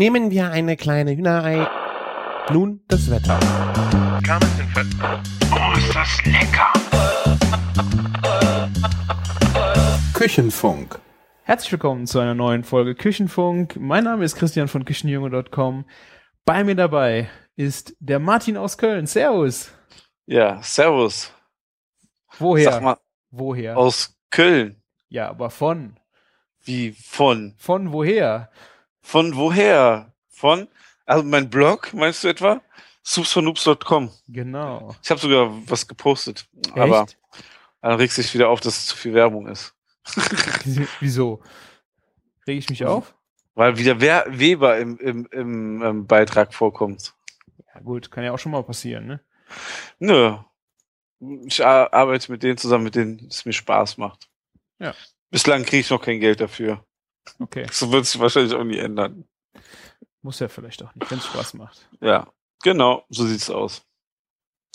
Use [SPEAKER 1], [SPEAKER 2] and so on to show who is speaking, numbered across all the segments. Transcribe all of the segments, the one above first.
[SPEAKER 1] Nehmen wir eine kleine Hühnerei. Nun das Wetter.
[SPEAKER 2] Oh, ist das lecker!
[SPEAKER 3] Küchenfunk.
[SPEAKER 4] Herzlich willkommen zu einer neuen Folge Küchenfunk. Mein Name ist Christian von Küchenjunge.com. Bei mir dabei ist der Martin aus Köln. Servus.
[SPEAKER 5] Ja, Servus.
[SPEAKER 4] Woher?
[SPEAKER 5] Sag mal,
[SPEAKER 4] Woher?
[SPEAKER 5] aus Köln.
[SPEAKER 4] Ja, aber von.
[SPEAKER 5] Wie von?
[SPEAKER 4] Von woher?
[SPEAKER 5] Von woher? Von? Also mein Blog, meinst du etwa? soupsfornoobs.com.
[SPEAKER 4] Genau.
[SPEAKER 5] Ich habe sogar was gepostet. Aber
[SPEAKER 4] Echt?
[SPEAKER 5] dann regst du dich wieder auf, dass es zu viel Werbung ist.
[SPEAKER 4] Wieso? Reg ich mich auf?
[SPEAKER 5] Weil wieder Weber im, im, im, ähm, Beitrag vorkommt.
[SPEAKER 4] Ja gut, kann ja auch schon mal passieren, ne?
[SPEAKER 5] Nö. Ich ar- arbeite mit denen zusammen, mit denen es mir Spaß macht.
[SPEAKER 4] Ja.
[SPEAKER 5] Bislang kriege ich noch kein Geld dafür.
[SPEAKER 4] Okay.
[SPEAKER 5] Das wird sich wahrscheinlich auch nie ändern.
[SPEAKER 4] Muss ja vielleicht auch nicht, wenn es Spaß macht.
[SPEAKER 5] Ja, genau, so sieht's aus.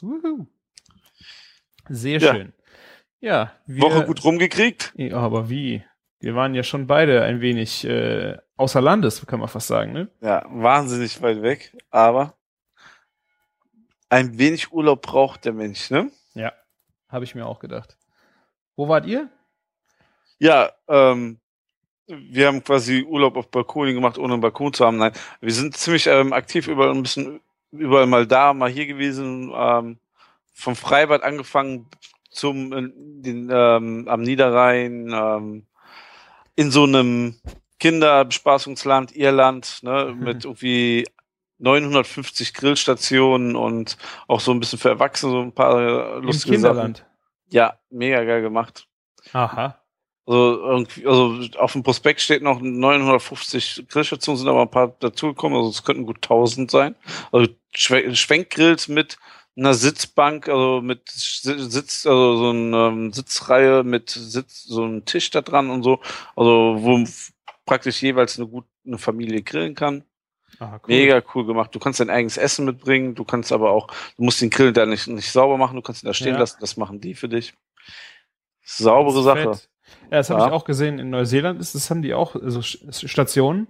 [SPEAKER 4] Wuhu. Sehr
[SPEAKER 5] Ja.
[SPEAKER 4] schön. Ja, wir,
[SPEAKER 5] Woche gut rumgekriegt?
[SPEAKER 4] Ja, aber wie? Wir waren ja schon beide ein wenig äh, außer Landes, kann man fast sagen, ne?
[SPEAKER 5] Ja, wahnsinnig weit weg, aber ein wenig Urlaub braucht der Mensch, ne?
[SPEAKER 4] Ja. Habe ich mir auch gedacht. Wo wart ihr?
[SPEAKER 5] Ja, ähm, wir haben quasi Urlaub auf Balkoni gemacht, ohne einen Balkon zu haben. Nein, wir sind ziemlich ähm, aktiv überall ein bisschen überall mal da, mal hier gewesen, ähm, vom Freibad angefangen zum den, ähm, am Niederrhein, ähm, in so einem Kinderbespaßungsland Irland, ne, mit irgendwie 950 Grillstationen und auch so ein bisschen für Erwachsene so ein paar äh,
[SPEAKER 4] Im
[SPEAKER 5] lustige
[SPEAKER 4] Kinderland.
[SPEAKER 5] Sachen. Ja, mega geil gemacht.
[SPEAKER 4] Aha.
[SPEAKER 5] Also irgendwie, also auf dem Prospekt steht noch 950 Grillstationen, sind aber ein paar dazugekommen, also es könnten gut 1000 sein. Also Schwe- Schwenkgrills mit einer Sitzbank, also mit Si- Sitz, also so eine ähm, Sitzreihe mit Sitz, so einem Tisch da dran und so, also wo praktisch jeweils eine gut eine Familie grillen kann.
[SPEAKER 4] Aha, cool.
[SPEAKER 5] Mega cool gemacht. Du kannst dein eigenes Essen mitbringen, du kannst aber auch, du musst den Grill da nicht, nicht sauber machen, du kannst ihn da stehen
[SPEAKER 4] Ja.
[SPEAKER 5] lassen, das machen die für dich. Saubere Sache.
[SPEAKER 4] Fett. Ja, das habe
[SPEAKER 5] Ja.
[SPEAKER 4] ich auch gesehen. In Neuseeland ist, das haben die auch so Sch- Stationen,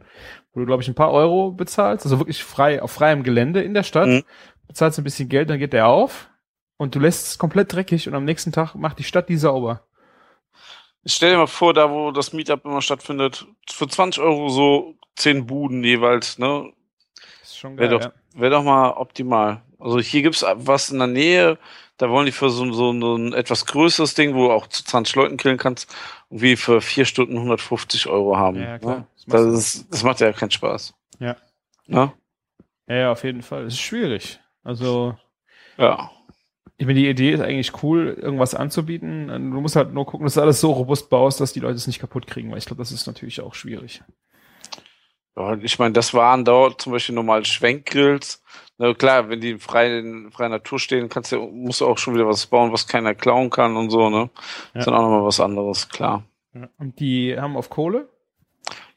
[SPEAKER 4] wo du, glaube ich, ein paar Euro bezahlst, also wirklich frei, auf freiem Gelände in der Stadt,
[SPEAKER 5] Mhm.
[SPEAKER 4] bezahlst ein bisschen Geld, dann geht der auf und du lässt es komplett dreckig und am nächsten Tag macht die Stadt die sauber.
[SPEAKER 5] Stell dir mal vor, da wo das Meetup immer stattfindet, für 20 Euro so 10 Buden jeweils, ne?
[SPEAKER 4] Das ist schon
[SPEAKER 5] Wäre
[SPEAKER 4] geil.
[SPEAKER 5] doch,
[SPEAKER 4] ja.
[SPEAKER 5] wär doch mal optimal. Also hier gibt's was in der Nähe, da wollen die für so, so, so ein etwas größeres Ding, wo du auch zu 20 Leuten killen kannst, irgendwie für vier Stunden 150 Euro haben.
[SPEAKER 4] Ja, klar.
[SPEAKER 5] Ne?
[SPEAKER 4] Das macht
[SPEAKER 5] Das, ist, das macht ja keinen Spaß.
[SPEAKER 4] Ja.
[SPEAKER 5] Ne?
[SPEAKER 4] Ja, ja, auf jeden Fall. Es ist schwierig. Also,
[SPEAKER 5] Ja.
[SPEAKER 4] ich meine, die Idee ist eigentlich cool, irgendwas anzubieten. Du musst halt nur gucken, dass du alles so robust baust, dass die Leute es nicht kaputt kriegen, weil ich glaube, das ist natürlich auch schwierig.
[SPEAKER 5] Ja, ich meine, das waren dort zum Beispiel normal Schwenkgrills. Na klar, wenn die in freien, in freier Natur stehen, kannst du, musst du auch schon wieder was bauen, was keiner klauen kann und so, ne?
[SPEAKER 4] Ja.
[SPEAKER 5] Ist dann auch nochmal was anderes, klar.
[SPEAKER 4] Und die haben auf Kohle?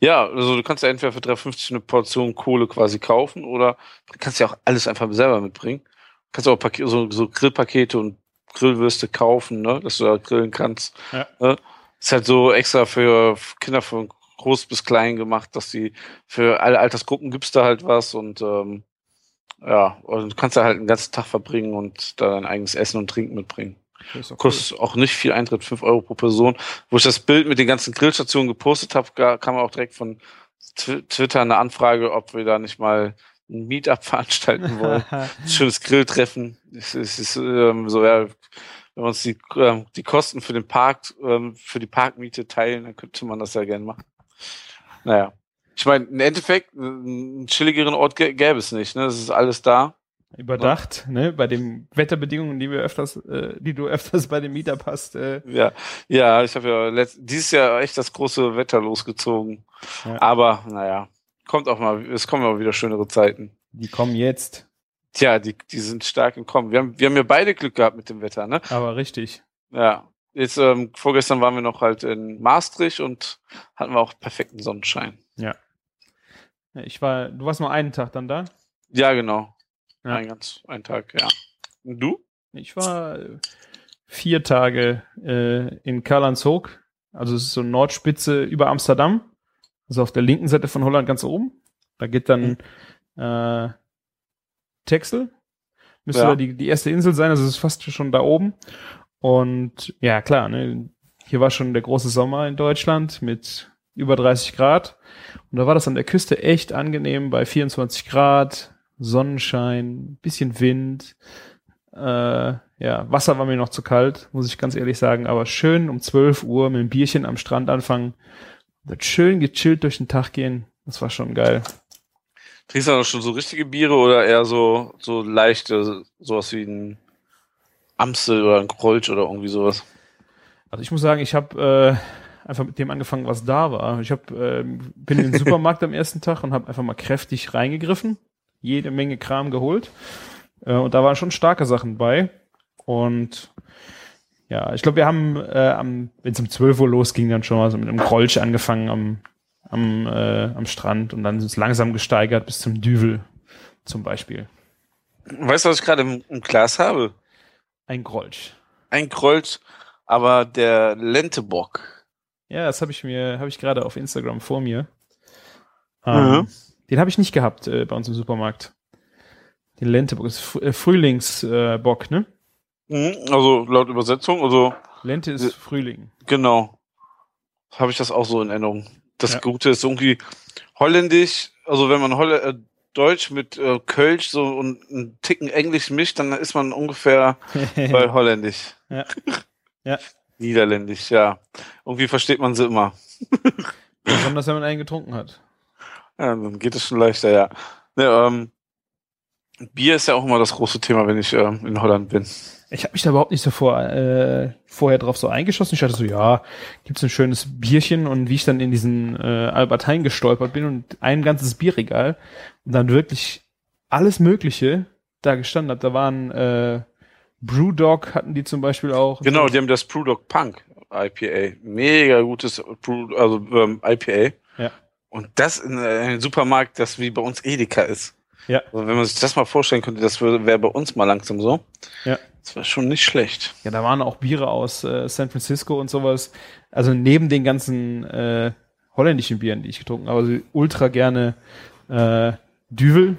[SPEAKER 5] Ja, also du kannst ja entweder für 3,50 eine Portion Kohle quasi kaufen oder du kannst ja auch alles einfach selber mitbringen. Du kannst auch so, so Grillpakete und Grillwürste kaufen, ne, dass du da grillen kannst.
[SPEAKER 4] Ja.
[SPEAKER 5] Ne? Ist halt so extra für Kinder von groß bis klein gemacht, dass die für alle Altersgruppen gibt's da halt was und ähm, ja, und du kannst da halt einen ganzen Tag verbringen und da dein eigenes Essen und Trinken mitbringen.
[SPEAKER 4] Ist doch cool.
[SPEAKER 5] Kostet auch nicht viel Eintritt, 5 Euro pro Person. Wo ich das Bild mit den ganzen Grillstationen gepostet habe, kam auch direkt von Twi- Twitter eine Anfrage, ob wir da nicht mal ein Meetup veranstalten wollen. Ein schönes Grilltreffen. Es, es ist ähm, so, ja, wenn wir uns die, ähm, die Kosten für den Park, ähm, für die Parkmiete teilen, dann könnte man das ja gerne machen. Naja. Ich meine, im Endeffekt, einen chilligeren Ort gä- gäbe es nicht. Ne? Das ist alles da.
[SPEAKER 4] Überdacht, ne? Bei den Wetterbedingungen, die wir öfters, äh, die du öfters bei dem Meetup hast. Äh,
[SPEAKER 5] Ja, ja, ich habe ja letzt, dieses Jahr echt das große Wetter losgezogen.
[SPEAKER 4] Ja.
[SPEAKER 5] Aber naja, kommt auch mal, es kommen auch wieder schönere Zeiten.
[SPEAKER 4] die kommen jetzt.
[SPEAKER 5] Tja, die, die sind stark im Kommen. Wir haben, wir haben ja beide Glück gehabt mit dem Wetter, ne?
[SPEAKER 4] Aber richtig.
[SPEAKER 5] Ja. Jetzt, ähm, vorgestern waren wir noch halt in Maastricht und hatten wir auch perfekten Sonnenschein.
[SPEAKER 4] Ja. Ja, Ich war, du warst nur einen Tag dann da?
[SPEAKER 5] Ja, genau.
[SPEAKER 4] Ja.
[SPEAKER 5] Ein ganz, ein Tag, ja. Und du?
[SPEAKER 4] Ich war äh, vier Tage äh, in Karlandshoek. Also es ist so Nordspitze über Amsterdam. Also auf der linken Seite von Holland ganz oben. Da geht dann äh, Texel. Müsste
[SPEAKER 5] Ja.
[SPEAKER 4] da die, die erste Insel sein, also es ist fast schon da oben. Und ja, klar, ne, hier war schon der große Sommer in Deutschland mit über 30 Grad. Und da war das an der Küste echt angenehm bei 24 Grad, Sonnenschein, bisschen Wind. Äh, ja, Wasser war mir noch zu kalt, muss ich ganz ehrlich sagen. Aber schön um 12 Uhr mit einem Bierchen am Strand anfangen. Wird schön gechillt durch den Tag gehen. Das war schon geil.
[SPEAKER 5] Trinkst du noch schon so richtige Biere oder eher so, so leichte, sowas wie ein Amstel oder ein Krolsch oder irgendwie sowas?
[SPEAKER 4] Also ich muss sagen, ich habe äh, einfach mit dem angefangen, was da war. Ich hab, äh, bin in den Supermarkt am ersten Tag und habe einfach mal kräftig reingegriffen, jede Menge Kram geholt. Äh, und da waren schon starke Sachen bei. Und ja, ich glaube, wir haben, äh, am, wenn es um 12 Uhr losging, dann schon mal so mit einem Grolsch angefangen am, am, äh, am Strand und dann ist es langsam gesteigert bis zum Düvel zum Beispiel.
[SPEAKER 5] Weißt du, was ich gerade im, im Glas habe?
[SPEAKER 4] Ein Grolsch.
[SPEAKER 5] Ein Krolsch, aber der Lentebock.
[SPEAKER 4] Ja, das habe ich mir, habe ich gerade auf Instagram vor mir. Ähm,
[SPEAKER 5] Mhm.
[SPEAKER 4] Den habe ich nicht gehabt äh, bei uns im Supermarkt. Den Lentebock, das ist äh, Frühlingsbock, Bock, ne?
[SPEAKER 5] Mhm, Also laut Übersetzung, also
[SPEAKER 4] Lente ist. Frühling.
[SPEAKER 5] genau. Habe ich das auch so in Erinnerung. Das
[SPEAKER 4] Ja.
[SPEAKER 5] Gute ist irgendwie holländisch, also wenn man Holl äh, Deutsch mit äh, Kölsch so und einen Ticken Englisch mischt, dann ist man ungefähr bei Holländisch.
[SPEAKER 4] Ja. Ja.
[SPEAKER 5] Niederländisch, ja. Irgendwie versteht man sie immer.
[SPEAKER 4] Besonders wenn man einen getrunken hat.
[SPEAKER 5] Ja, dann geht es schon leichter, ja. Ne, ähm, Bier ist ja auch immer das große Thema, wenn ich ähm, in Holland bin.
[SPEAKER 4] Ich habe mich da überhaupt nicht so vor, äh, vorher drauf so eingeschossen. Ich dachte so, ja, gibt's ein schönes Bierchen und wie ich dann in diesen äh, Albert Heijn gestolpert bin und ein ganzes Bierregal und dann wirklich alles Mögliche da gestanden hat. Da waren äh, Brewdog hatten die zum Beispiel auch.
[SPEAKER 5] Genau, die haben das Brewdog Punk IPA. Mega gutes Brew, also ähm, IPA.
[SPEAKER 4] Ja.
[SPEAKER 5] Und das in äh, einem Supermarkt, das wie bei uns Edeka ist.
[SPEAKER 4] Ja.
[SPEAKER 5] Also wenn man sich das mal vorstellen könnte, das wäre wär bei uns mal langsam so.
[SPEAKER 4] Ja.
[SPEAKER 5] Das war schon nicht schlecht.
[SPEAKER 4] Ja, da waren auch Biere aus äh, San Francisco und sowas. Also neben den ganzen äh, holländischen Bieren, die ich getrunken habe, also ultra gerne äh, Düvel.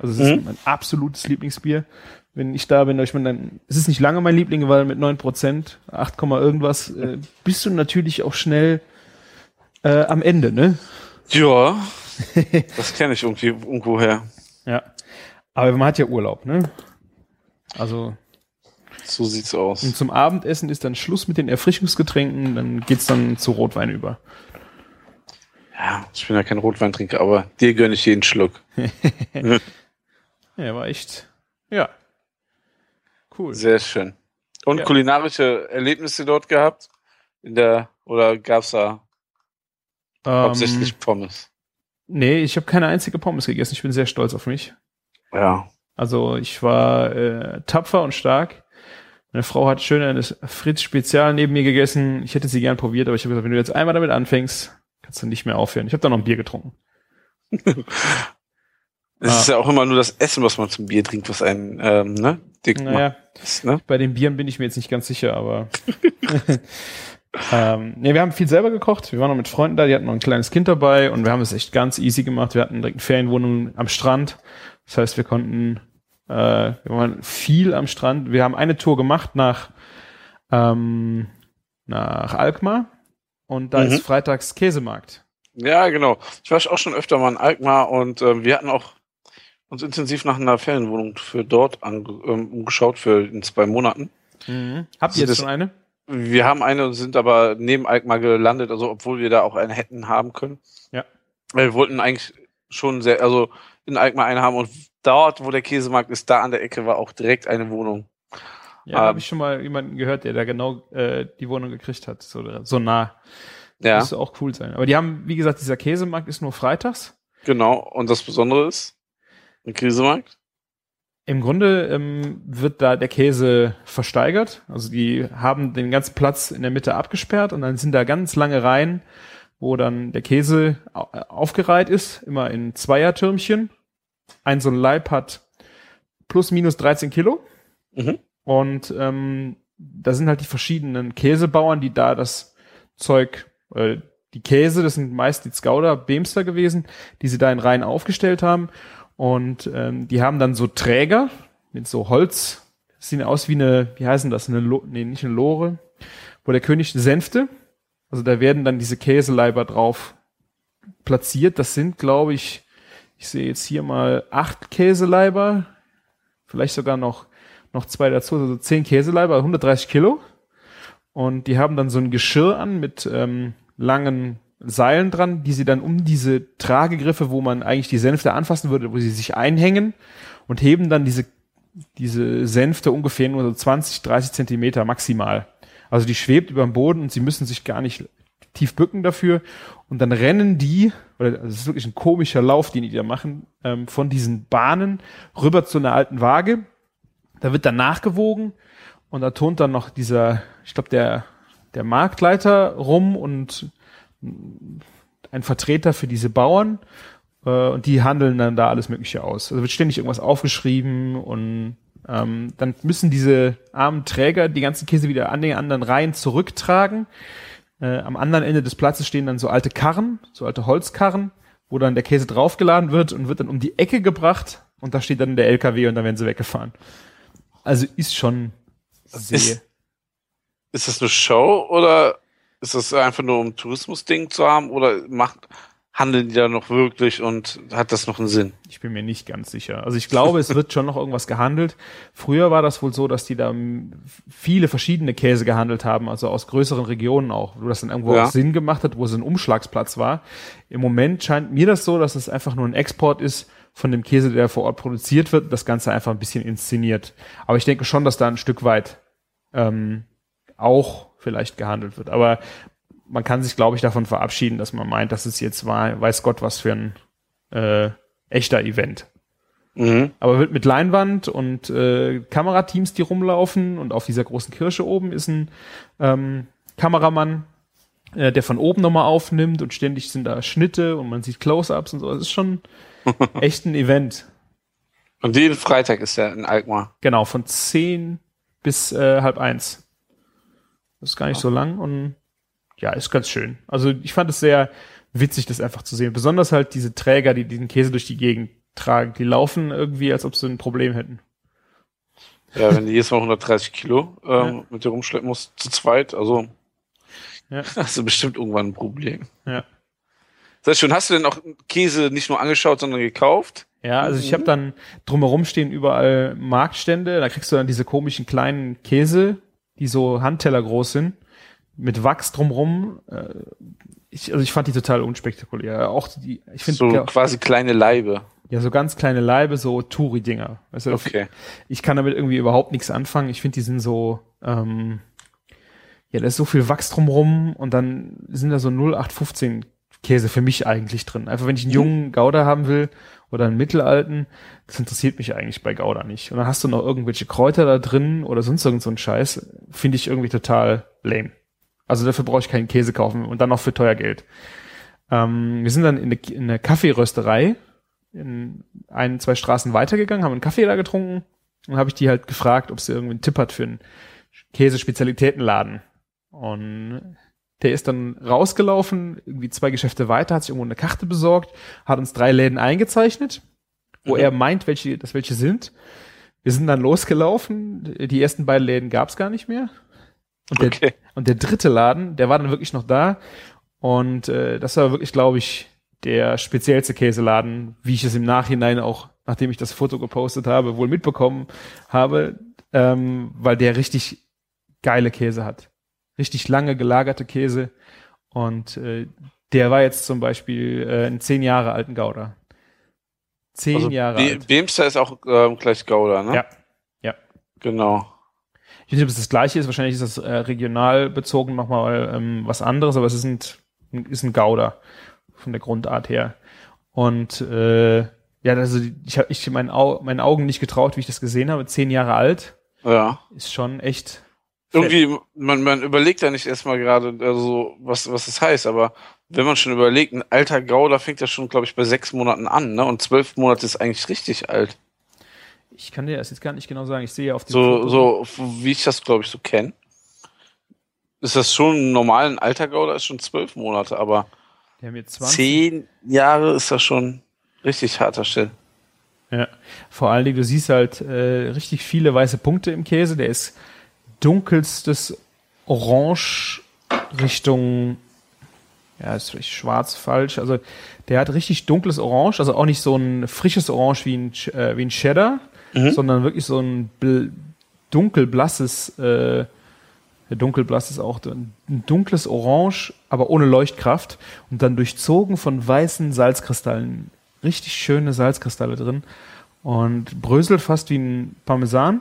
[SPEAKER 4] Also es ist
[SPEAKER 5] Mhm.
[SPEAKER 4] mein absolutes Lieblingsbier. Wenn ich da bin, ich meine, dann es ist nicht lange mein Liebling, weil mit 9%, 8, Komma irgendwas, äh, bist du natürlich auch schnell äh, am Ende, ne?
[SPEAKER 5] Ja. das kenne ich irgendwie irgendwoher.
[SPEAKER 4] Ja. Aber man hat ja Urlaub, ne? Also
[SPEAKER 5] So sieht's aus.
[SPEAKER 4] und zum Abendessen ist dann Schluss mit den Erfrischungsgetränken, dann geht's dann zu Rotwein über.
[SPEAKER 5] Ja, ich bin ja kein Rotweintrinker, aber dir gönne ich jeden Schluck.
[SPEAKER 4] Ja, war echt. Ja. Cool.
[SPEAKER 5] Sehr schön. Und
[SPEAKER 4] Ja.
[SPEAKER 5] kulinarische Erlebnisse dort gehabt? In der, oder gab's da hauptsächlich
[SPEAKER 4] Ähm,
[SPEAKER 5] Pommes?
[SPEAKER 4] Nee, ich habe keine einzige Pommes gegessen. Ich bin sehr stolz auf mich.
[SPEAKER 5] Ja.
[SPEAKER 4] Also ich war äh, tapfer und stark. Meine Frau hat schön eine Fritz Spezial neben mir gegessen. Ich hätte sie gern probiert, aber ich habe gesagt, wenn du jetzt einmal damit anfängst, kannst du nicht mehr aufhören. Ich habe dann noch ein Bier getrunken.
[SPEAKER 5] Es
[SPEAKER 4] Ah.
[SPEAKER 5] ist ja auch immer nur das Essen, was man zum Bier trinkt, was einen, ähm, ne, dick
[SPEAKER 4] Naja,
[SPEAKER 5] macht. Ne?
[SPEAKER 4] bei den Bieren bin ich mir jetzt nicht ganz sicher, aber ähm, nee, wir haben viel selber gekocht. Wir waren noch mit Freunden da, die hatten noch ein kleines Kind dabei und wir haben es echt ganz easy gemacht. Wir hatten direkt eine Ferienwohnung am Strand. Das heißt, wir konnten, äh, wir waren viel am Strand. Wir haben eine Tour gemacht nach, ähm, nach Alkmaar und da
[SPEAKER 5] Mhm.
[SPEAKER 4] ist freitags Käsemarkt.
[SPEAKER 5] Ja, genau. Ich war auch schon öfter mal in Alkmaar und ähm, wir hatten auch uns intensiv nach einer Ferienwohnung für dort ange ähm, umgeschaut für in zwei Monaten.
[SPEAKER 4] Habt ihr
[SPEAKER 5] Also
[SPEAKER 4] jetzt
[SPEAKER 5] das-
[SPEAKER 4] schon eine?
[SPEAKER 5] Wir haben eine und sind aber neben Alkmaar gelandet, also obwohl wir da auch eine hätten haben können.
[SPEAKER 4] Ja.
[SPEAKER 5] Wir wollten eigentlich schon sehr, also in Alkmaar eine haben und dort, wo der Käsemarkt ist, da an der Ecke war auch direkt eine Wohnung.
[SPEAKER 4] Ja,
[SPEAKER 5] Ähm,
[SPEAKER 4] habe ich schon mal jemanden gehört, der da genau äh, die Wohnung gekriegt hat, so, so nah.
[SPEAKER 5] Ja,
[SPEAKER 4] Müsste auch cool sein. Aber die haben, wie gesagt, dieser Käsemarkt ist nur freitags.
[SPEAKER 5] genau. Und das Besondere ist, ein Käsemarkt.
[SPEAKER 4] Im Grunde ähm, wird da der Käse versteigert. Also die haben den ganzen Platz in der Mitte abgesperrt und dann sind da ganz lange Reihen, wo dann der Käse au- aufgereiht ist, immer in Zweiertürmchen. Ein so ein Leib hat plus minus 13 Kilo.
[SPEAKER 5] Mhm.
[SPEAKER 4] Und ähm, da sind halt die verschiedenen Käsebauern, die da das Zeug, äh, die Käse, das sind meist die Skauder, Beemster gewesen, die sie da in Reihen aufgestellt haben. Und ähm, die haben dann so Träger mit so Holz, das sehen aus wie eine, wie heißen das, eine, Lo nee, nicht eine Lore, wo der König sänfte. Also da werden dann diese Käseleiber drauf platziert. Das sind, glaube ich, ich sehe jetzt hier mal acht Käseleiber, vielleicht sogar noch, noch zwei dazu, also zehn Käseleiber, 130 Kilo. Und die haben dann so ein Geschirr an mit ähm, langen Seilen dran, die sie dann um diese Tragegriffe, wo man eigentlich die Sänfte anfassen würde, wo sie sich einhängen und heben dann diese, diese Sänfte ungefähr nur so 20, 30 Zentimeter maximal. Also die schwebt über dem Boden und sie müssen sich gar nicht tief bücken dafür. Und dann rennen die, oder das ist wirklich ein komischer Lauf, den die da machen, ähm, von diesen Bahnen rüber zu einer alten Waage. Da wird dann nachgewogen und da turnt dann noch dieser, ich glaube, der, der Marktleiter rum und ein Vertreter für diese Bauern äh, und die handeln dann da alles Mögliche aus. Also wird ständig irgendwas aufgeschrieben und ähm, dann müssen diese armen Träger die ganzen Käse wieder an den anderen Reihen zurücktragen. Äh, am anderen Ende des Platzes stehen dann so alte Karren, so alte Holzkarren, wo dann der Käse draufgeladen wird und wird dann um die Ecke gebracht und da steht dann der LKW und dann werden sie weggefahren. Also ist schon sehr.
[SPEAKER 5] Ist, ist das eine Show oder ist das einfach nur um Tourismusding zu haben oder macht handeln die da noch wirklich und hat das noch einen Sinn?
[SPEAKER 4] Ich bin mir nicht ganz sicher. Also ich glaube, es wird schon noch irgendwas gehandelt. Früher war das wohl so, dass die da viele verschiedene Käse gehandelt haben, also aus größeren Regionen auch, wo das dann irgendwo
[SPEAKER 5] Ja.
[SPEAKER 4] auch Sinn gemacht hat, wo es ein Umschlagsplatz war. Im Moment scheint mir das so, dass es einfach nur ein Export ist von dem Käse, der vor Ort produziert wird, das Ganze einfach ein bisschen inszeniert. Aber ich denke schon, dass da ein Stück weit ähm, auch vielleicht gehandelt wird. Aber man kann sich, glaube ich, davon verabschieden, dass man meint, dass es jetzt war, weiß Gott, was für ein äh, echter Event.
[SPEAKER 5] Mhm.
[SPEAKER 4] Aber wird mit Leinwand und äh, Kamerateams, die rumlaufen und auf dieser großen Kirche oben ist ein ähm, Kameramann, äh, der von oben nochmal aufnimmt und ständig sind da Schnitte und man sieht Close-ups und so. Das ist schon echt ein Event.
[SPEAKER 5] Und jeden Freitag ist er in Alkmaar.
[SPEAKER 4] Genau, von 10 bis äh, halb eins. Das ist gar nicht so lang und ja, ist ganz schön. Also ich fand es sehr witzig, das einfach zu sehen. Besonders halt diese Träger, die diesen Käse durch die Gegend tragen, die laufen irgendwie, als ob sie ein Problem hätten.
[SPEAKER 5] Ja, wenn du jedes Mal 130 Kilo ähm,
[SPEAKER 4] Ja.
[SPEAKER 5] mit dir rumschleppen musst, zu zweit, also
[SPEAKER 4] Ja.
[SPEAKER 5] hast du bestimmt irgendwann ein Problem.
[SPEAKER 4] Ja.
[SPEAKER 5] Sehr schön. Hast du denn auch Käse nicht nur angeschaut, sondern gekauft?
[SPEAKER 4] Ja, also ich habe dann drumherum stehen überall Marktstände, da kriegst du dann diese komischen kleinen Käse, die so Handteller groß sind, mit Wachs drumherum. Äh, Ich, also ich fand die total unspektakulär. Auch die, ich finde
[SPEAKER 5] So quasi kleine Leibe.
[SPEAKER 4] ja so ganz kleine Leibe, so Touri-Dinger. Weißt du,
[SPEAKER 5] Okay.
[SPEAKER 4] ich kann damit irgendwie überhaupt nichts anfangen. Ich finde, die sind so, ähm, ja, da ist so viel Wachs drumrum und dann sind da so 0815 Käse für mich eigentlich drin. Einfach wenn ich einen jungen Gouda haben will oder einen mittelalten, das interessiert mich eigentlich bei Gouda nicht. Und dann hast du noch irgendwelche Kräuter da drin oder sonst irgend so ein Scheiß, finde ich irgendwie total lame. Also dafür brauche ich keinen Käse kaufen und dann noch für teuer Geld. Ähm, wir sind dann in eine, in eine Kaffeerösterei in ein, zwei Straßen weitergegangen, haben einen Kaffee da getrunken und habe ich die halt gefragt, ob sie irgendwie einen Tipp hat für einen Käsespezialitätenladen. Und der ist dann rausgelaufen, irgendwie zwei Geschäfte weiter, hat sich irgendwo eine Karte besorgt, hat uns drei Läden eingezeichnet, wo
[SPEAKER 5] Mhm.
[SPEAKER 4] er meint, welche das welche sind. Wir sind dann losgelaufen, die ersten beiden Läden gab es gar nicht mehr. Und der,
[SPEAKER 5] Okay.
[SPEAKER 4] und der dritte Laden, der war dann wirklich noch da. Und äh, das war wirklich, glaube ich, der speziellste Käseladen, wie ich es im Nachhinein auch, nachdem ich das Foto gepostet habe, wohl mitbekommen habe, ähm, weil der richtig geile Käse hat. Richtig lange gelagerte Käse. Und äh, der war jetzt zum Beispiel äh, einen zehn Jahre alten Gouda. Zehn
[SPEAKER 5] Also
[SPEAKER 4] Jahre
[SPEAKER 5] Be
[SPEAKER 4] alt.
[SPEAKER 5] Beemster ist auch ähm, gleich Gouda, ne?
[SPEAKER 4] Ja. Ja.
[SPEAKER 5] Genau.
[SPEAKER 4] Ich weiß nicht, ob es das gleiche ist. Wahrscheinlich ist das äh, regional bezogen nochmal ähm, was anderes, aber es ist ein, ist ein Gouda von der Grundart her. Und äh, ja, also ich habe ich meinen, Au meinen Augen nicht getraut, wie ich das gesehen habe. Zehn Jahre alt
[SPEAKER 5] Ja.
[SPEAKER 4] ist schon echt.
[SPEAKER 5] Irgendwie, man, man überlegt ja nicht erstmal gerade, also was, was das heißt, aber wenn man schon überlegt, ein alter Gouda fängt ja schon, glaube ich, bei sechs Monaten an, ne? Und zwölf Monate ist eigentlich richtig alt.
[SPEAKER 4] Ich kann dir das jetzt gar nicht genau sagen. Ich sehe ja auf dem
[SPEAKER 5] So,
[SPEAKER 4] Foto-
[SPEAKER 5] so, wie ich das, glaube ich, so kenne. ist das schon normal? Ein alter Gouda ist schon zwölf Monate, aber
[SPEAKER 4] Die haben jetzt 20.
[SPEAKER 5] zehn Jahre ist das schon richtig harter Stell.
[SPEAKER 4] Ja. Vor allen Dingen, du siehst halt äh, richtig viele weiße Punkte im Käse. Der ist dunkelstes Orange Richtung, ja, ist vielleicht schwarz falsch. Also der hat richtig dunkles Orange, also auch nicht so ein frisches Orange wie ein, äh, wie ein Cheddar,
[SPEAKER 5] Mhm.
[SPEAKER 4] sondern wirklich so ein bl dunkelblasses, äh, dunkelblass ist auch ein dunkles Orange, aber ohne Leuchtkraft und dann durchzogen von weißen Salzkristallen. Richtig schöne Salzkristalle drin und bröselt fast wie ein Parmesan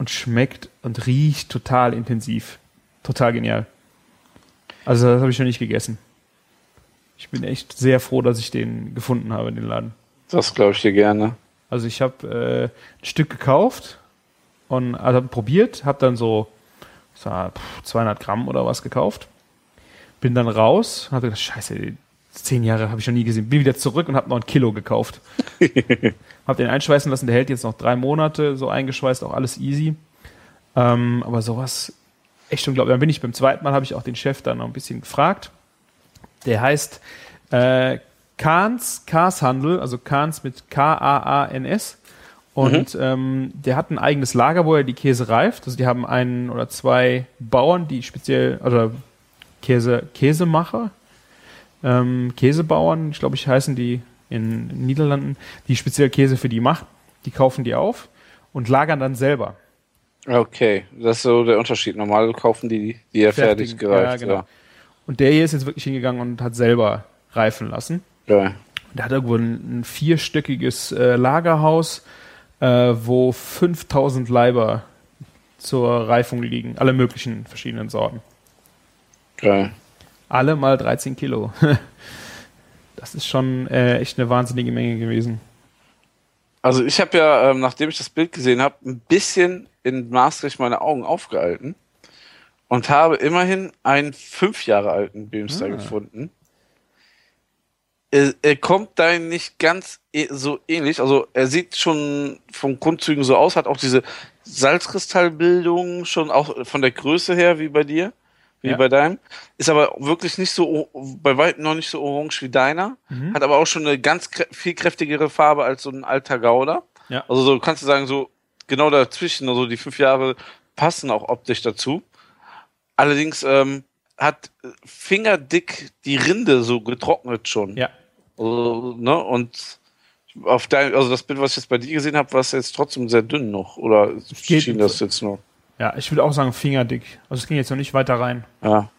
[SPEAKER 4] und schmeckt und riecht total intensiv. Total genial. Also das habe ich noch nicht gegessen. Ich bin echt sehr froh, dass ich den gefunden habe, den Laden.
[SPEAKER 5] Das glaube ich dir gerne.
[SPEAKER 4] Also ich habe äh, ein Stück gekauft und also hab probiert, habe dann so pff, 200 Gramm oder was gekauft. Bin dann raus, habe gedacht, scheiße, zehn Jahre habe ich noch nie gesehen. Bin wieder zurück und habe noch ein Kilo gekauft. habe den einschweißen lassen, der hält jetzt noch drei Monate, so eingeschweißt, auch alles easy. Ähm, aber sowas echt unglaublich. Dann bin ich beim zweiten Mal, habe ich auch den Chef dann noch ein bisschen gefragt. Der heißt äh, Kahns, Kars Handel, also Kahns mit K-A-A-N-S. Und ähm, der hat ein eigenes Lager, wo er die Käse reift. Also die haben einen oder zwei Bauern, die speziell, oder Käse, Käsemacher, ähm, Käsebauern, ich glaube, ich heißen die in den Niederlanden, die speziell Käse für die machen. Die kaufen die auf und lagern dann selber.
[SPEAKER 5] Okay, das ist so der Unterschied. Normal kaufen die die ja fertig gereift.
[SPEAKER 4] ja, genau. Und der hier ist jetzt wirklich hingegangen und hat selber reifen lassen.
[SPEAKER 5] Ja.
[SPEAKER 4] Der hat irgendwo ein, ein vierstöckiges äh, Lagerhaus, äh, wo 5000 Leiber zur Reifung liegen. Alle möglichen verschiedenen Sorten.
[SPEAKER 5] Geil.
[SPEAKER 4] Alle mal 13 Kilo. das ist schon äh, echt eine wahnsinnige Menge gewesen.
[SPEAKER 5] Also ich habe ja, ähm, nachdem ich das Bild gesehen habe, ein bisschen in Maastricht meine Augen aufgehalten und habe immerhin einen fünf Jahre alten Beamster
[SPEAKER 4] Ah.
[SPEAKER 5] gefunden. Er, er kommt da nicht ganz e- so ähnlich. Also er sieht schon vom Grundzügen so aus, hat auch diese Salzkristallbildung schon auch von der Größe her wie bei dir, wie
[SPEAKER 4] Ja.
[SPEAKER 5] bei deinem. Ist aber wirklich nicht so, bei weitem noch nicht so orange wie deiner.
[SPEAKER 4] Mhm.
[SPEAKER 5] Hat aber auch schon eine ganz krä- viel kräftigere Farbe als so ein alter Gouda.
[SPEAKER 4] Ja.
[SPEAKER 5] Also so kannst du sagen, so genau dazwischen, also die fünf Jahre passen auch optisch dazu. Allerdings ähm, hat fingerdick die Rinde so getrocknet schon.
[SPEAKER 4] Ja.
[SPEAKER 5] Also, ne? Und auf dein, also das Bild, was ich jetzt bei dir gesehen habe, war es jetzt trotzdem sehr dünn noch. Oder schien das jetzt noch?
[SPEAKER 4] Ja, ich würde auch sagen fingerdick. Also es ging jetzt noch nicht weiter rein.
[SPEAKER 5] Ja.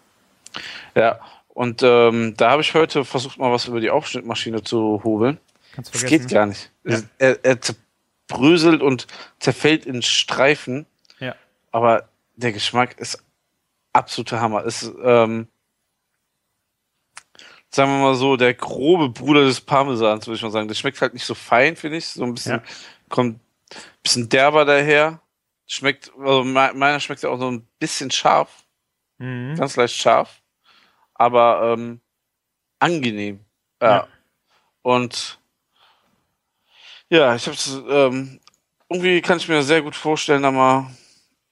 [SPEAKER 5] Ja. Und ähm, da habe ich heute versucht, mal was über die Aufschnittmaschine zu hobeln.
[SPEAKER 4] Kannst
[SPEAKER 5] Das
[SPEAKER 4] vergessen.
[SPEAKER 5] geht gar nicht.
[SPEAKER 4] Ja.
[SPEAKER 5] Es- Er, er zerbröselt und zerfällt in Streifen,
[SPEAKER 4] Ja.
[SPEAKER 5] aber der Geschmack ist absoluter Hammer. Ist, ähm, sagen wir mal so, der grobe Bruder des Parmesans, würde ich mal sagen. Das schmeckt halt nicht so fein, finde ich. So ein bisschen,
[SPEAKER 4] Ja.
[SPEAKER 5] kommt ein bisschen derber daher. Schmeckt, also me- meiner schmeckt ja auch so ein bisschen scharf,
[SPEAKER 4] Mhm.
[SPEAKER 5] ganz leicht scharf, aber ähm, angenehm. Ja.
[SPEAKER 4] Ja.
[SPEAKER 5] Und ja, ich hab's, ähm, irgendwie kann ich mir sehr gut vorstellen, da mal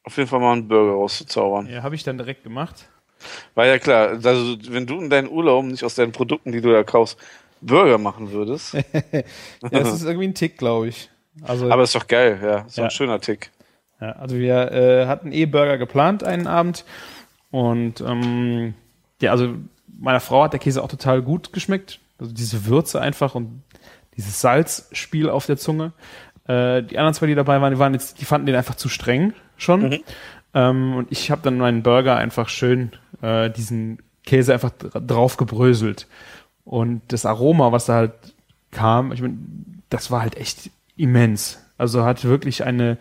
[SPEAKER 5] auf jeden Fall mal einen Burger rauszuzaubern.
[SPEAKER 4] Ja, habe ich dann direkt gemacht.
[SPEAKER 5] Weil ja klar, also wenn du in deinen Urlaub nicht aus deinen Produkten, die du da kaufst, Burger machen würdest,
[SPEAKER 4] Ja, das ist irgendwie ein Tick, glaube ich. Also,
[SPEAKER 5] aber ist doch geil, ja, so
[SPEAKER 4] Ja.
[SPEAKER 5] ein schöner Tick.
[SPEAKER 4] Ja, also wir äh, hatten eh Burger geplant einen Abend und ähm, ja, also meiner Frau hat der Käse auch total gut geschmeckt. Also diese Würze einfach und dieses Salzspiel auf der Zunge. Äh, die anderen zwei, die dabei waren, die waren jetzt, die fanden den einfach zu streng schon.
[SPEAKER 5] Mhm.
[SPEAKER 4] Ähm, und ich habe dann meinen Burger einfach schön äh, diesen Käse einfach dra- drauf gebröselt. Und das Aroma, was da halt kam, ich mein, das war halt echt immens. Also hat wirklich eine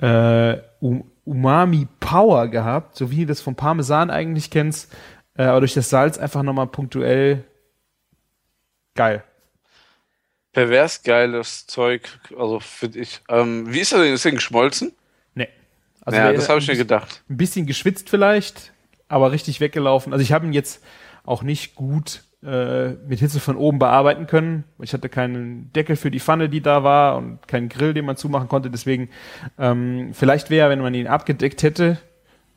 [SPEAKER 4] äh, U- Umami-Power gehabt, so wie du das vom Parmesan eigentlich kennst, äh, aber durch das Salz einfach nochmal punktuell geil.
[SPEAKER 5] Pervers geiles Zeug, also finde ich. Ähm, wie ist er denn? Ist er geschmolzen?
[SPEAKER 4] Nee. Also
[SPEAKER 5] ja, das habe ich mir gedacht.
[SPEAKER 4] Ein bisschen geschwitzt vielleicht, aber richtig weggelaufen. Also ich habe ihn jetzt auch nicht gut äh, mit Hitze von oben bearbeiten können. Ich hatte keinen Deckel für die Pfanne, die da war und keinen Grill, den man zumachen konnte. Deswegen ähm, vielleicht wäre, wenn man ihn abgedeckt hätte,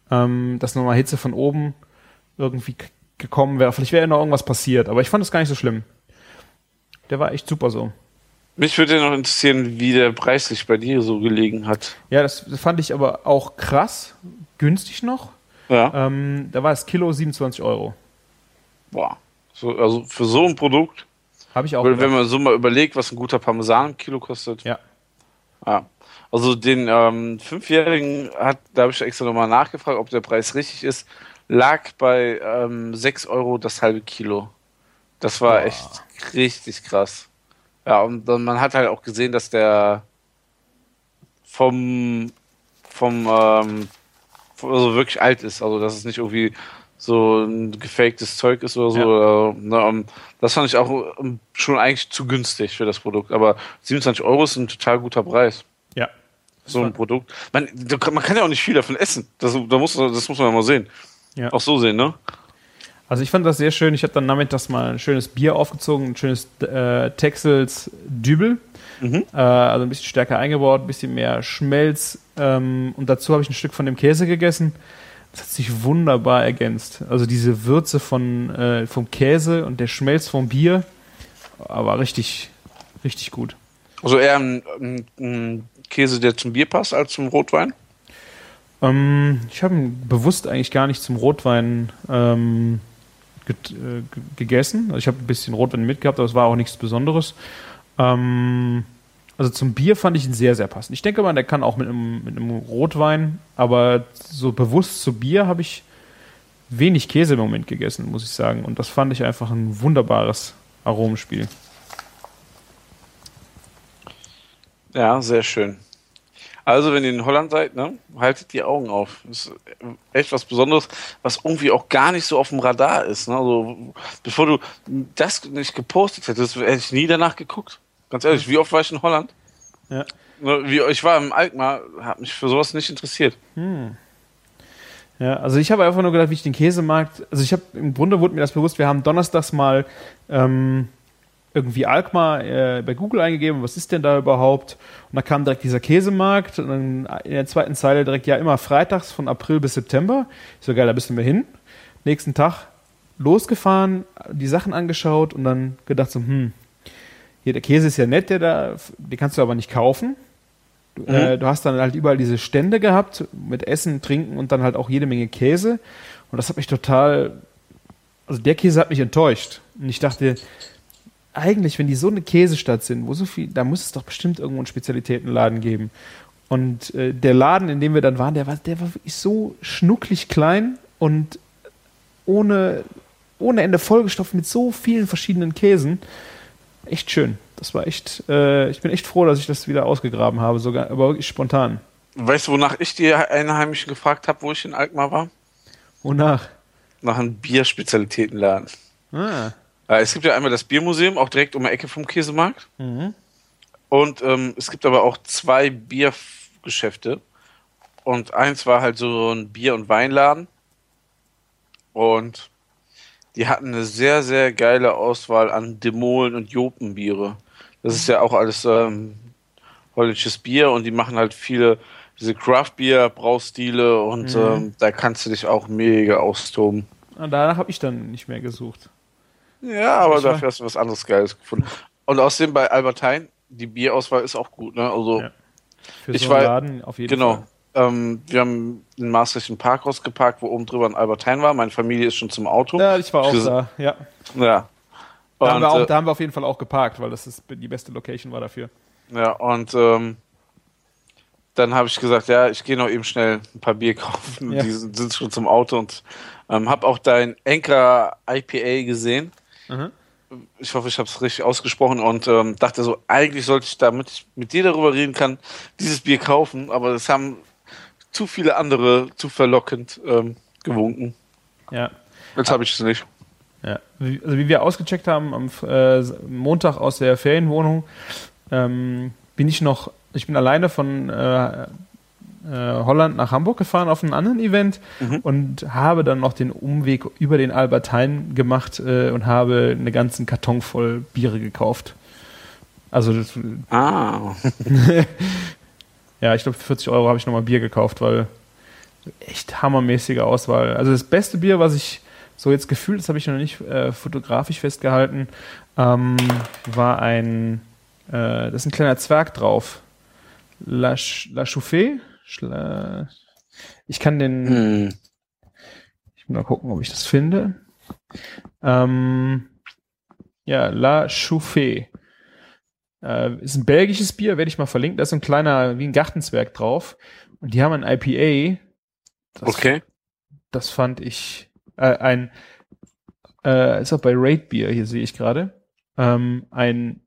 [SPEAKER 4] ähm, dass nochmal Hitze von oben irgendwie gekommen wäre. Vielleicht wäre noch irgendwas passiert, aber ich fand es gar nicht so schlimm. Der war echt super so.
[SPEAKER 5] Mich würde noch interessieren, wie der Preis sich bei dir so gelegen hat.
[SPEAKER 4] Ja, das fand ich aber auch krass, günstig noch.
[SPEAKER 5] Ja.
[SPEAKER 4] Ähm, da war das Kilo 27 Euro.
[SPEAKER 5] Boah. So, also für so ein Produkt,
[SPEAKER 4] Habe ich auch.
[SPEAKER 5] wenn
[SPEAKER 4] gedacht.
[SPEAKER 5] man so mal überlegt, was ein guter Parmesan im Kilo kostet.
[SPEAKER 4] Ja.
[SPEAKER 5] Ja. Also den ähm, Fünfjährigen hat, da habe ich extra nochmal nachgefragt, ob der Preis richtig ist, lag bei ähm, 6 Euro das halbe Kilo. Das war
[SPEAKER 4] Boah.
[SPEAKER 5] echt richtig krass. Ja, und dann, man hat halt auch gesehen, dass der vom, vom, ähm, vom- also wirklich alt ist. Also, dass es nicht irgendwie so ein gefaktes Zeug ist oder so.
[SPEAKER 4] Ja.
[SPEAKER 5] Oder, ne, das fand ich auch schon eigentlich zu günstig für das Produkt. Aber 27 Euro ist ein total guter Preis.
[SPEAKER 4] Ja.
[SPEAKER 5] So ein Produkt. Man, man kann ja auch nicht viel davon essen. Das, da muss, das muss man ja mal sehen.
[SPEAKER 4] Ja.
[SPEAKER 5] Auch so sehen, ne?
[SPEAKER 4] Also ich fand das sehr schön. Ich habe dann nachmittags mal ein schönes Bier aufgezogen, ein schönes äh, Texels Dübel.
[SPEAKER 5] Mhm.
[SPEAKER 4] Äh, also ein bisschen stärker eingebaut, ein bisschen mehr Schmelz. Ähm, und dazu habe ich ein Stück von dem Käse gegessen. Das hat sich wunderbar ergänzt. Also diese Würze von, äh, vom Käse und der Schmelz vom Bier war richtig, richtig gut.
[SPEAKER 5] Also eher ein, ein, ein Käse, der zum Bier passt, als zum Rotwein.
[SPEAKER 4] Ähm, ich habe ihn bewusst eigentlich gar nicht zum Rotwein ähm, äh, ge- gegessen. Also ich habe ein bisschen Rotwein mitgehabt, aber es war auch nichts Besonderes. Ähm, also zum Bier fand ich ihn sehr, sehr passend. Ich denke mal, der kann auch mit einem, mit einem Rotwein, aber so bewusst zu Bier habe ich wenig Käse im Moment gegessen, muss ich sagen. Und das fand ich einfach ein wunderbares Aromenspiel.
[SPEAKER 5] Ja, sehr schön. Also, wenn ihr in Holland seid, ne, haltet die Augen auf. Das ist echt was Besonderes, was irgendwie auch gar nicht so auf dem Radar ist. Ne? Also, bevor du das nicht gepostet hättest, hätte ich nie danach geguckt. Ganz ehrlich, wie oft war ich in Holland?
[SPEAKER 4] Ja.
[SPEAKER 5] Ne, Wie, ich war im Alkmaar, hat mich für sowas nicht interessiert.
[SPEAKER 4] Ja, also ich habe einfach nur gedacht, wie ich den Käse mag. Also ich habe im Grunde wurde mir das bewusst. Wir haben donnerstags mal ähm, irgendwie Alkmaar äh, bei Google eingegeben. Was ist denn da überhaupt? Und da kam direkt dieser Käsemarkt und dann in der zweiten Zeile direkt ja immer freitags von April bis September. Ich so geil, da müssen wir hin. Nächsten Tag losgefahren, die Sachen angeschaut und dann gedacht so, hm, hier der Käse ist ja nett, der da, den kannst du aber nicht kaufen. Du, äh, du hast dann halt überall diese Stände gehabt mit Essen, Trinken und dann halt auch jede Menge Käse. Und das hat mich total, also der Käse hat mich enttäuscht. Und ich dachte, eigentlich, wenn die so eine Käsestadt sind, wo so viel, da muss es doch bestimmt irgendwo einen Spezialitätenladen geben. Und äh, der Laden, in dem wir dann waren, der war, der war wirklich so schnucklig klein und ohne, ohne Ende vollgestopft mit so vielen verschiedenen Käsen. Echt schön. Das war echt, äh, ich bin echt froh, dass ich das wieder ausgegraben habe, sogar, aber wirklich spontan.
[SPEAKER 5] Weißt du, wonach ich die Einheimischen gefragt habe, wo ich in Alkmaar war?
[SPEAKER 4] Wonach?
[SPEAKER 5] Nach einem Bierspezialitätenladen.
[SPEAKER 4] Ah.
[SPEAKER 5] Äh, Es gibt ja einmal das Biermuseum, auch direkt um die Ecke vom Käsemarkt.
[SPEAKER 4] Mhm.
[SPEAKER 5] Und ähm, es gibt aber auch zwei Biergeschäfte. Und eins war halt so ein Bier- und Weinladen. Und die hatten eine sehr, sehr geile Auswahl an Demolen und Jopenbiere. Das ist ja auch alles ähm, holländisches Bier und die machen halt viele diese Craft-Bier-Braustile und
[SPEAKER 4] Mhm.
[SPEAKER 5] ähm, da kannst du dich auch mega austoben.
[SPEAKER 4] Und danach habe ich dann nicht mehr gesucht.
[SPEAKER 5] Ja, aber
[SPEAKER 4] war-
[SPEAKER 5] dafür hast du was anderes Geiles gefunden. Und außerdem bei Albertheim, die Bierauswahl ist auch gut, ne? Also,
[SPEAKER 4] Ja. Für
[SPEAKER 5] Ich
[SPEAKER 4] so
[SPEAKER 5] war-
[SPEAKER 4] einen Laden auf jeden
[SPEAKER 5] genau.
[SPEAKER 4] Fall.
[SPEAKER 5] Ähm, wir haben ein Maastricht Parkhaus geparkt, wo oben drüber ein Albertheim war. Meine Familie ist schon zum Auto.
[SPEAKER 4] Ja, ich war auch
[SPEAKER 5] Ges-
[SPEAKER 4] da. Ja.
[SPEAKER 5] Ja.
[SPEAKER 4] Da, haben
[SPEAKER 5] Und,
[SPEAKER 4] wir auch,
[SPEAKER 5] äh,
[SPEAKER 4] da haben wir auf jeden Fall auch geparkt, weil das ist die beste Location war dafür.
[SPEAKER 5] ja, und ähm, dann habe ich gesagt, ja, ich gehe noch eben schnell ein paar Bier kaufen.
[SPEAKER 4] Ja.
[SPEAKER 5] Die sind, sind schon zum Auto und ähm, habe auch dein Anchor IPA gesehen.
[SPEAKER 4] Mhm.
[SPEAKER 5] ich hoffe, ich habe es richtig ausgesprochen und ähm, dachte so, eigentlich sollte ich, damit ich mit dir darüber reden kann, dieses Bier kaufen, aber es haben zu viele andere zu verlockend ähm, gewunken.
[SPEAKER 4] Ja.
[SPEAKER 5] Jetzt habe ich es nicht.
[SPEAKER 4] Ja, wie, also wie wir ausgecheckt haben am äh, Montag aus der Ferienwohnung, ähm, bin ich noch, ich bin alleine von äh, äh, Holland nach Hamburg gefahren auf einen anderen Event
[SPEAKER 5] Mhm.
[SPEAKER 4] und habe dann noch den Umweg über den Albertheim gemacht äh, und habe einen ganzen Karton voll Biere gekauft. Also das,
[SPEAKER 5] Ah.
[SPEAKER 4] ja, ich glaube für 40 Euro habe ich nochmal Bier gekauft, weil echt hammermäßige Auswahl. Also das beste Bier, was ich so jetzt gefühlt, das habe ich noch nicht äh, fotografisch festgehalten, ähm, war ein, äh, da ist ein kleiner Zwerg drauf. La, Ch- La Chauffée? Schla ich kann den,
[SPEAKER 5] Hm.
[SPEAKER 4] ich muss mal gucken, ob ich das finde. Ähm, ja, La Chauffée. Äh, ist ein belgisches Bier, werde ich mal verlinken. Da ist so ein kleiner, wie ein Gartenzwerg drauf. Und die haben ein IPA. Das,
[SPEAKER 5] Okay.
[SPEAKER 4] Das fand ich, äh, ein, äh, ist auch bei Raid Beer, hier sehe ich gerade. Ähm, ein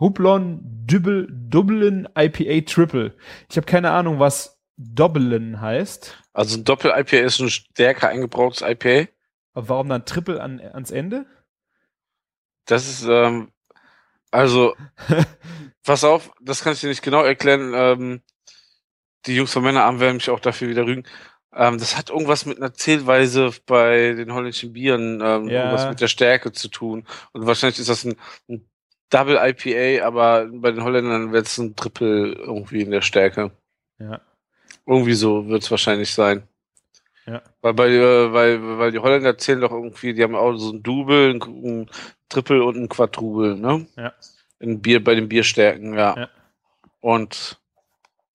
[SPEAKER 4] Hublon Dubbel, Dublin IPA Triple. Ich habe keine Ahnung, was Dublin heißt.
[SPEAKER 5] Also ein Doppel-IPA ist ein stärker eingebrauchtes IPA.
[SPEAKER 4] Aber warum dann Triple an, ans Ende?
[SPEAKER 5] Das ist, ähm, also, pass auf, das kann ich dir nicht genau erklären. Ähm, die Jungs von Männerarm werden mich auch dafür wieder rügen. Ähm, das hat irgendwas mit einer Zählweise bei den holländischen Bieren, ähm,
[SPEAKER 4] Ja.
[SPEAKER 5] irgendwas mit der Stärke zu tun. Und wahrscheinlich ist das ein, ein Double IPA, aber bei den Holländern wird es ein Triple irgendwie in der Stärke.
[SPEAKER 4] Ja.
[SPEAKER 5] Irgendwie so wird es wahrscheinlich sein.
[SPEAKER 4] Ja.
[SPEAKER 5] Weil, bei, äh, weil, weil die Holländer zählen doch irgendwie, die haben auch so ein Double, ein, ein Triple und ein Quadruple, ne?
[SPEAKER 4] Ja.
[SPEAKER 5] In Bier, bei den Bierstärken, ja.
[SPEAKER 4] Ja.
[SPEAKER 5] Und,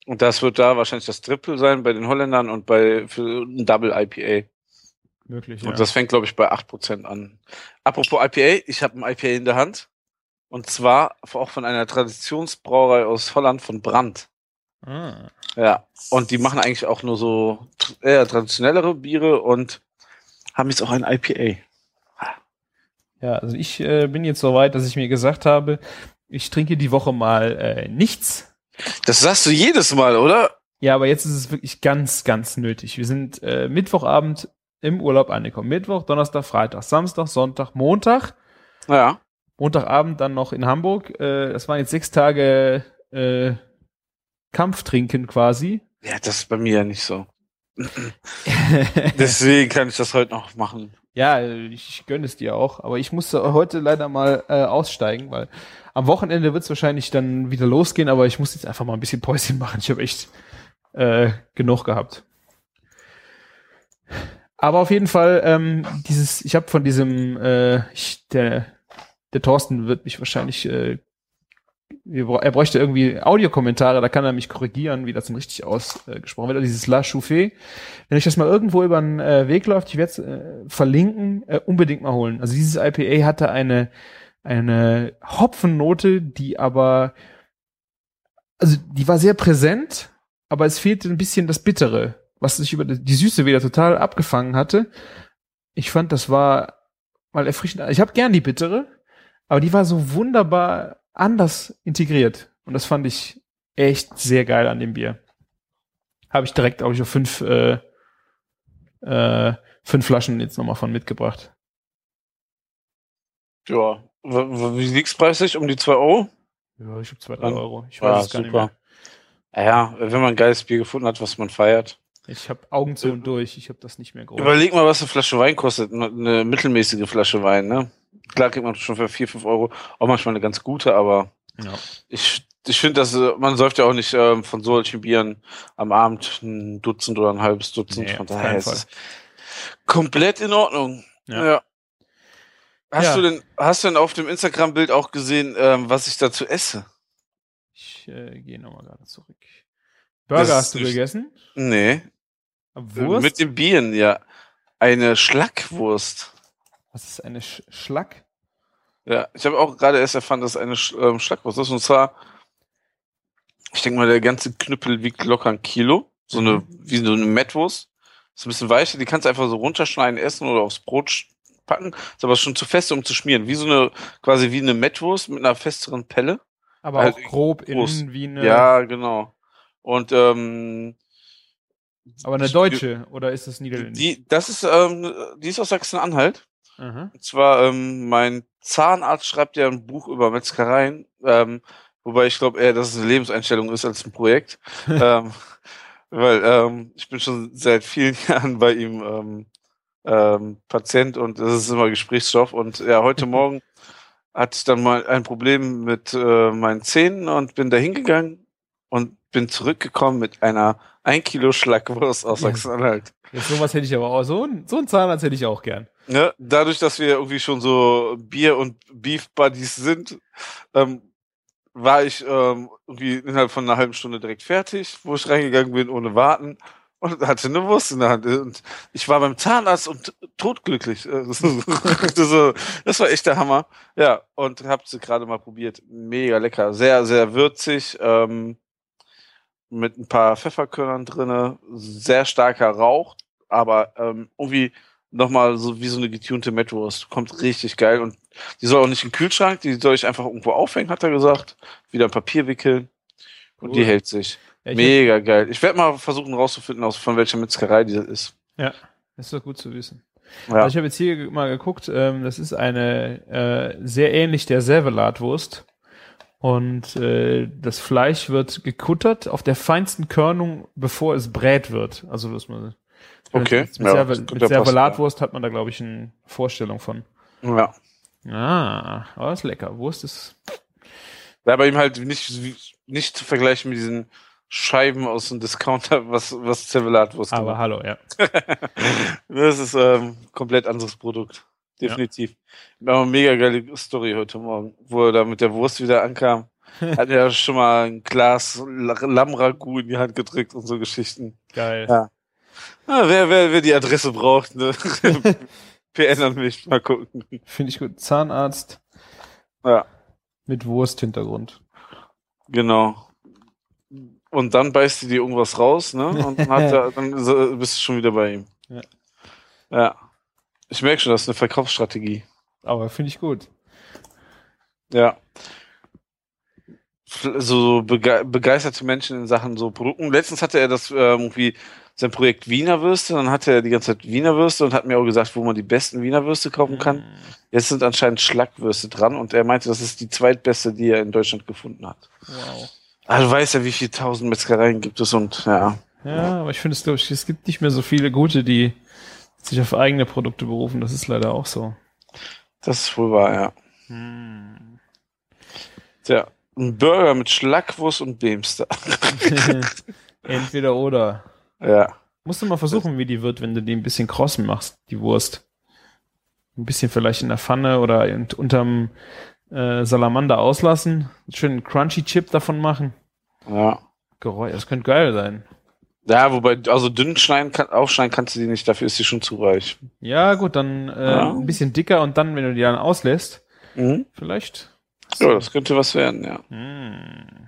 [SPEAKER 5] und das wird da wahrscheinlich das Triple sein bei den Holländern und bei für ein Double IPA.
[SPEAKER 4] Möglich, ja.
[SPEAKER 5] Und das fängt, glaube ich, bei 8% an. Apropos IPA, ich habe ein IPA in der Hand. Und zwar auch von einer Traditionsbrauerei aus Holland von Brandt.
[SPEAKER 4] ah.
[SPEAKER 5] Ja, und die machen eigentlich auch nur so eher traditionellere Biere und haben jetzt auch ein IPA.
[SPEAKER 4] Ja, also ich äh, bin jetzt so weit, dass ich mir gesagt habe, ich trinke die Woche mal äh, nichts.
[SPEAKER 5] Das sagst du jedes Mal, oder?
[SPEAKER 4] Ja, aber jetzt ist es wirklich ganz, ganz nötig. Wir sind äh, Mittwochabend im Urlaub angekommen. Mittwoch, Donnerstag, Freitag, Samstag, Sonntag, Montag.
[SPEAKER 5] Ja.
[SPEAKER 4] Montagabend dann noch in Hamburg. Äh, das waren jetzt sechs Tage äh, Kampftrinken quasi.
[SPEAKER 5] Ja, das ist bei mir ja nicht so. Deswegen kann ich das heute noch machen.
[SPEAKER 4] Ja, ich, gönne es dir auch, aber ich musste heute leider mal äh, aussteigen, weil am Wochenende wird es wahrscheinlich dann wieder losgehen, aber ich muss jetzt einfach mal ein bisschen Päuschen machen. Ich habe echt äh, genug gehabt. Aber auf jeden Fall, ähm, dieses, ich habe von diesem, äh, ich, der, der Thorsten wird mich wahrscheinlich, äh, er bräuchte irgendwie Audiokommentare, da kann er mich korrigieren, wie das denn richtig ausgesprochen wird. Also dieses La Chauffée. Wenn euch das mal irgendwo über den äh, Weg läuft, ich werde es äh, verlinken, äh, unbedingt mal holen. Also dieses IPA hatte eine, eine Hopfennote, die aber, also die war sehr präsent, aber es fehlte ein bisschen das Bittere, was sich über die die Süße wieder total abgefangen hatte. Ich fand, das war mal erfrischend. Ich habe gern die bittere, aber die war so wunderbar anders integriert. Und das fand ich echt sehr geil an dem Bier. Habe ich direkt, glaube ich, auf fünf, äh, äh, fünf Flaschen jetzt nochmal von mitgebracht.
[SPEAKER 5] Ja. Wie liegt's preislich? Um die 2 Euro?
[SPEAKER 4] Ja, ich habe zwei, drei Euro. Ich
[SPEAKER 5] Ja,
[SPEAKER 4] weiß es gar nicht mehr.
[SPEAKER 5] super. Ja, wenn man ein geiles Bier gefunden hat, was man feiert.
[SPEAKER 4] Ich habe Augen zu und durch. Ich habe das nicht mehr groß.
[SPEAKER 5] Überleg mal, was eine Flasche Wein kostet. Eine mittelmäßige Flasche Wein, ne? Klar kriegt man schon für 4, 5 Euro auch manchmal eine ganz gute, aber
[SPEAKER 4] Ja.
[SPEAKER 5] ich, ich finde, dass äh, man säuft ja auch nicht ähm, von solchen Bieren am Abend ein Dutzend oder ein halbes Dutzend.
[SPEAKER 4] Nee,
[SPEAKER 5] von daher ist es komplett in Ordnung.
[SPEAKER 4] Ja.
[SPEAKER 5] Ja. Hast
[SPEAKER 4] Ja.
[SPEAKER 5] du denn, hast du denn auf dem Instagram-Bild auch gesehen, ähm, was ich dazu esse?
[SPEAKER 4] Ich äh, gehe nochmal gerade zurück. Burger
[SPEAKER 5] Das
[SPEAKER 4] hast du gegessen?
[SPEAKER 5] Nee.
[SPEAKER 4] Wurst?
[SPEAKER 5] Mit den Bieren, ja. Eine Schlackwurst.
[SPEAKER 4] Was ist eine Sch Schlack?
[SPEAKER 5] Ja, ich habe auch gerade erst erfahren, dass es eine Sch ähm, Schlackwurst ist. Und zwar, ich denke mal, der ganze Knüppel wiegt locker ein Kilo. So eine, wie so eine Mettwurst. Ist ein bisschen weicher, die kannst du einfach so runterschneiden, essen oder aufs Brot packen. Ist aber schon zu fest, um zu schmieren. Wie so eine, quasi wie eine Mettwurst mit einer festeren Pelle.
[SPEAKER 4] Aber
[SPEAKER 5] Halt
[SPEAKER 4] auch grob
[SPEAKER 5] groß.
[SPEAKER 4] innen wie eine.
[SPEAKER 5] Ja, genau. Und ähm,
[SPEAKER 4] aber eine deutsche oder ist das niederländisch?
[SPEAKER 5] Die, das ist, ähm, die ist aus Sachsen-Anhalt.
[SPEAKER 4] Aha.
[SPEAKER 5] Und zwar, ähm, mein Zahnarzt schreibt ja ein Buch über Metzgereien, ähm, wobei ich glaube eher, dass es eine Lebenseinstellung ist als ein Projekt. ähm, weil ähm, ich bin schon seit vielen Jahren bei ihm ähm, ähm, Patient und das ist immer Gesprächsstoff. Und ja, heute Morgen hatte ich dann mal ein Problem mit äh, meinen Zähnen und bin da hingegangen und bin zurückgekommen mit einer 1 Kilo Schlackwurst aus
[SPEAKER 4] Ja.
[SPEAKER 5] Sachsen-Anhalt.
[SPEAKER 4] Jetzt sowas hätte ich aber auch. So, ein- so einen Zahnarzt hätte ich auch gern.
[SPEAKER 5] Ne? Dadurch, dass wir irgendwie schon so Bier- und Beef-Buddies sind, ähm, war ich ähm, irgendwie innerhalb von einer halben Stunde direkt fertig, wo ich reingegangen bin, ohne warten. Und hatte eine Wurst in der Hand. Und ich war beim Zahnarzt und totglücklich. Äh, Das, war echt der Hammer. Ja, und hab sie gerade mal probiert. Mega lecker. Sehr, sehr würzig. Ähm, mit ein paar Pfefferkörnern drinne. Sehr starker Rauch. Aber ähm, irgendwie nochmal so wie so eine getunte Mettwurst. Kommt richtig geil. Und die soll auch nicht im Kühlschrank, die soll ich einfach irgendwo aufhängen, hat er gesagt. Wieder in Papier wickeln. Und
[SPEAKER 4] Cool.
[SPEAKER 5] die hält sich.
[SPEAKER 4] Ja,
[SPEAKER 5] Mega geil. Ich werde mal versuchen rauszufinden, aus von welcher Metzgerei die ist.
[SPEAKER 4] Ja, ist doch gut zu wissen.
[SPEAKER 5] Ja.
[SPEAKER 4] Also ich habe jetzt hier mal geguckt, ähm, das ist eine äh, sehr ähnlich der Servelatwurst. Und äh, das Fleisch wird gekuttert auf der feinsten Körnung, bevor es brät wird. Also dass man
[SPEAKER 5] Okay,
[SPEAKER 4] mit,
[SPEAKER 5] ja,
[SPEAKER 4] mit
[SPEAKER 5] ja
[SPEAKER 4] Servelatwurst hat man da glaube ich eine Vorstellung von.
[SPEAKER 5] ja.
[SPEAKER 4] Ah, aber ist lecker. Wurst ist
[SPEAKER 5] Ja, bei ihm halt nicht, nicht zu vergleichen mit diesen Scheiben aus dem Discounter, was, was Zervelatwurst
[SPEAKER 4] aber hallo, ja.
[SPEAKER 5] Das ist ähm, komplett anderes Produkt. Definitiv. Aber mega geile Story heute Morgen, wo er da mit der Wurst wieder ankam. Hat er schon mal ein Glas La- Lammragout in die Hand gedrückt und so Geschichten.
[SPEAKER 4] Geil.
[SPEAKER 5] Ja. Ah, wer, wer, wer die Adresse braucht, ne? PN an mich, mal gucken.
[SPEAKER 4] Finde ich gut. Zahnarzt
[SPEAKER 5] Ja,
[SPEAKER 4] mit Wursthintergrund.
[SPEAKER 5] genau. Und dann beißt du dir irgendwas raus, ne? Und dann, er, dann ist bist du schon wieder bei ihm.
[SPEAKER 4] Ja.
[SPEAKER 5] Ja. Ich merke schon, das ist eine Verkaufsstrategie.
[SPEAKER 4] Aber finde ich gut.
[SPEAKER 5] Ja. So bege begeisterte Menschen in Sachen so Produkten. Letztens hatte er das äh, irgendwie sein Projekt Wiener Würste, dann hatte er die ganze Zeit Wiener Würste und hat mir auch gesagt, wo man die besten Wiener Würste kaufen kann. Jetzt sind anscheinend Schlackwürste dran und er meinte, das ist die zweitbeste, die er in Deutschland gefunden hat.
[SPEAKER 4] Wow.
[SPEAKER 5] Also du weißt ja, wie viele tausend Metzgereien gibt es und ja.
[SPEAKER 4] Ja, aber ich finde es, glaube ich, es gibt nicht mehr so viele gute, die sich auf eigene Produkte berufen. Das ist leider auch so.
[SPEAKER 5] Das ist wohl wahr, ja.
[SPEAKER 4] Hm.
[SPEAKER 5] Tja, ein Burger mit Schlackwurst und Beemster.
[SPEAKER 4] Entweder oder.
[SPEAKER 5] Ja.
[SPEAKER 4] Musst du mal versuchen, wie die wird, wenn du die ein bisschen krossen machst, die Wurst. Ein bisschen vielleicht in der Pfanne oder in, unterm äh, Salamander auslassen. Schön einen Crunchy Chip davon machen.
[SPEAKER 5] Ja.
[SPEAKER 4] Geräusch, das könnte geil sein.
[SPEAKER 5] Ja, wobei, also dünn schneiden, kann, aufschneiden kannst du die nicht, dafür ist sie schon zu weich.
[SPEAKER 4] Ja, gut, dann äh,
[SPEAKER 5] Ja.
[SPEAKER 4] ein bisschen dicker und dann, wenn du die dann auslässt,
[SPEAKER 5] Mhm.
[SPEAKER 4] vielleicht.
[SPEAKER 5] Ja, das könnte was werden, ja.
[SPEAKER 4] Hm.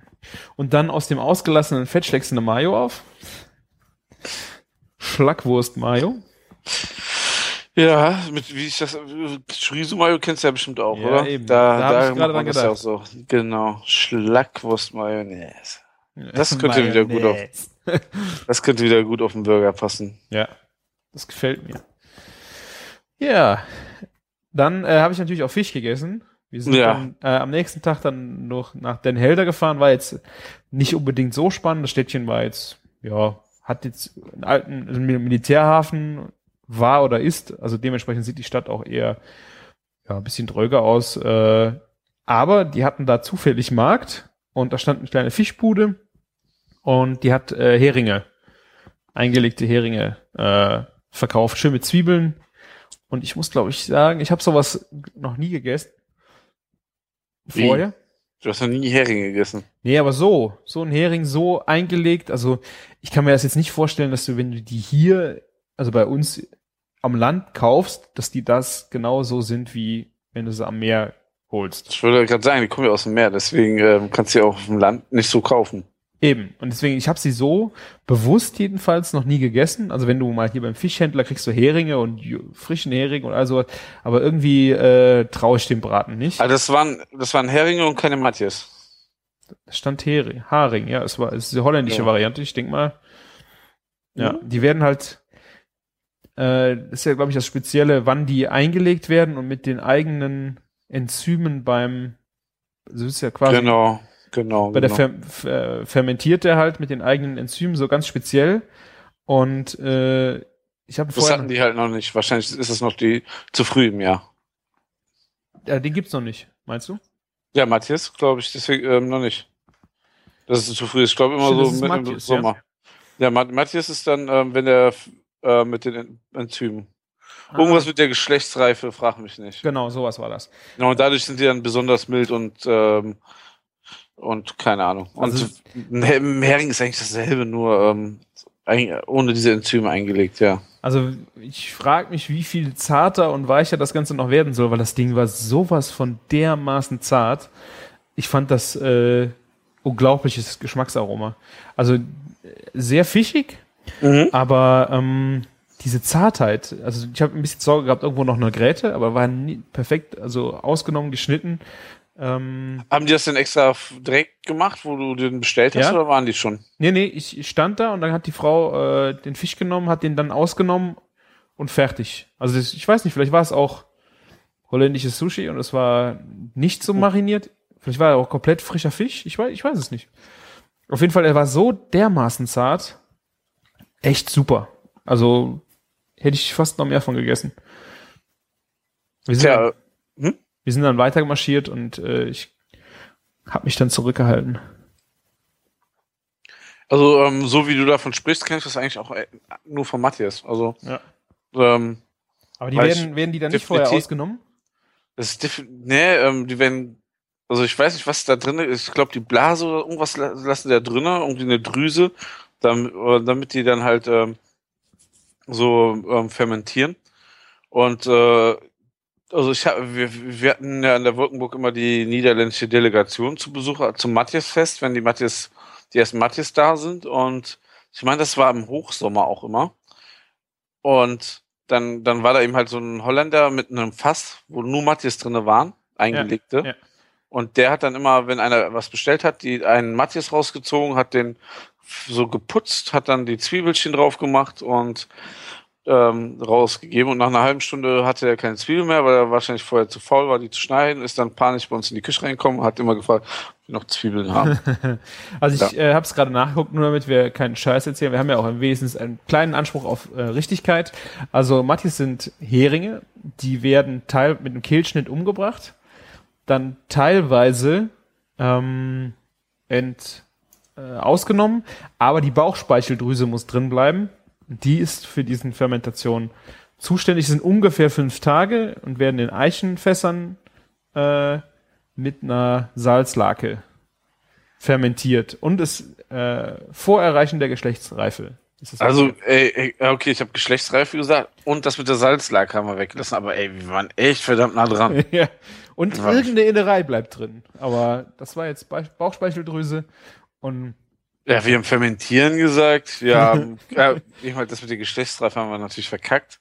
[SPEAKER 4] Und dann aus dem ausgelassenen Fett schlägst du eine Mayo auf. Schlackwurst Mayo.
[SPEAKER 5] Ja, mit wie ich das Chorizo Mayo kennst du ja bestimmt auch,
[SPEAKER 4] Ja,
[SPEAKER 5] oder?
[SPEAKER 4] eben.
[SPEAKER 5] Da,
[SPEAKER 4] Da
[SPEAKER 5] da,
[SPEAKER 4] ich gerade dran
[SPEAKER 5] das ja auch so. Genau, Schlackwurst Mayonnaise. Das könnte wieder gut auf. Das könnte wieder gut auf den Burger passen.
[SPEAKER 4] Ja, das gefällt mir. Ja, dann äh, habe ich natürlich auch Fisch gegessen. Wir sind
[SPEAKER 5] Ja.
[SPEAKER 4] dann äh, am nächsten Tag dann noch nach Den Helder gefahren. War jetzt nicht unbedingt so spannend. Das Städtchen war jetzt, ja, hat jetzt einen alten also Mil- Militärhafen, war oder ist. Also dementsprechend sieht die Stadt auch eher ja, ein bisschen dröger aus. Äh, aber die hatten da zufällig Markt und da stand eine kleine Fischbude und die hat äh, Heringe, eingelegte Heringe äh, verkauft, schön mit Zwiebeln. Und ich muss, glaube ich, sagen, ich habe sowas noch nie gegessen. Vorher.
[SPEAKER 5] Du hast noch nie Heringe gegessen.
[SPEAKER 4] Nee, aber so, so ein Hering so eingelegt, also ich kann mir das jetzt nicht vorstellen, dass du, wenn du die hier, also bei uns am Land kaufst, dass die das genau so sind, wie wenn du sie am Meer holst.
[SPEAKER 5] Ich würde gerade sagen, die kommen ja aus dem Meer, deswegen ähm, kannst du sie auch auf dem Land nicht so kaufen.
[SPEAKER 4] Eben. Und deswegen, ich habe sie so bewusst jedenfalls noch nie gegessen. Also wenn du mal hier beim Fischhändler kriegst du Heringe und frischen Hering und all sowas, aber irgendwie äh, traue ich dem Braten nicht.
[SPEAKER 5] Also das waren, das waren Heringe und keine Matjes.
[SPEAKER 4] Es stand Hering, Haring, ja, es war es ist die holländische
[SPEAKER 5] Ja.
[SPEAKER 4] Variante, ich denk mal. Ja,
[SPEAKER 5] Mhm.
[SPEAKER 4] die werden halt, äh, das ist ja, glaube ich, das Spezielle, wann die eingelegt werden und mit den eigenen Enzymen beim, also das ist ja quasi
[SPEAKER 5] Genau, genau.
[SPEAKER 4] bei der
[SPEAKER 5] genau.
[SPEAKER 4] Fer Fer fermentiert er halt mit den eigenen Enzymen so ganz speziell. Und äh, ich habe
[SPEAKER 5] das
[SPEAKER 4] vorher,
[SPEAKER 5] hatten die halt noch nicht. Wahrscheinlich ist es noch die zu früh im Jahr.
[SPEAKER 4] ja, den gibt's noch nicht, meinst du?
[SPEAKER 5] Ja, Matthias, glaube ich, deswegen ähm, noch nicht. Das ist zu früh. Ich glaube immer
[SPEAKER 4] Stimmt,
[SPEAKER 5] so
[SPEAKER 4] das
[SPEAKER 5] im
[SPEAKER 4] Matthias, ja.
[SPEAKER 5] Sommer. Ja, Mat- Matthias ist dann, ähm, wenn der äh, mit den En- Enzymen. Irgendwas mit der Geschlechtsreife, frag mich nicht.
[SPEAKER 4] Genau, sowas war das.
[SPEAKER 5] Genau, und dadurch sind die dann besonders mild und ähm, und keine Ahnung. Und
[SPEAKER 4] Also-
[SPEAKER 5] ein He- ein Hering ist eigentlich dasselbe, nur ähm, ohne diese Enzyme eingelegt, ja.
[SPEAKER 4] Also ich frage mich, wie viel zarter und weicher das Ganze noch werden soll, weil das Ding war sowas von dermaßen zart. Ich fand das äh, unglaubliches Geschmacksaroma. Also sehr fischig, aber ähm, diese Zartheit, also ich habe ein bisschen Sorge gehabt, irgendwo noch eine Gräte, aber war nie, perfekt, also ausgenommen, geschnitten. Ähm,
[SPEAKER 5] Haben die das denn extra direkt gemacht, wo du den bestellt hast,
[SPEAKER 4] Ja.
[SPEAKER 5] oder waren die schon?
[SPEAKER 4] nee, nee, ich, stand da und dann hat die Frau äh, den Fisch genommen, hat den dann ausgenommen und fertig. Also das, ich weiß nicht, vielleicht war es auch holländisches Sushi und es war nicht so mariniert. Vielleicht war er auch komplett frischer Fisch. Ich weiß, ich weiß es nicht. Auf jeden Fall, er war so dermaßen zart. Echt super. Also hätte ich fast noch mehr von gegessen. Wir sind,
[SPEAKER 5] Tja,
[SPEAKER 4] wir sind dann weiter marschiert und äh, ich habe mich dann zurückgehalten.
[SPEAKER 5] also ähm, so wie du davon sprichst, kenne ich das eigentlich auch äh, nur von Matthias. Also
[SPEAKER 4] Ja.
[SPEAKER 5] ähm,
[SPEAKER 4] Aber die werden, werden die dann nicht vorher
[SPEAKER 5] definitiv-
[SPEAKER 4] ausgenommen?
[SPEAKER 5] das ist nee, ähm, die werden, also ich weiß nicht, was da drin ist. Ich glaube, die Blase oder irgendwas la- lassen da drin, irgendwie eine Drüse, damit, damit die dann halt ähm, so ähm, fermentieren. Und äh, also ich hab, wir, wir hatten ja in der Wolkenburg immer die niederländische Delegation zu Besuch zum Matthias-Fest, wenn die Matthias, die ersten Matthias da sind. Und ich meine, das war im Hochsommer auch immer. Und dann, dann war da eben halt so ein Holländer mit einem Fass, wo nur Matthias drinne waren, eingelegte.
[SPEAKER 4] ja.
[SPEAKER 5] Und der hat dann immer, wenn einer was bestellt hat, die einen Matthias rausgezogen, hat den so geputzt, hat dann die Zwiebelchen drauf gemacht und ähm, rausgegeben. Und nach einer halben Stunde hatte er keine Zwiebel mehr, weil er wahrscheinlich vorher zu faul war, die zu schneiden, ist dann panisch bei uns in die Küche reingekommen und hat immer gefragt, ob wir noch Zwiebeln haben.
[SPEAKER 4] Also ich äh, habe es gerade nachgeguckt, nur damit wir keinen Scheiß erzählen. Wir haben ja auch wenigstens einen kleinen Anspruch auf äh, Richtigkeit. Also Mattis sind Heringe, die werden teil mit einem Kehlschnitt umgebracht, dann teilweise ähm, ent, äh, ausgenommen, aber die Bauchspeicheldrüse muss drin bleiben. Die ist für diesen Fermentation zuständig. Sind ungefähr fünf Tage und werden in Eichenfässern äh, mit einer Salzlake fermentiert und ist äh, vor Erreichen der Geschlechtsreife.
[SPEAKER 5] Also, ey, ey, okay, ich habe Geschlechtsreife gesagt und das mit der Salzlake haben wir weggelassen, aber ey, wir waren echt verdammt nah dran.
[SPEAKER 4] ja. Und irgendeine Innerei bleibt drin. Aber das war jetzt Bauchspeicheldrüse und
[SPEAKER 5] Ja, wir haben Fermentieren gesagt. Ja, ja ich meine, das mit der Geschlechtsreife haben wir natürlich verkackt.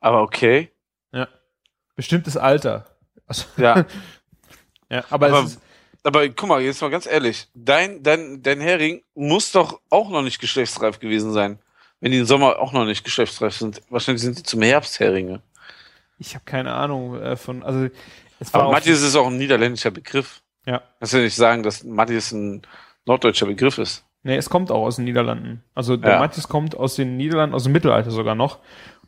[SPEAKER 5] Aber okay.
[SPEAKER 4] bestimmtes Alter. Also,
[SPEAKER 5] Ja.
[SPEAKER 4] ja, aber,
[SPEAKER 5] Aber-
[SPEAKER 4] es ist,
[SPEAKER 5] Aber guck mal, jetzt mal ganz ehrlich. Dein, dein, dein Hering muss doch auch noch nicht geschlechtsreif gewesen sein. Wenn die im Sommer auch noch nicht geschlechtsreif sind. Wahrscheinlich sind die zum Herbst Heringe.
[SPEAKER 4] ich habe keine Ahnung äh, von, also es war
[SPEAKER 5] Aber Matthias ist auch ein niederländischer Begriff.
[SPEAKER 4] Ja.
[SPEAKER 5] Kannst du ja nicht sagen, dass Matthias ein norddeutscher Begriff ist.
[SPEAKER 4] Nee, es kommt auch aus den Niederlanden. Also der
[SPEAKER 5] Ja.
[SPEAKER 4] Matthias kommt aus den Niederlanden, aus dem Mittelalter sogar noch.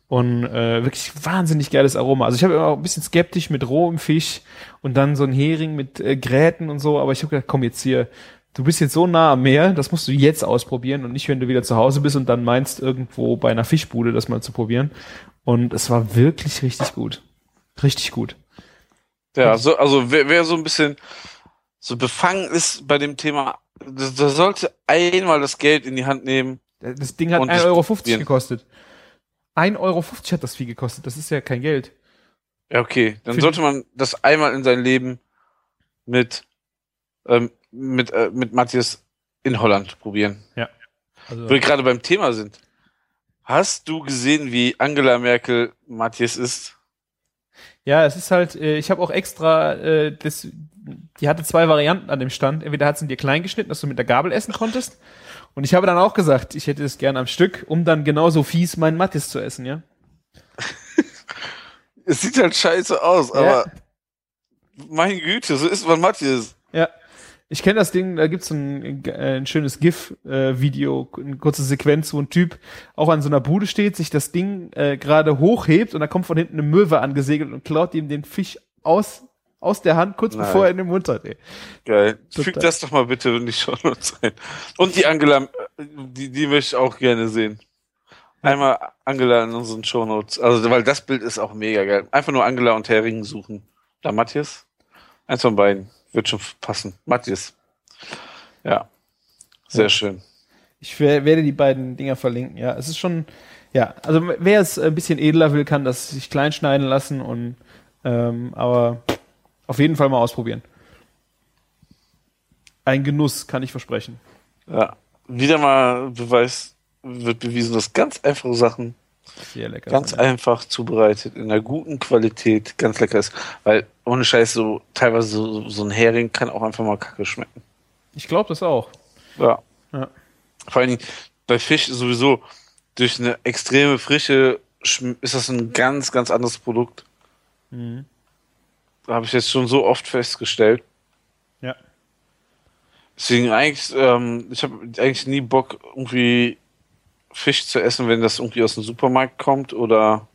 [SPEAKER 4] Und äh, wirklich wahnsinnig geiles Aroma. Also ich habe immer auch ein bisschen skeptisch mit rohem Fisch und dann so ein Hering mit äh, Gräten und so, aber ich habe gedacht, komm jetzt hier, du bist jetzt so nah am Meer, das musst du jetzt ausprobieren und nicht, wenn du wieder zu Hause bist und dann meinst, irgendwo bei einer Fischbude das mal zu probieren. Und es war wirklich richtig gut. Richtig gut.
[SPEAKER 5] Ja, so, also wer, wer so ein bisschen so befangen ist bei dem Thema, der, der sollte einmal das Geld in die Hand nehmen.
[SPEAKER 4] Das Ding hat
[SPEAKER 5] Und
[SPEAKER 4] 1,50
[SPEAKER 5] das
[SPEAKER 4] Euro gekostet. 1,50 Euro hat das Vieh gekostet. Das ist ja kein Geld.
[SPEAKER 5] Ja, okay. Dann
[SPEAKER 4] Für-
[SPEAKER 5] sollte man das einmal in sein Leben mit, ähm, mit, äh, mit Matthias in Holland probieren.
[SPEAKER 4] Also,
[SPEAKER 5] Wo wir gerade beim Thema sind. Hast du gesehen, wie Angela Merkel Matthias ist?
[SPEAKER 4] Ja, es ist halt, äh, ich habe auch extra, äh, das, die hatte zwei Varianten an dem Stand. Entweder hat sie ihn dir klein geschnitten, dass du mit der Gabel essen konntest. Und ich habe dann auch gesagt, ich hätte es gern am Stück, um dann genauso fies meinen Mattis zu essen, ja.
[SPEAKER 5] Es sieht halt scheiße aus,
[SPEAKER 4] Ja.
[SPEAKER 5] aber mein Güte, so ist man Matthias.
[SPEAKER 4] Ja. Ich kenne das Ding, da gibt's ein, äh, ein schönes GIF-Video, eine kurze Sequenz, wo ein Typ auch an so einer Bude steht, sich das Ding äh, gerade hochhebt und da kommt von hinten eine Möwe angesegelt und klaut ihm den Fisch aus aus der Hand, kurz
[SPEAKER 5] Nein.
[SPEAKER 4] bevor er in den Mund hat. Ey.
[SPEAKER 5] Geil.
[SPEAKER 4] Total.
[SPEAKER 5] Füg das doch mal bitte in die Show Notes rein. Und die Angela, die, die möchte ich auch gerne sehen. Einmal Angela in unseren Show Notes. Also, weil das Bild ist auch mega geil. Einfach nur Angela und Hering suchen. Da Matthias? Eins von beiden. Wird schon passen. Matthias. Ja. Sehr
[SPEAKER 4] Ja.
[SPEAKER 5] schön.
[SPEAKER 4] Ich wer- werde die beiden Dinger verlinken. Ja, es ist schon, ja, also wer es ein bisschen edler will, kann das sich klein schneiden lassen und, ähm, aber auf jeden Fall mal ausprobieren. Ein Genuss, kann ich versprechen.
[SPEAKER 5] Ja. Wieder mal Beweis, wird bewiesen, dass ganz einfache Sachen
[SPEAKER 4] Sehr lecker.
[SPEAKER 5] ganz
[SPEAKER 4] sind.
[SPEAKER 5] einfach zubereitet, in einer guten Qualität, ganz lecker ist. Weil ohne Scheiß so teilweise so, so ein Hering kann auch einfach mal kacke schmecken.
[SPEAKER 4] Ich glaube das auch.
[SPEAKER 5] Ja.
[SPEAKER 4] Ja.
[SPEAKER 5] Vor allen Dingen bei Fisch sowieso durch eine extreme Frische ist das ein ganz, ganz anderes Produkt.
[SPEAKER 4] Mhm.
[SPEAKER 5] Habe ich jetzt schon so oft festgestellt.
[SPEAKER 4] Ja.
[SPEAKER 5] Deswegen eigentlich, ähm, ich habe eigentlich nie Bock, irgendwie Fisch zu essen, wenn das irgendwie aus dem Supermarkt kommt oder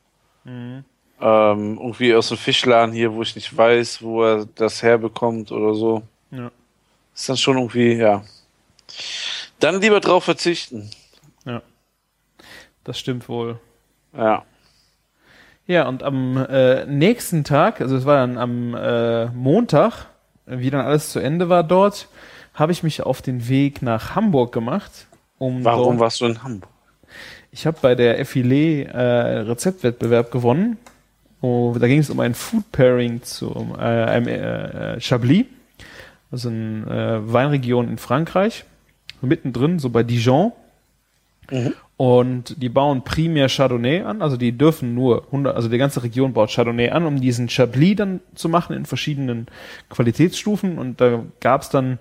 [SPEAKER 4] Mhm.
[SPEAKER 5] ähm, irgendwie aus dem Fischladen hier, wo ich nicht weiß, wo er das herbekommt oder so.
[SPEAKER 4] Ja.
[SPEAKER 5] Ist dann schon irgendwie, ja. Dann lieber drauf verzichten.
[SPEAKER 4] Das stimmt wohl.
[SPEAKER 5] Ja.
[SPEAKER 4] Ja, und am äh, nächsten Tag, also es war dann am äh, Montag, wie dann alles zu Ende war dort, habe ich mich auf den Weg nach Hamburg gemacht. Um
[SPEAKER 5] Warum
[SPEAKER 4] dort,
[SPEAKER 5] warst du in Hamburg?
[SPEAKER 4] Ich habe bei der Filet äh, Rezeptwettbewerb gewonnen. Oh, da ging es um ein Food Pairing zu äh, einem äh, Chablis, also eine äh, Weinregion in Frankreich, mittendrin, so bei Dijon.
[SPEAKER 5] Mhm.
[SPEAKER 4] Und die bauen primär Chardonnay an, also die dürfen nur 100, also die ganze Region baut Chardonnay an, um diesen Chablis dann zu machen in verschiedenen Qualitätsstufen. Und da gab es dann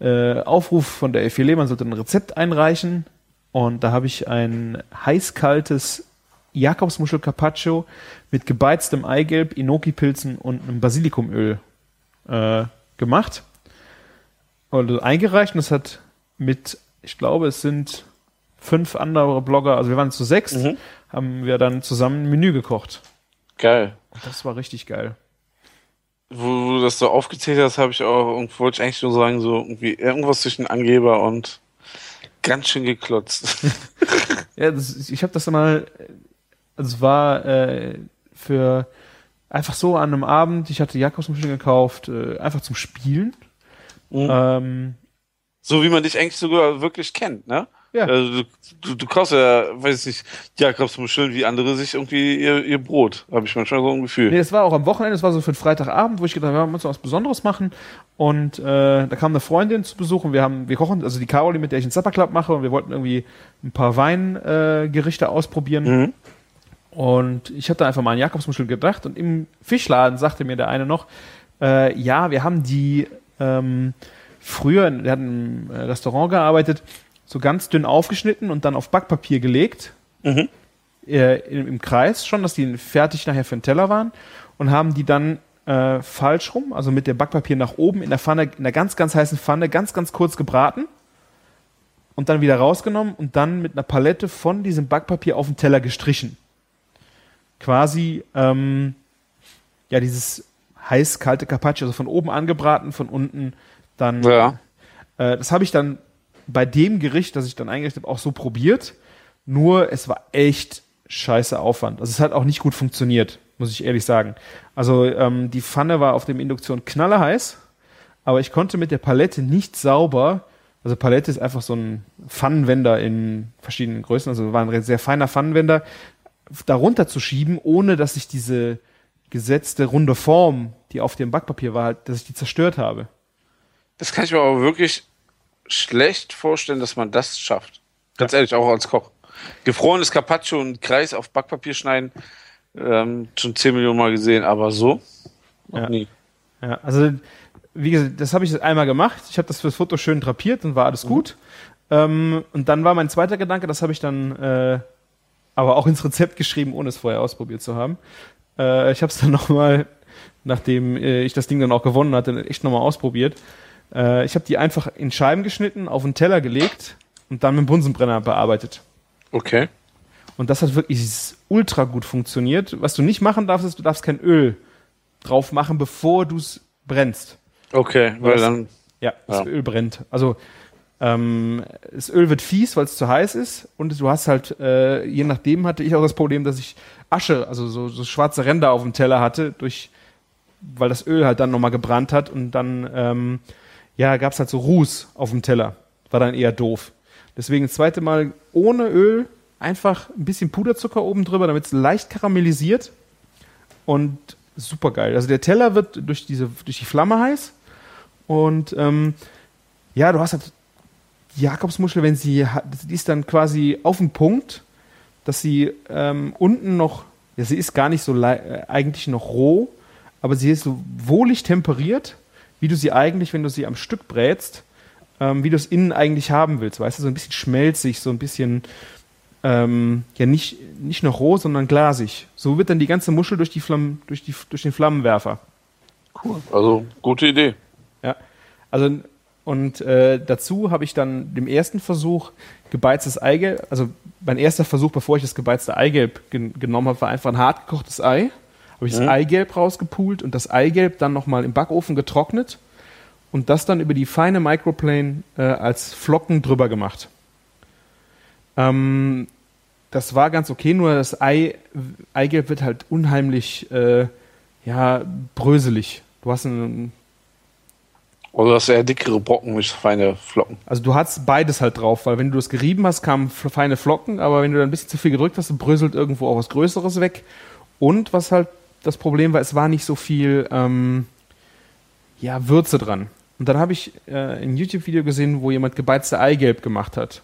[SPEAKER 4] äh, Aufruf von der Filet, man sollte ein Rezept einreichen. Und da habe ich ein heißkaltes Jakobsmuschel Carpaccio mit gebeiztem Eigelb, Inoki-Pilzen und einem Basilikumöl äh, gemacht. Und eingereicht und es hat mit, ich glaube, es sind fünf andere Blogger, also wir waren zu sechs,
[SPEAKER 5] Mhm.
[SPEAKER 4] haben wir dann zusammen ein Menü gekocht.
[SPEAKER 5] Geil.
[SPEAKER 4] Und das war richtig geil.
[SPEAKER 5] Wo du das so aufgezählt hast, habe ich auch, wollte ich eigentlich nur sagen, so irgendwie irgendwas zwischen Angeber und ganz schön geklotzt.
[SPEAKER 4] Ja, das, ich habe das mal, es war äh, für einfach so an einem Abend, ich hatte Jakobsmuscheln gekauft, äh, einfach zum Spielen.
[SPEAKER 5] Mhm.
[SPEAKER 4] Ähm,
[SPEAKER 5] so wie man dich eigentlich sogar wirklich kennt, ne?
[SPEAKER 4] Ja.
[SPEAKER 5] Also du, du, du kaufst ja, weiß ich nicht, Jakobsmuscheln wie andere sich irgendwie ihr, ihr Brot. Habe ich manchmal so ein Gefühl.
[SPEAKER 4] Nee, das war auch am Wochenende, das war so für den Freitagabend, wo ich gedacht habe, wir müssen was Besonderes machen. Und äh, da kam eine Freundin zu Besuch und wir haben, wir kochen, also die Caroline, mit der ich einen Supper Club mache, und wir wollten irgendwie ein paar Weingerichte äh, ausprobieren.
[SPEAKER 5] Mhm.
[SPEAKER 4] Und ich hatte einfach mal an Jakobsmuschel gedacht und im Fischladen sagte mir der eine noch, äh, ja, wir haben die ähm, früher, der hat im äh, Restaurant gearbeitet, so ganz dünn aufgeschnitten und dann auf Backpapier gelegt
[SPEAKER 5] Mhm.
[SPEAKER 4] äh, im, im Kreis schon, dass die fertig nachher für den Teller waren und haben die dann äh, falsch rum, also mit dem Backpapier nach oben in der Pfanne, in der ganz, ganz heißen Pfanne, ganz, ganz kurz gebraten und dann wieder rausgenommen und dann mit einer Palette von diesem Backpapier auf den Teller gestrichen. Quasi, ähm, ja, dieses heiß-kalte Carpaccio, also von oben angebraten, von unten dann
[SPEAKER 5] Ja.
[SPEAKER 4] äh, das habe ich dann bei dem Gericht, das ich dann eingerichtet habe, auch so probiert. Nur es war echt scheiße Aufwand. Also es hat auch nicht gut funktioniert, muss ich ehrlich sagen. Also ähm, die Pfanne war auf dem Induktion knallerheiß, aber ich konnte mit der Palette nicht sauber, also Palette ist einfach so ein Pfannenwender in verschiedenen Größen, also war ein sehr feiner Pfannenwender, darunter zu schieben, ohne dass ich diese gesetzte runde Form, die auf dem Backpapier war, halt, dass ich die zerstört habe.
[SPEAKER 5] Das kann ich mir aber wirklich schlecht vorstellen, dass man das schafft. Ganz ehrlich, auch als Koch. Gefrorenes Carpaccio und Kreis auf Backpapier schneiden, ähm, schon 10 Millionen Mal gesehen, aber so noch
[SPEAKER 4] Ja.
[SPEAKER 5] nie.
[SPEAKER 4] Ja, also wie gesagt, das habe ich einmal gemacht. Ich habe das fürs Foto schön drapiert und war alles gut. Ähm, und dann war mein zweiter Gedanke, das habe ich dann äh, aber auch ins Rezept geschrieben, ohne es vorher ausprobiert zu haben. Äh, ich habe es dann nochmal, nachdem äh, ich das Ding dann auch gewonnen hatte, echt nochmal ausprobiert. Äh, ich habe die einfach in Scheiben geschnitten, auf einen Teller gelegt und dann mit dem Bunsenbrenner bearbeitet.
[SPEAKER 5] Okay.
[SPEAKER 4] Und das hat wirklich ultra gut funktioniert. Was du nicht machen darfst, ist, du darfst kein Öl drauf machen, bevor du es brennst.
[SPEAKER 5] Okay, weil
[SPEAKER 4] das-
[SPEAKER 5] dann.
[SPEAKER 4] Ja, das
[SPEAKER 5] Ja.
[SPEAKER 4] Öl brennt. Also ähm, das Öl wird fies, weil es zu heiß ist und du hast halt, äh, je nachdem hatte ich auch das Problem, dass ich Asche, also so, so schwarze Ränder auf dem Teller hatte, durch, weil das Öl halt dann nochmal gebrannt hat und dann ähm, ja, gab es halt so Ruß auf dem Teller. War dann eher doof. Deswegen das zweite Mal ohne Öl, einfach ein bisschen Puderzucker oben drüber, damit es leicht karamellisiert und super geil. Also der Teller wird durch diese durch die Flamme heiß und ähm, ja, du hast halt die Jakobsmuschel, wenn sie die ist dann quasi auf dem Punkt, dass sie ähm, unten noch, ja, sie ist gar nicht so äh, eigentlich noch roh, aber sie ist so wohlig temperiert, wie du sie eigentlich, wenn du sie am Stück brätst, ähm, wie du es innen eigentlich haben willst, weißt du, so ein bisschen schmelzig, so ein bisschen ähm, ja nicht, nicht noch roh, sondern glasig. So wird dann die ganze Muschel durch die Flammen, durch die durch den Flammenwerfer.
[SPEAKER 5] Cool. Also, gute Idee.
[SPEAKER 4] Ja. Also und äh, dazu habe ich dann dem ersten Versuch gebeiztes Eigelb, also mein erster Versuch, bevor ich das gebeizte Eigelb gen genommen habe, war einfach ein hart gekochtes Ei. Habe ich das
[SPEAKER 5] Mhm.
[SPEAKER 4] Eigelb rausgepult und das Eigelb dann nochmal im Backofen getrocknet und das dann über die feine Microplane äh, als Flocken drüber gemacht. Ähm, das war ganz okay, nur das Ei, Eigelb wird halt unheimlich äh, ja, bröselig. Du hast einen,
[SPEAKER 5] Oder das eher dickere Brocken, nicht feine Flocken.
[SPEAKER 4] Also du hast beides halt drauf, weil wenn du das gerieben hast, kamen feine Flocken, aber wenn du dann ein bisschen zu viel gedrückt hast, bröselt irgendwo auch was Größeres weg. Und was halt das Problem war, es war nicht so viel ähm, ja, Würze dran. Und dann habe ich äh, ein YouTube-Video gesehen, wo jemand gebeizte Eigelb gemacht hat.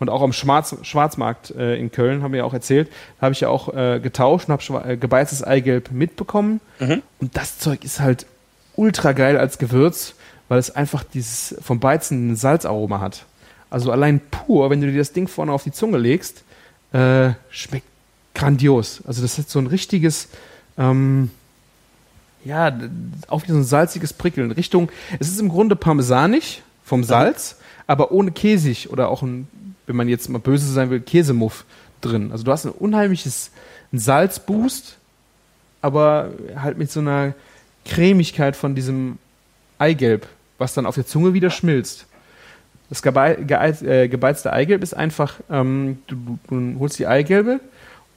[SPEAKER 4] Und auch am Schwarz Schwarzmarkt äh, in Köln, haben wir ja auch erzählt, habe ich ja auch äh, getauscht und habe äh, gebeiztes Eigelb mitbekommen. Und das Zeug ist halt ultra geil als Gewürz, weil es einfach dieses vom Beizen ein Salzaroma hat. Also allein pur, wenn du dir das Ding vorne auf die Zunge legst, äh, schmeckt grandios. Also das ist so ein richtiges, ähm, ja, wie so ein salziges Prickeln. Richtung, es ist im Grunde parmesanig vom Salz, aber ohne käsig oder auch ein, wenn man jetzt mal böse sein will, Käsemuff drin. Also du hast ein unheimliches Salzboost, aber halt mit so einer Cremigkeit von diesem Eigelb, was dann auf der Zunge wieder schmilzt. Das äh, gebeizte Eigelb ist einfach, ähm, du, du holst die Eigelbe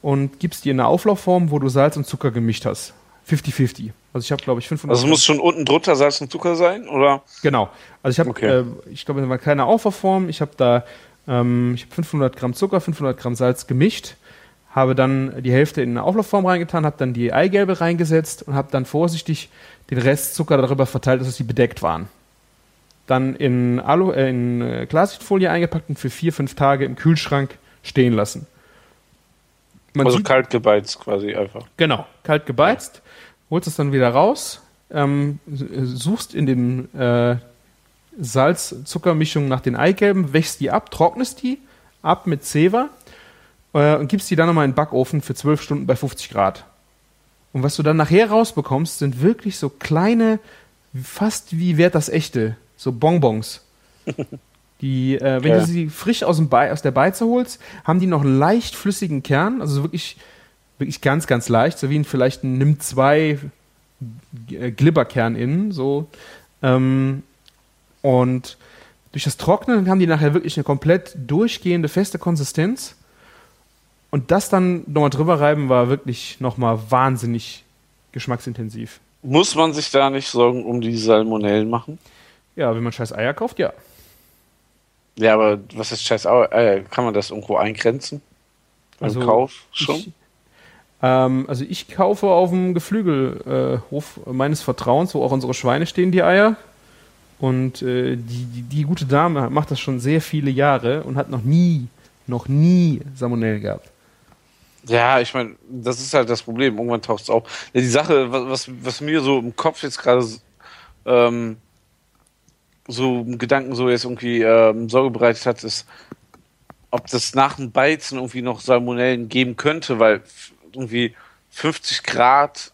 [SPEAKER 4] und gibst die in eine Auflaufform, wo du Salz und Zucker gemischt hast. 50-50. Also ich habe, glaube ich, 500
[SPEAKER 5] Also es muss schon unten drunter Salz und Zucker sein, oder?
[SPEAKER 4] Genau. Also ich habe,
[SPEAKER 5] Okay.
[SPEAKER 4] äh, ich glaube, das war keine Auflaufform. Ich habe da, ähm, ich habe 500 Gramm Zucker, 500 Gramm Salz gemischt, habe dann die Hälfte in eine Auflaufform reingetan, habe dann die Eigelbe reingesetzt und habe dann vorsichtig den Rest Zucker darüber verteilt, dass sie bedeckt waren. Dann in, Alu, äh, in äh, Glassichtfolie eingepackt und für vier, fünf Tage im Kühlschrank stehen lassen. Man
[SPEAKER 5] also
[SPEAKER 4] sieht-
[SPEAKER 5] kalt gebeizt quasi einfach.
[SPEAKER 4] Genau, kalt gebeizt, holst es dann wieder raus, ähm, suchst in dem äh, Salz-Zuckermischung nach den Eigelben, wächst die ab, trocknest die ab mit Zewa äh, und gibst die dann nochmal in den Backofen für 12 Stunden bei 50 Grad. Und was du dann nachher rausbekommst, sind wirklich so kleine, fast wie wert das echte, so Bonbons. Die, äh, wenn
[SPEAKER 5] Ja.
[SPEAKER 4] du sie frisch aus, dem Bei, aus der Beize holst, haben die noch einen leicht flüssigen Kern, also wirklich, wirklich ganz, ganz leicht, so wie ein vielleicht ein NIM 2 äh, Glibberkern innen, so. Ähm, und durch das Trocknen haben die nachher wirklich eine komplett durchgehende, feste Konsistenz. Und das dann nochmal drüber reiben war wirklich nochmal wahnsinnig geschmacksintensiv.
[SPEAKER 5] Muss man sich da nicht Sorgen um die Salmonellen machen?
[SPEAKER 4] Ja, wenn man scheiß Eier kauft, ja.
[SPEAKER 5] Ja, aber was ist scheiß äh, Kann man das irgendwo eingrenzen? Beim
[SPEAKER 4] Also,
[SPEAKER 5] Kauf schon?
[SPEAKER 4] Ich, ähm, also ich kaufe auf dem Geflügelhof äh, meines Vertrauens, wo auch unsere Schweine stehen, die Eier. Und äh, die, die, die gute Dame macht das schon sehr viele Jahre und hat noch nie, noch nie Salmonellen gehabt.
[SPEAKER 5] Ja, ich meine, das ist halt das Problem. Irgendwann taucht es auf. Ja, die Sache, was, was, was mir so im Kopf jetzt gerade ähm, so Gedanken so jetzt irgendwie ähm, Sorge bereitet hat, ist, ob das nach dem Beizen irgendwie noch Salmonellen geben könnte, weil irgendwie 50 Grad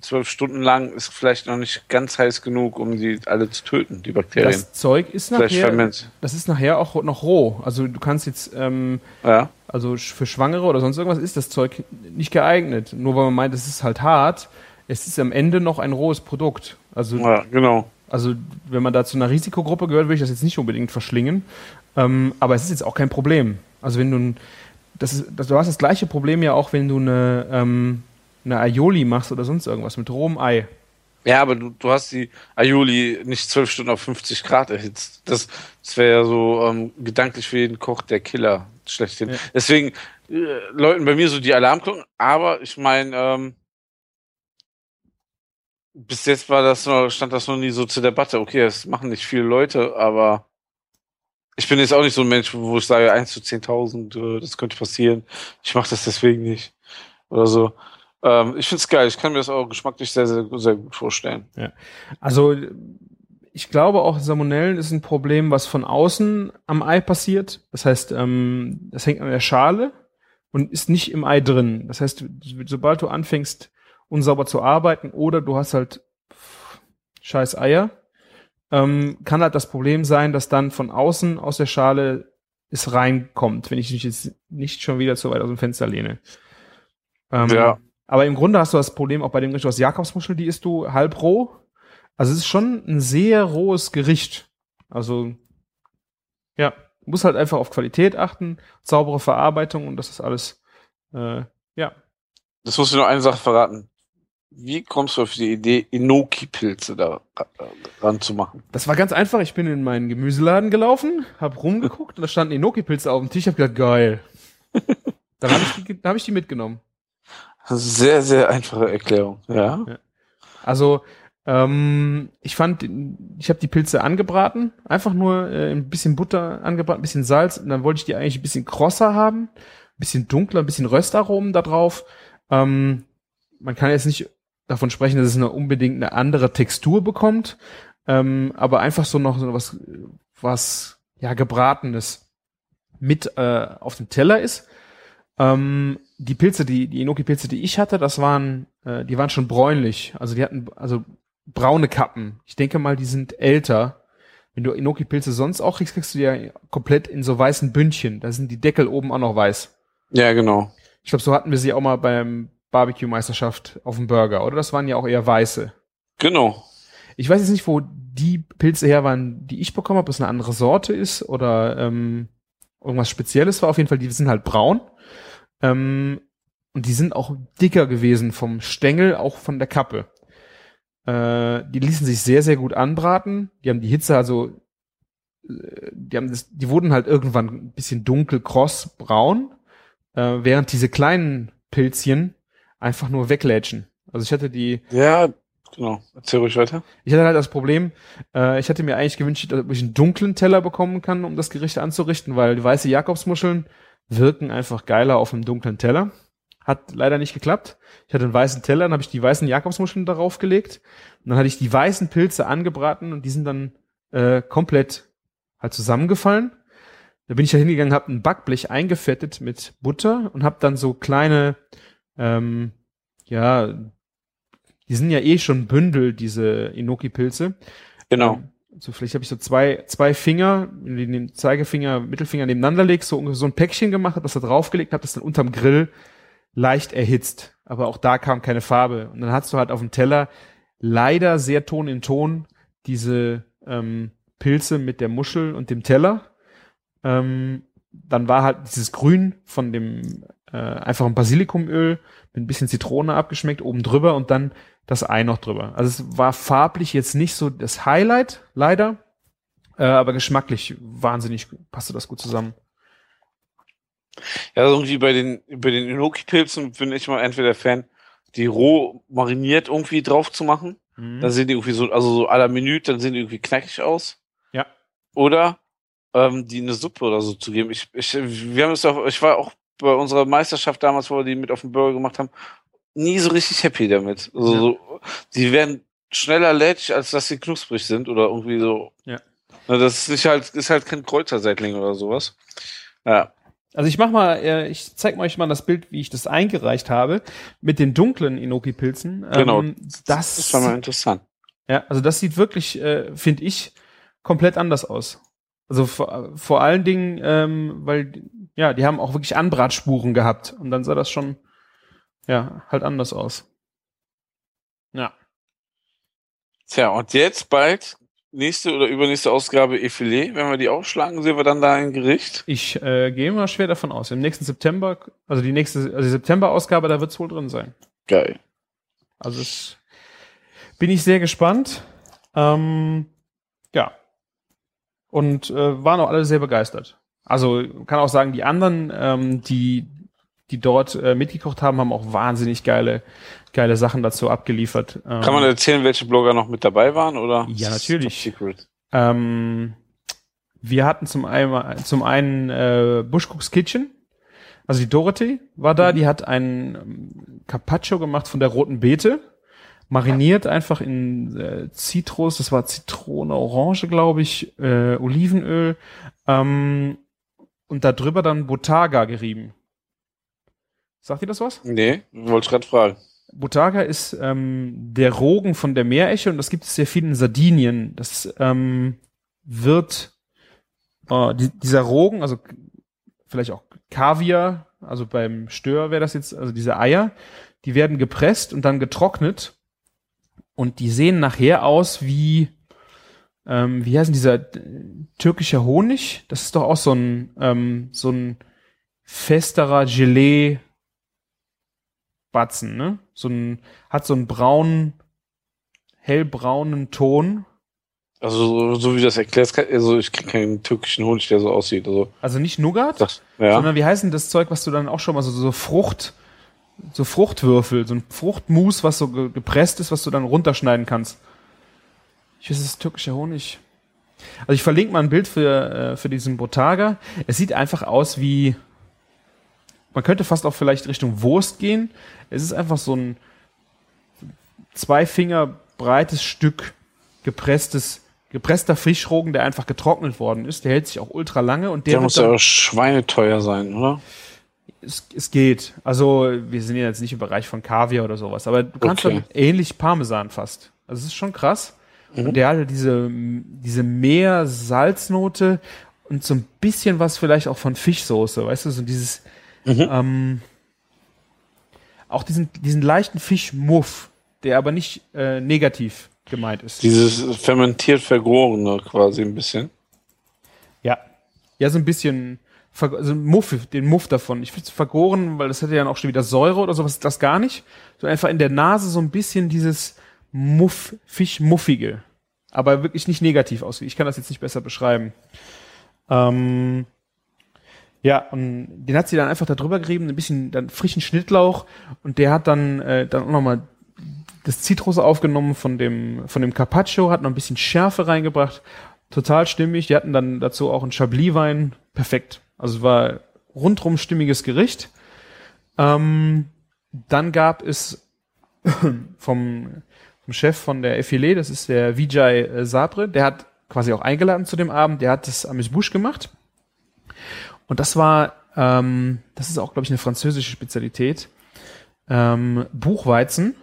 [SPEAKER 5] zwölf Stunden lang ist vielleicht noch nicht ganz heiß genug, um die alle zu töten, die Bakterien.
[SPEAKER 4] Das Zeug ist
[SPEAKER 5] vielleicht
[SPEAKER 4] nachher,
[SPEAKER 5] ferment.
[SPEAKER 4] das ist nachher auch noch roh. Also du kannst jetzt, ähm,
[SPEAKER 5] Ja.
[SPEAKER 4] also für Schwangere oder sonst irgendwas ist das Zeug nicht geeignet. Nur weil man meint, es ist halt hart, es ist am Ende noch ein rohes Produkt. Also,
[SPEAKER 5] Ja, genau.
[SPEAKER 4] Also wenn man da zu einer Risikogruppe gehört, würde ich das jetzt nicht unbedingt verschlingen. Ähm, aber es ist jetzt auch kein Problem. Also wenn du ein, das ist, das, du hast das gleiche Problem ja auch, wenn du eine, ähm, eine Aioli machst oder sonst irgendwas mit rohem Ei.
[SPEAKER 5] Ja, aber du, du hast die Aioli nicht zwölf Stunden auf 50 Grad erhitzt. Das, das wäre ja so ähm, gedanklich für jeden Koch der Killer schlechthin.
[SPEAKER 4] Ja.
[SPEAKER 5] Deswegen äh, läuten bei mir so die Alarmglocken. Aber ich meine, ähm, bis jetzt war das noch, stand das noch nie so zur Debatte. Okay, das machen nicht viele Leute, aber ich bin jetzt auch nicht so ein Mensch, wo ich sage, 1 zu 10.000, äh, das könnte passieren. Ich mache das deswegen nicht. Oder so. Ähm, ich find's geil. Ich kann mir das auch geschmacklich sehr, sehr, sehr gut vorstellen.
[SPEAKER 4] Also ich glaube auch Salmonellen ist ein Problem, was von außen am Ei passiert. Das heißt, ähm, das hängt an der Schale und ist nicht im Ei drin. Das heißt, sobald du anfängst, unsauber zu arbeiten oder du hast halt scheiß Eier, ähm, kann halt das Problem sein, dass dann von außen aus der Schale es reinkommt, wenn ich mich jetzt nicht schon wieder zu weit aus dem Fenster lehne. Ähm,
[SPEAKER 5] Ja.
[SPEAKER 4] Aber im Grunde hast du das Problem auch bei dem Gericht, du hast Jakobsmuschel, die isst du halb roh. Also es ist schon ein sehr rohes Gericht. Also ja, du musst halt einfach auf Qualität achten, saubere Verarbeitung und das ist alles, äh, ja.
[SPEAKER 5] Das muss ich noch eine Sache verraten. Wie kommst du auf die Idee, Enoki-Pilze da ra- ran zu machen?
[SPEAKER 4] Das war ganz einfach. Ich bin in meinen Gemüseladen gelaufen, hab rumgeguckt und da standen Enoki-Pilze auf dem Tisch. Ich hab gedacht, geil. Dann habe ich, die- hab ich die mitgenommen.
[SPEAKER 5] Sehr, sehr einfache Erklärung. Ja.
[SPEAKER 4] Also ähm, ich fand, ich habe die Pilze angebraten, einfach nur äh, ein bisschen Butter angebraten, ein bisschen Salz und dann wollte ich die eigentlich ein bisschen krosser haben, ein bisschen dunkler, ein bisschen Röstaromen da drauf. Ähm, man kann jetzt nicht davon sprechen, dass es eine unbedingt eine andere Textur bekommt, ähm, aber einfach so noch so was, was ja gebratenes mit äh, auf dem Teller ist. Ähm, die Pilze, die die Enoki-Pilze, die ich hatte, das waren, äh, die waren schon bräunlich. Also die hatten also braune Kappen. Ich denke mal, die sind älter. Wenn du Enoki-Pilze sonst auch kriegst, kriegst du die ja komplett in so weißen Bündchen. Da sind die Deckel oben auch noch weiß.
[SPEAKER 5] Ja, genau.
[SPEAKER 4] Ich glaube, so hatten wir sie auch mal beim Barbecue-Meisterschaft auf dem Burger, oder? Das waren ja auch eher weiße.
[SPEAKER 5] Genau.
[SPEAKER 4] Ich weiß jetzt nicht, wo die Pilze her waren, die ich bekommen habe, ob es eine andere Sorte ist oder ähm, irgendwas Spezielles war. Auf jeden Fall, die sind halt braun. Ähm, und die sind auch dicker gewesen vom Stängel, auch von der Kappe. Äh, die ließen sich sehr, sehr gut anbraten. Die haben die Hitze also, äh, die haben das, die wurden halt irgendwann ein bisschen dunkel, kross, braun, äh, während diese kleinen Pilzchen einfach nur weglätschen. Also ich hatte die,
[SPEAKER 5] Ja, genau. Erzähl ruhig weiter.
[SPEAKER 4] ich hatte halt das Problem, äh, ich hatte mir eigentlich gewünscht, dass ich einen dunklen Teller bekommen kann, um das Gericht anzurichten, weil die weiße Jakobsmuscheln wirken einfach geiler auf einem dunklen Teller. Hat leider nicht geklappt. Ich hatte einen weißen Teller, dann habe ich die weißen Jakobsmuscheln darauf gelegt. Und dann hatte ich die weißen Pilze angebraten und die sind dann äh, komplett halt zusammengefallen. Da bin ich da hingegangen, habe ein Backblech eingefettet mit Butter und habe dann so kleine, ähm, ja, die sind ja eh schon Bündel, diese Enoki-Pilze.
[SPEAKER 5] Genau.
[SPEAKER 4] Ähm, So, vielleicht habe ich so zwei, zwei Finger, wenn du den Zeigefinger, Mittelfinger nebeneinander legst, so, so ein Päckchen gemacht, hab das da draufgelegt, hab das dann unterm Grill leicht erhitzt. Aber auch da kam keine Farbe. Und dann hast du halt auf dem Teller leider sehr Ton in Ton diese ähm, Pilze mit der Muschel und dem Teller. Ähm, dann war halt dieses Grün von dem äh, einfachen Basilikumöl mit ein bisschen Zitrone abgeschmeckt oben drüber und dann das Ei noch drüber. Also es war farblich jetzt nicht so das Highlight, leider, äh, aber geschmacklich wahnsinnig passte das gut zusammen.
[SPEAKER 5] Ja, irgendwie bei den, bei den Enoki-Pilzen bin ich mal entweder Fan, die roh mariniert irgendwie drauf zu machen.
[SPEAKER 4] Mhm.
[SPEAKER 5] Dann sehen die irgendwie so, also so à la Minute, dann sehen die irgendwie knackig aus.
[SPEAKER 4] Ja.
[SPEAKER 5] Oder ähm, die in eine Suppe oder so zu geben. Ich, ich, wir haben es auch, ich war auch bei unserer Meisterschaft damals, wo wir die mit auf dem Burger gemacht haben, nie so richtig happy damit. Also
[SPEAKER 4] Ja.
[SPEAKER 5] so, die werden schneller lätschig, als dass sie knusprig sind oder irgendwie so.
[SPEAKER 4] Ja.
[SPEAKER 5] Na, das ist nicht halt, ist halt kein Kräuterseitling oder sowas. Ja.
[SPEAKER 4] Also ich mach mal, äh, ich zeig mal euch mal das Bild, wie ich das eingereicht habe mit den dunklen Enoki-Pilzen.
[SPEAKER 5] Genau.
[SPEAKER 4] Ähm, das,
[SPEAKER 5] Das war mal interessant.
[SPEAKER 4] Ja, also das sieht wirklich, äh, finde ich, komplett anders aus. Also vor, vor allen Dingen, ähm, weil ja, die haben auch wirklich Anbratspuren gehabt und dann sah das schon ja halt anders aus. Ja.
[SPEAKER 5] Tja, und jetzt bald nächste oder übernächste Ausgabe Efilet. Wenn wir die aufschlagen, sehen wir dann da ein Gericht.
[SPEAKER 4] Ich äh, gehe mal schwer davon aus. Im nächsten September, also die nächste, also die September-Ausgabe, da wird es wohl drin sein.
[SPEAKER 5] Geil.
[SPEAKER 4] Also es, bin ich sehr gespannt. Ähm, ja. Und äh, waren auch alle sehr begeistert. Also kann auch sagen, die anderen, ähm, die, die dort äh, mitgekocht haben, haben auch wahnsinnig geile, geile Sachen dazu abgeliefert. Ähm,
[SPEAKER 5] Kann man erzählen, welche Blogger noch mit dabei waren, oder?
[SPEAKER 4] Ja, natürlich. Ähm, wir hatten zum einen, zum einen äh, Bushcooks Kitchen. Also die Dorothy war da, die hat ein ähm, Carpaccio gemacht von der roten Beete. Mariniert einfach in äh, Zitrus, das war Zitrone, Orange, glaube ich, äh, Olivenöl. Ähm, und da drüber dann Botaga gerieben. Sagt ihr das was?
[SPEAKER 5] Nee, wollte ich gerade fragen.
[SPEAKER 4] Botaga ist ähm, der Rogen von der Meeresche und das gibt es sehr viel in Sardinien. Das ähm, wird äh, die, dieser Rogen, also vielleicht auch Kaviar, also beim Stör wäre das jetzt, also diese Eier, die werden gepresst und dann getrocknet und die sehen nachher aus wie ähm, wie heißt denn dieser äh, türkischer Honig? Das ist doch auch so ein ähm, so ein festerer Gelee Batzen, ne? So ein, hat so einen braunen, hellbraunen Ton.
[SPEAKER 5] Also, so, so wie du das erklärst, also ich kriege keinen türkischen Honig, der so aussieht. Also,
[SPEAKER 4] Also nicht Nougat,
[SPEAKER 5] das, ja.
[SPEAKER 4] sondern wie heißt denn das Zeug, was du dann auch schon mal so, so Frucht, so Fruchtwürfel, so ein Fruchtmus, was so ge gepresst ist, was du dann runterschneiden kannst. Ich weiß, es ist türkischer Honig. Also ich verlinke mal ein Bild für, äh, für diesen Botaga. Es sieht einfach aus wie, man könnte fast auch vielleicht Richtung Wurst gehen. Es ist einfach so ein zwei Finger breites Stück gepresstes, gepresster Fischrogen, der einfach getrocknet worden ist. Der hält sich auch ultra lange und der,
[SPEAKER 5] Der muss ja auch schweineteuer sein, oder?
[SPEAKER 4] es, es geht. Also, wir sind ja jetzt nicht im Bereich von Kaviar oder sowas, aber du kannst
[SPEAKER 5] Okay.
[SPEAKER 4] ähnlich Parmesan fast. Also, es ist schon krass.
[SPEAKER 5] Mhm.
[SPEAKER 4] Und der hat halt diese, diese Meer-Salznote und so ein bisschen was vielleicht auch von Fischsoße, weißt du, so dieses,
[SPEAKER 5] Mhm.
[SPEAKER 4] ähm, auch diesen, diesen leichten Fischmuff, der aber nicht äh, negativ gemeint ist.
[SPEAKER 5] Dieses fermentiert vergorene quasi ein bisschen.
[SPEAKER 4] Ja. Ja, so ein bisschen, ver- also Muff, den Muff davon. Ich finde es vergoren, weil das hätte ja dann auch schon wieder Säure oder sowas, das gar nicht. So einfach in der Nase so ein bisschen dieses Muff, Fischmuffige. Aber wirklich nicht negativ aus. Ich kann das jetzt nicht besser beschreiben. Ähm, ja, und den hat sie dann einfach da drüber gerieben, ein bisschen dann frischen Schnittlauch und der hat dann, äh, dann auch nochmal das Zitrus aufgenommen von dem, von dem Carpaccio, hat noch ein bisschen Schärfe reingebracht. Total stimmig. Die hatten dann dazu auch einen Chablis-Wein. Perfekt. Also war rundrum stimmiges Gericht. Ähm, dann gab es vom, vom Chef von der Effilé, das ist der Vijay äh, Sabre, der hat quasi auch eingeladen zu dem Abend, der hat das Amuse-Bouche gemacht. Und das war, ähm, das ist auch, glaube ich, eine französische Spezialität. Ähm, Buchweizen.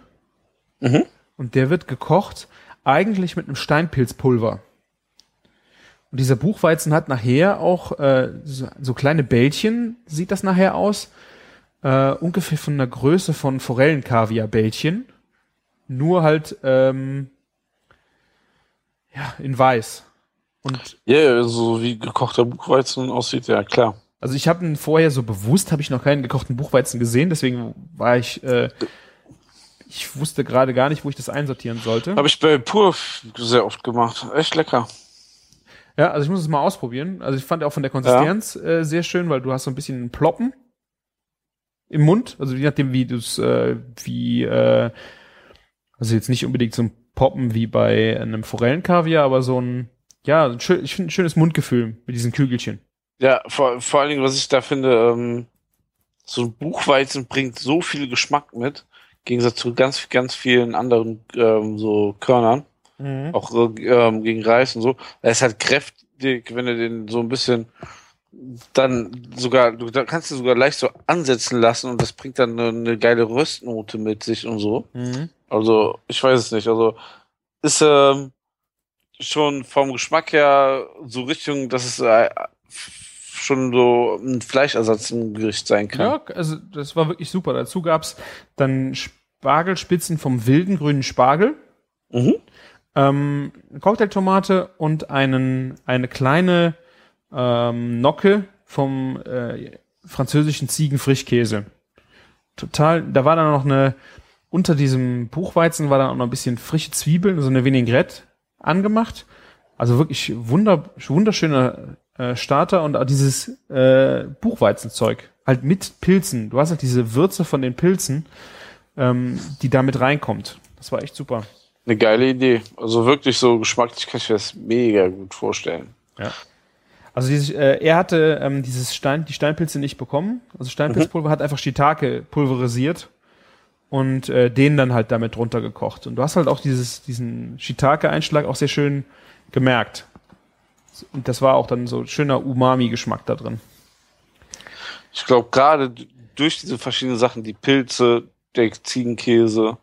[SPEAKER 5] Mhm.
[SPEAKER 4] Und der wird gekocht eigentlich mit einem Steinpilzpulver. Und dieser Buchweizen hat nachher auch äh, so, so kleine Bällchen, sieht das nachher aus. Äh, ungefähr von der Größe von Forellenkaviar-Bällchen. Nur halt ähm, ja, in weiß. Und
[SPEAKER 5] Ja, so wie gekochter Buchweizen aussieht, ja klar.
[SPEAKER 4] also ich habe vorher so bewusst, habe ich noch keinen gekochten Buchweizen gesehen, deswegen war ich, äh, ich wusste gerade gar nicht, wo ich das einsortieren sollte.
[SPEAKER 5] Habe ich bei Pur sehr oft gemacht. Echt lecker.
[SPEAKER 4] Ja, also ich muss es mal ausprobieren. Also ich fand auch von der Konsistenz äh, sehr schön, weil du hast so ein bisschen ein Ploppen im Mund. Also je nachdem, wie du es, äh, wie, äh, also jetzt nicht unbedingt so ein Poppen wie bei einem Forellenkaviar, aber so ein, ja, ein schön, ich finde ein schönes Mundgefühl mit diesen Kügelchen.
[SPEAKER 5] Ja, vor, vor allen Dingen, was ich da finde, ähm, so ein Buchweizen bringt so viel Geschmack mit, im Gegensatz zu ganz, ganz vielen anderen ähm, so Körnern, auch so, ähm, gegen Reis und so. Er ist halt kräftig, wenn du den so ein bisschen dann sogar, du da kannst du sogar leicht so ansetzen lassen und das bringt dann eine, eine geile Röstnote mit sich und so.
[SPEAKER 4] Mhm.
[SPEAKER 5] Also, ich weiß es nicht. Also, ist ähm, schon vom Geschmack her so Richtung, dass es äh, schon so ein Fleischersatz im Gericht sein kann.
[SPEAKER 4] Ja, also das war wirklich super. Dazu gab's dann Spargelspitzen vom wilden grünen Spargel,
[SPEAKER 5] Mhm.
[SPEAKER 4] ähm, eine Cocktailtomate und einen, eine kleine ähm, Nocke vom äh, französischen Ziegenfrischkäse. Total, da war dann noch eine, unter diesem Buchweizen war dann auch noch ein bisschen frische Zwiebeln, so eine Vinaigrette angemacht. Also wirklich wunder, wunderschöner äh, Starter und auch dieses äh, Buchweizenzeug. Halt mit Pilzen. Du hast halt diese Würze von den Pilzen, ähm, die da mit reinkommt. Das war echt super.
[SPEAKER 5] Eine geile Idee. Also wirklich so geschmacklich kann ich mir das mega gut vorstellen.
[SPEAKER 4] Also dieses, äh, er hatte ähm, dieses Stein, die Steinpilze nicht bekommen. Also Steinpilzpulver hat einfach Shiitake pulverisiert und äh, den dann halt damit drunter gekocht. Und du hast halt auch dieses, diesen Shiitake-Einschlag auch sehr schön gemerkt. Und das war auch dann so schöner Umami-Geschmack da drin.
[SPEAKER 5] Ich glaube, gerade durch diese verschiedenen Sachen, die Pilze, der Ziegenkäse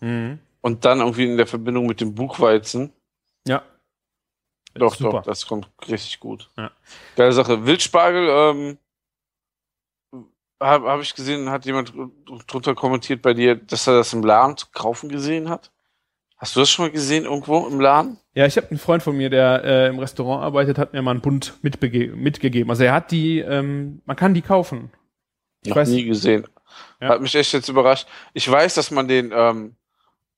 [SPEAKER 5] und dann irgendwie in der Verbindung mit dem Buchweizen,
[SPEAKER 4] Ja.
[SPEAKER 5] doch,
[SPEAKER 4] Super.
[SPEAKER 5] doch, das kommt richtig gut.
[SPEAKER 4] Ja.
[SPEAKER 5] Geile Sache. Wildspargel, ähm, habe hab ich gesehen, hat jemand drunter kommentiert bei dir, dass er das im Laden zu kaufen gesehen hat. Hast du das schon mal gesehen irgendwo im Laden?
[SPEAKER 4] Ja, ich habe einen Freund von mir, der äh, im Restaurant arbeitet, hat mir mal einen Bund mitgegeben. Also er hat die, ähm, man kann die kaufen. Ich
[SPEAKER 5] Noch
[SPEAKER 4] weiß-
[SPEAKER 5] nie gesehen.
[SPEAKER 4] Ja.
[SPEAKER 5] Hat mich echt jetzt überrascht. Ich weiß, dass man den ähm,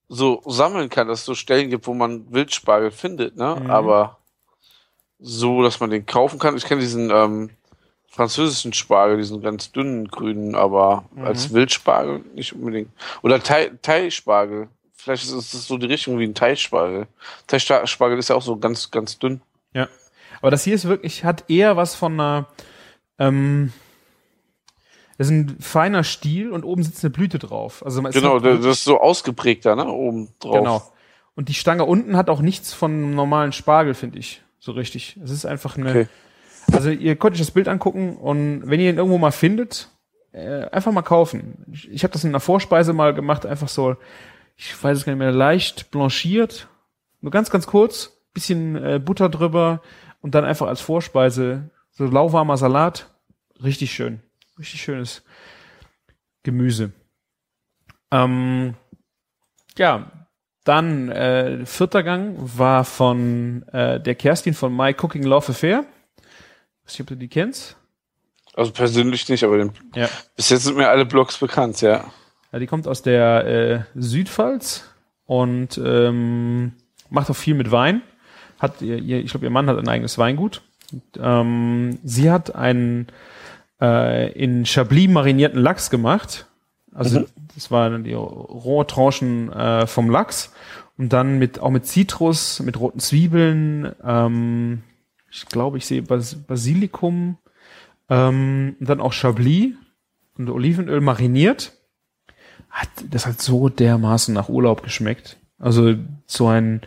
[SPEAKER 5] so sammeln kann, dass es so Stellen gibt, wo man Wildspargel findet, ne?
[SPEAKER 4] Mhm.
[SPEAKER 5] Aber so, dass man den kaufen kann. Ich kenne diesen ähm, französischen Spargel, diesen ganz dünnen grünen, aber
[SPEAKER 4] Mhm.
[SPEAKER 5] als Wildspargel nicht unbedingt. Oder Thai-Spargel. Vielleicht ist es so die Richtung wie ein Thai-Spargel. Thai-Spargel ist ja auch so ganz, ganz dünn.
[SPEAKER 4] Ja. Aber das hier ist wirklich, hat eher was von einer, ähm, das ist ein feiner Stiel und oben sitzt eine Blüte drauf. Also
[SPEAKER 5] Genau, das ist so ausgeprägter, ne? Oben drauf.
[SPEAKER 4] Genau. Und die Stange unten hat auch nichts von einem normalen Spargel, finde ich. So richtig. Es ist einfach eine.
[SPEAKER 5] Okay.
[SPEAKER 4] Also ihr könnt euch das Bild angucken und wenn ihr ihn irgendwo mal findet, äh, einfach mal kaufen. Ich, ich habe das in einer Vorspeise mal gemacht, einfach so, ich weiß es gar nicht mehr, leicht blanchiert. Nur ganz, ganz kurz, bisschen äh, Butter drüber und dann einfach als Vorspeise so lauwarmer Salat. Richtig schön. Richtig schönes Gemüse. Ähm, ja, dann äh, vierter Gang war von äh, der Kerstin von My Cooking Love Affair. Weiß nicht, ob du die kennst.
[SPEAKER 5] Also persönlich nicht, aber den,
[SPEAKER 4] Ja.
[SPEAKER 5] bis jetzt sind mir alle Blogs bekannt, ja.
[SPEAKER 4] ja die kommt aus der äh, Südpfalz und ähm, macht auch viel mit Wein. Hat ihr, ihr ich glaube, ihr Mann hat ein eigenes Weingut. Und, ähm, sie hat einen äh, in Chablis marinierten Lachs gemacht. Also das waren die rohe Tranchen äh, vom Lachs und dann mit auch mit Zitrus, mit roten Zwiebeln. Ähm, ich glaube, ich sehe Bas Basilikum ähm, dann auch Chablis und Olivenöl mariniert. Hat das hat so dermaßen nach Urlaub geschmeckt. Also so ein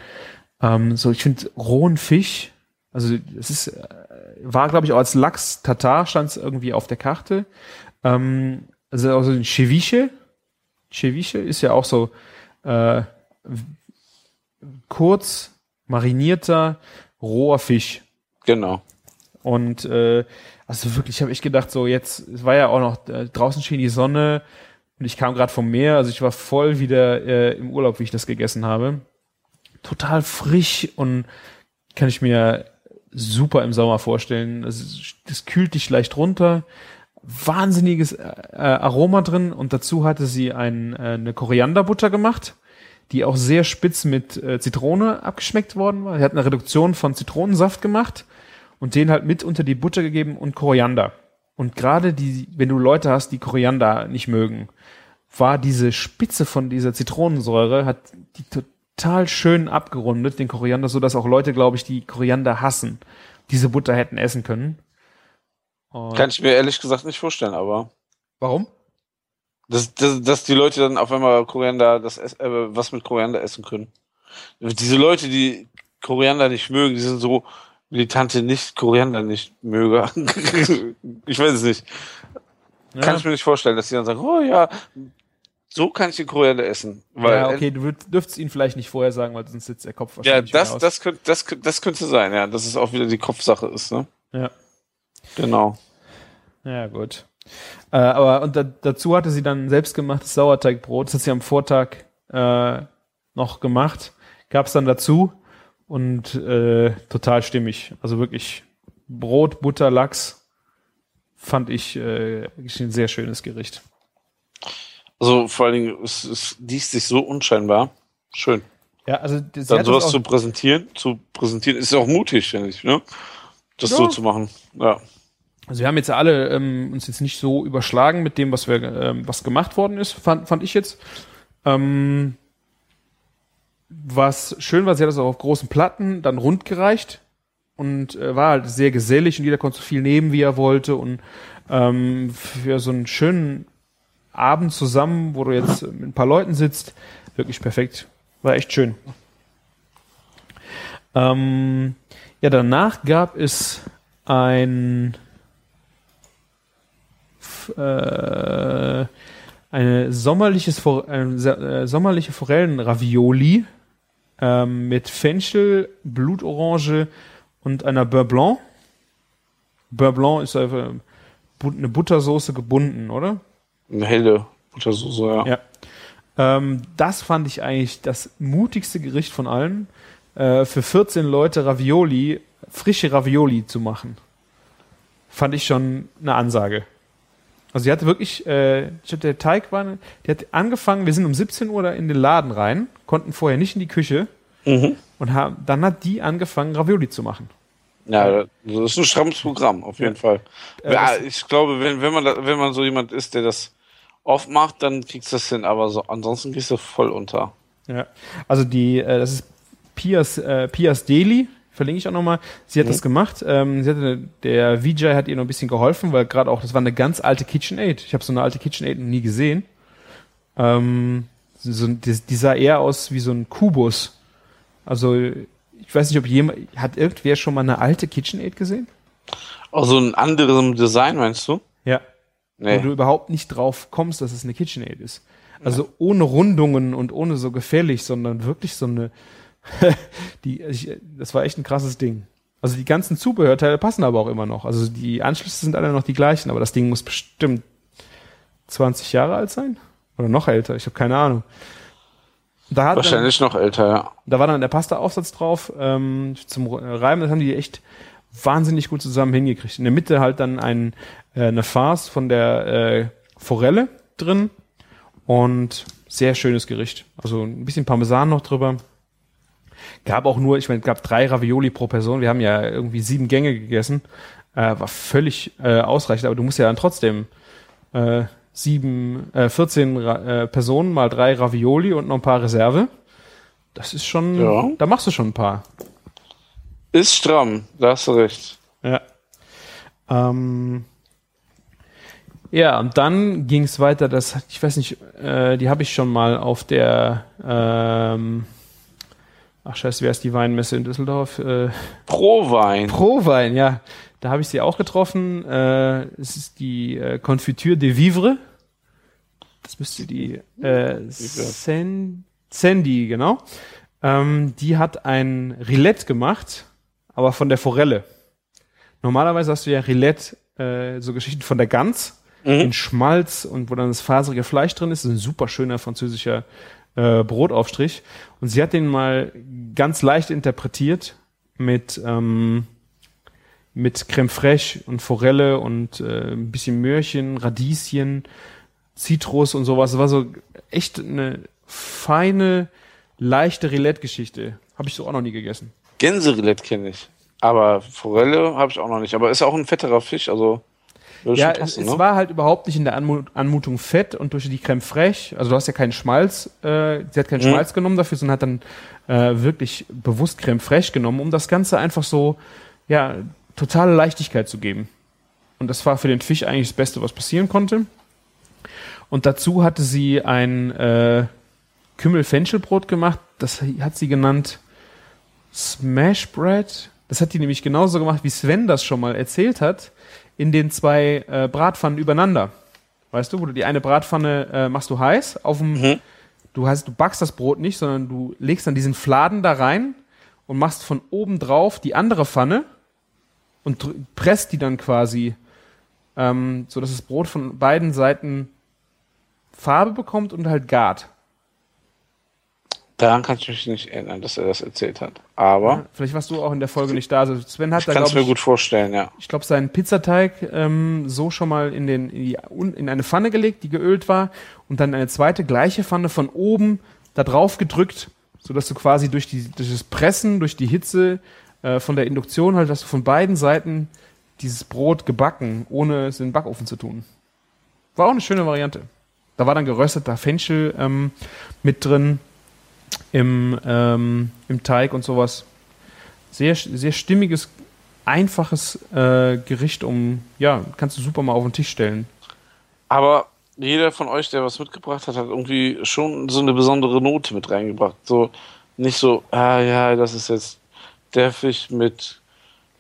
[SPEAKER 4] ähm, so ich finde rohen Fisch. Also es ist äh, war glaube ich auch als Lachs Tatar stand es irgendwie auf der Karte. Ähm, also also ein Ceviche. Ceviche ist ja auch so äh, kurz marinierter roher Fisch.
[SPEAKER 5] Genau.
[SPEAKER 4] Und äh, also wirklich, habe ich gedacht, so jetzt, es war ja auch noch, äh, draußen schien die Sonne und ich kam gerade vom Meer, also ich war voll wieder äh, im Urlaub, wie ich das gegessen habe. Total frisch und kann ich mir super im Sommer vorstellen. Das, das kühlt dich leicht runter. Wahnsinniges äh, Aroma drin und dazu hatte sie ein, äh, eine Korianderbutter gemacht, die auch sehr spitz mit äh, Zitrone abgeschmeckt worden war. Sie hat eine Reduktion von Zitronensaft gemacht und den halt mit unter die Butter gegeben und Koriander. Und gerade die, wenn du Leute hast, die Koriander nicht mögen, war diese Spitze von dieser Zitronensäure, hat die total schön abgerundet, den Koriander, so dass auch Leute, glaube ich, die Koriander hassen, diese Butter hätten essen können. Und
[SPEAKER 5] Kann ich mir ehrlich gesagt nicht vorstellen, aber
[SPEAKER 4] warum?
[SPEAKER 5] dass, dass, dass die Leute dann auf einmal Koriander, das äh, was mit Koriander essen können. Diese Leute, die Koriander nicht mögen, die sind so militante nicht Koriander nicht möge. ich weiß es nicht.
[SPEAKER 4] Ja,
[SPEAKER 5] Kann ich mir nicht vorstellen, dass die dann sagen, oh ja, so kann ich den Koriander essen. Weil,
[SPEAKER 4] ja okay, du dürftest ihn vielleicht nicht vorher sagen, weil sonst sitzt der Kopf
[SPEAKER 5] ja,
[SPEAKER 4] wahrscheinlich
[SPEAKER 5] das,
[SPEAKER 4] wieder aus.
[SPEAKER 5] das, könnte, das, das könnte sein, ja, dass es auch wieder die Kopfsache ist, ne?
[SPEAKER 4] Ja.
[SPEAKER 5] Genau.
[SPEAKER 4] Ja, gut. Äh, aber und da, dazu hatte sie dann selbstgemachtes Sauerteigbrot. Das hat sie am Vortag äh, noch gemacht. Gab's dann dazu und äh, total stimmig. Also wirklich Brot, Butter, Lachs fand ich äh, ein sehr schönes Gericht.
[SPEAKER 5] Also vor allen Dingen, es, es liest sich so unscheinbar. Schön.
[SPEAKER 4] Ja, also sie
[SPEAKER 5] Dann
[SPEAKER 4] hat
[SPEAKER 5] sowas zu präsentieren, zu präsentieren, ist auch mutig, finde ich, ne? Das
[SPEAKER 4] Ja.
[SPEAKER 5] so zu machen. Ja.
[SPEAKER 4] also wir haben jetzt alle ähm, uns jetzt nicht so überschlagen mit dem, was wir ähm, was gemacht worden ist, fand, fand ich jetzt. Ähm, was schön war, sie hat das auch auf großen Platten dann rund gereicht und äh, war halt sehr gesellig und jeder konnte so viel nehmen, wie er wollte und ähm, für so einen schönen Abend zusammen, wo du jetzt mit ein paar Leuten sitzt, wirklich perfekt. War echt schön. Ähm, ja, danach gab es ein äh, eine sommerliches se- äh, sommerliche Forellenravioli ähm, mit Fenchel, Blutorange und einer Beurre Blanc. Beurre Blanc ist einfach eine Buttersoße gebunden, oder?
[SPEAKER 5] Eine helle Buttersoße, ja.
[SPEAKER 4] Ja. Ähm, das fand ich eigentlich das mutigste Gericht von allen, äh, für 14 Leute Ravioli, frische Ravioli zu machen. Fand ich schon eine Ansage. Also sie hatte wirklich, äh, ich glaub, der Teig war, die hat angefangen, wir sind um 17 Uhr da in den Laden rein, konnten vorher nicht in die Küche
[SPEAKER 5] Mhm.
[SPEAKER 4] und haben, dann hat die angefangen, Ravioli zu machen.
[SPEAKER 5] Ja, das ist ein strammes Programm, auf jeden Fall.
[SPEAKER 4] Äh,
[SPEAKER 5] ja, ich glaube, wenn, wenn man da, wenn man so jemand ist, der das oft macht, dann kriegst du das hin, aber so, ansonsten gehst du voll unter.
[SPEAKER 4] Ja, also die, äh, das ist Pias, äh, Pias Deli, verlinke ich auch nochmal. Sie hat
[SPEAKER 5] Mhm.
[SPEAKER 4] das gemacht. Ähm, sie hatte, der Vijay hat ihr noch ein bisschen geholfen, weil gerade auch, das war eine ganz alte KitchenAid. Ich habe so eine alte KitchenAid noch nie gesehen. Ähm, so, die, die sah eher aus wie so ein Kubus. Also, ich weiß nicht, ob jemand, hat irgendwer schon mal eine alte KitchenAid gesehen?
[SPEAKER 5] Auch so ein anderes Design, meinst du?
[SPEAKER 4] Ja.
[SPEAKER 5] Nee.
[SPEAKER 4] wo du überhaupt nicht drauf kommst, dass es eine KitchenAid ist. Also ohne Rundungen und ohne so gefährlich, sondern wirklich so eine, die, ich, das war echt ein krasses Ding. Also die ganzen Zubehörteile passen aber auch immer noch. Also die Anschlüsse sind alle noch die gleichen, aber das Ding muss bestimmt 20 Jahre alt sein oder noch älter. Ich habe keine Ahnung. Da hat dann,
[SPEAKER 5] Wahrscheinlich noch älter, ja.
[SPEAKER 4] da war dann der Pasta-Aufsatz drauf ähm, zum Reiben. Das haben die echt wahnsinnig gut zusammen hingekriegt. In der Mitte halt dann ein, äh, eine Farce von der äh, Forelle drin und sehr schönes Gericht. Also ein bisschen Parmesan noch drüber. Gab auch nur, ich meine, gab drei Ravioli pro Person. Wir haben ja irgendwie sieben Gänge gegessen. Äh, war völlig äh, ausreichend, aber du musst ja dann trotzdem äh, sieben, äh, 14 Ra äh, Personen mal drei Ravioli und noch ein paar Reserve. Das ist schon,
[SPEAKER 5] Ja.
[SPEAKER 4] da machst du schon ein paar.
[SPEAKER 5] Ist stramm, da hast du recht.
[SPEAKER 4] Ja. Ähm, ja, und dann ging es weiter, das, ich weiß nicht, äh, die habe ich schon mal auf der, ähm, ach scheiße, wer ist die Weinmesse in Düsseldorf? Äh,
[SPEAKER 5] Pro Wein.
[SPEAKER 4] Prowein, ja. Da habe ich sie auch getroffen. Äh, es ist die äh, Confiture de Vivre. Das müsste die äh, Sen Sandy, genau. Ähm, die hat ein Rillette gemacht, aber von der Forelle. Normalerweise hast du ja Rillette, äh, so Geschichten von der Gans in Schmalz und wo dann das faserige Fleisch drin ist. Das ist ein super schöner französischer äh, Brotaufstrich. Und sie hat den mal ganz leicht interpretiert mit ähm, mit Creme fraiche und Forelle und äh, ein bisschen Möhrchen, Radieschen, Zitrus und sowas. Das war so echt eine feine, leichte Rillette-Geschichte. Habe ich so auch noch nie gegessen.
[SPEAKER 5] Gänserillette kenne ich. Aber Forelle habe ich auch noch nicht. Aber ist auch ein fetterer Fisch, also
[SPEAKER 4] Ja,
[SPEAKER 5] passen,
[SPEAKER 4] es,
[SPEAKER 5] ne?
[SPEAKER 4] war halt überhaupt nicht in der Anmu Anmutung fett und durch die Creme fraiche, also du hast ja keinen Schmalz, äh, sie hat keinen
[SPEAKER 5] Mhm.
[SPEAKER 4] Schmalz genommen dafür, sondern hat dann äh, wirklich bewusst Creme fraiche genommen, um das Ganze einfach so, ja, totale Leichtigkeit zu geben. Und das war für den Fisch eigentlich das Beste, was passieren konnte. Und dazu hatte sie ein äh, Kümmel-Fenchelbrot gemacht, das hat sie genannt Smash Bread. Das hat die nämlich genauso gemacht, wie Sven das schon mal erzählt hat, in den zwei äh, Bratpfannen übereinander. Weißt du, wo du die eine Bratpfanne äh, machst du heiß, auf dem,
[SPEAKER 5] Mhm.
[SPEAKER 4] du heißt, du backst das Brot nicht, sondern du legst dann diesen Fladen da rein und machst von oben drauf die andere Pfanne und presst die dann quasi ähm, so dass das Brot von beiden Seiten Farbe bekommt und halt gart.
[SPEAKER 5] Daran kann ich mich nicht erinnern, dass er das erzählt hat. Aber
[SPEAKER 4] Ja, vielleicht warst du auch in der Folge nicht da. Also Sven hat
[SPEAKER 5] ich
[SPEAKER 4] da,
[SPEAKER 5] kann es
[SPEAKER 4] glaube
[SPEAKER 5] mir
[SPEAKER 4] ich,
[SPEAKER 5] gut vorstellen, ja.
[SPEAKER 4] ich glaube, seinen Pizzateig ähm, so schon mal in, den, in, die, in eine Pfanne gelegt, die geölt war, und dann eine zweite gleiche Pfanne von oben da drauf gedrückt, sodass du quasi durch, die, durch das Pressen, durch die Hitze äh, von der Induktion halt, dass du von beiden Seiten dieses Brot gebacken, ohne es in den Backofen zu tun. War auch eine schöne Variante. Da war dann gerösteter Fenchel ähm, mit drin im, ähm, im Teig und sowas. Sehr, sehr stimmiges, einfaches äh, Gericht, um, ja, kannst du super mal auf den Tisch stellen.
[SPEAKER 5] Aber jeder von euch, der was mitgebracht hat, hat irgendwie schon so eine besondere Note mit reingebracht. So nicht so, ah ja, das ist jetzt der Fisch mit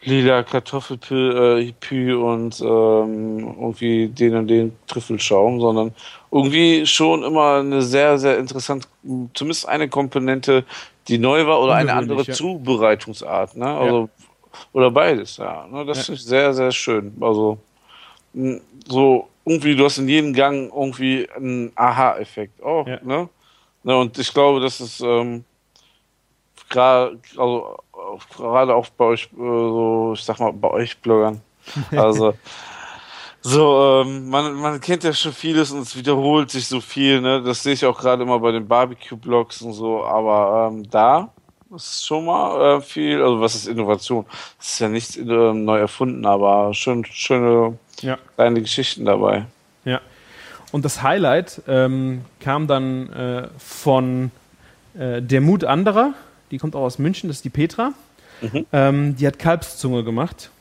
[SPEAKER 5] lila Kartoffelpü äh, und ähm, irgendwie den und den Trüffelschaum, sondern irgendwie schon immer eine sehr, sehr interessante, zumindest eine Komponente, die neu war oder eine andere
[SPEAKER 4] ja.
[SPEAKER 5] Zubereitungsart, ne? Also oder beides, ja. Ne? Das
[SPEAKER 4] Ja.
[SPEAKER 5] ich sehr, sehr schön. Also mh, so irgendwie, du hast in jedem Gang irgendwie einen Aha-Effekt.
[SPEAKER 4] Ja.
[SPEAKER 5] ne? ne? Und ich glaube, das ist ähm, gerade also, äh, gerade auch bei euch, äh, so, ich sag mal, bei euch Bloggern. Also so, ähm, man, man kennt ja schon vieles und es wiederholt sich so viel, ne? Das sehe ich auch gerade immer bei den Barbecue-Blogs und so, aber ähm, da ist schon mal äh, viel, also was ist Innovation? Das ist ja nichts ähm, neu erfunden, aber schön, schöne
[SPEAKER 4] Ja.
[SPEAKER 5] kleine Geschichten dabei.
[SPEAKER 4] Ja. Und das Highlight ähm, kam dann äh, von äh, der Mut anderer. Die kommt auch aus München, das ist die Petra.
[SPEAKER 5] Mhm.
[SPEAKER 4] Ähm, die hat Kalbszunge gemacht.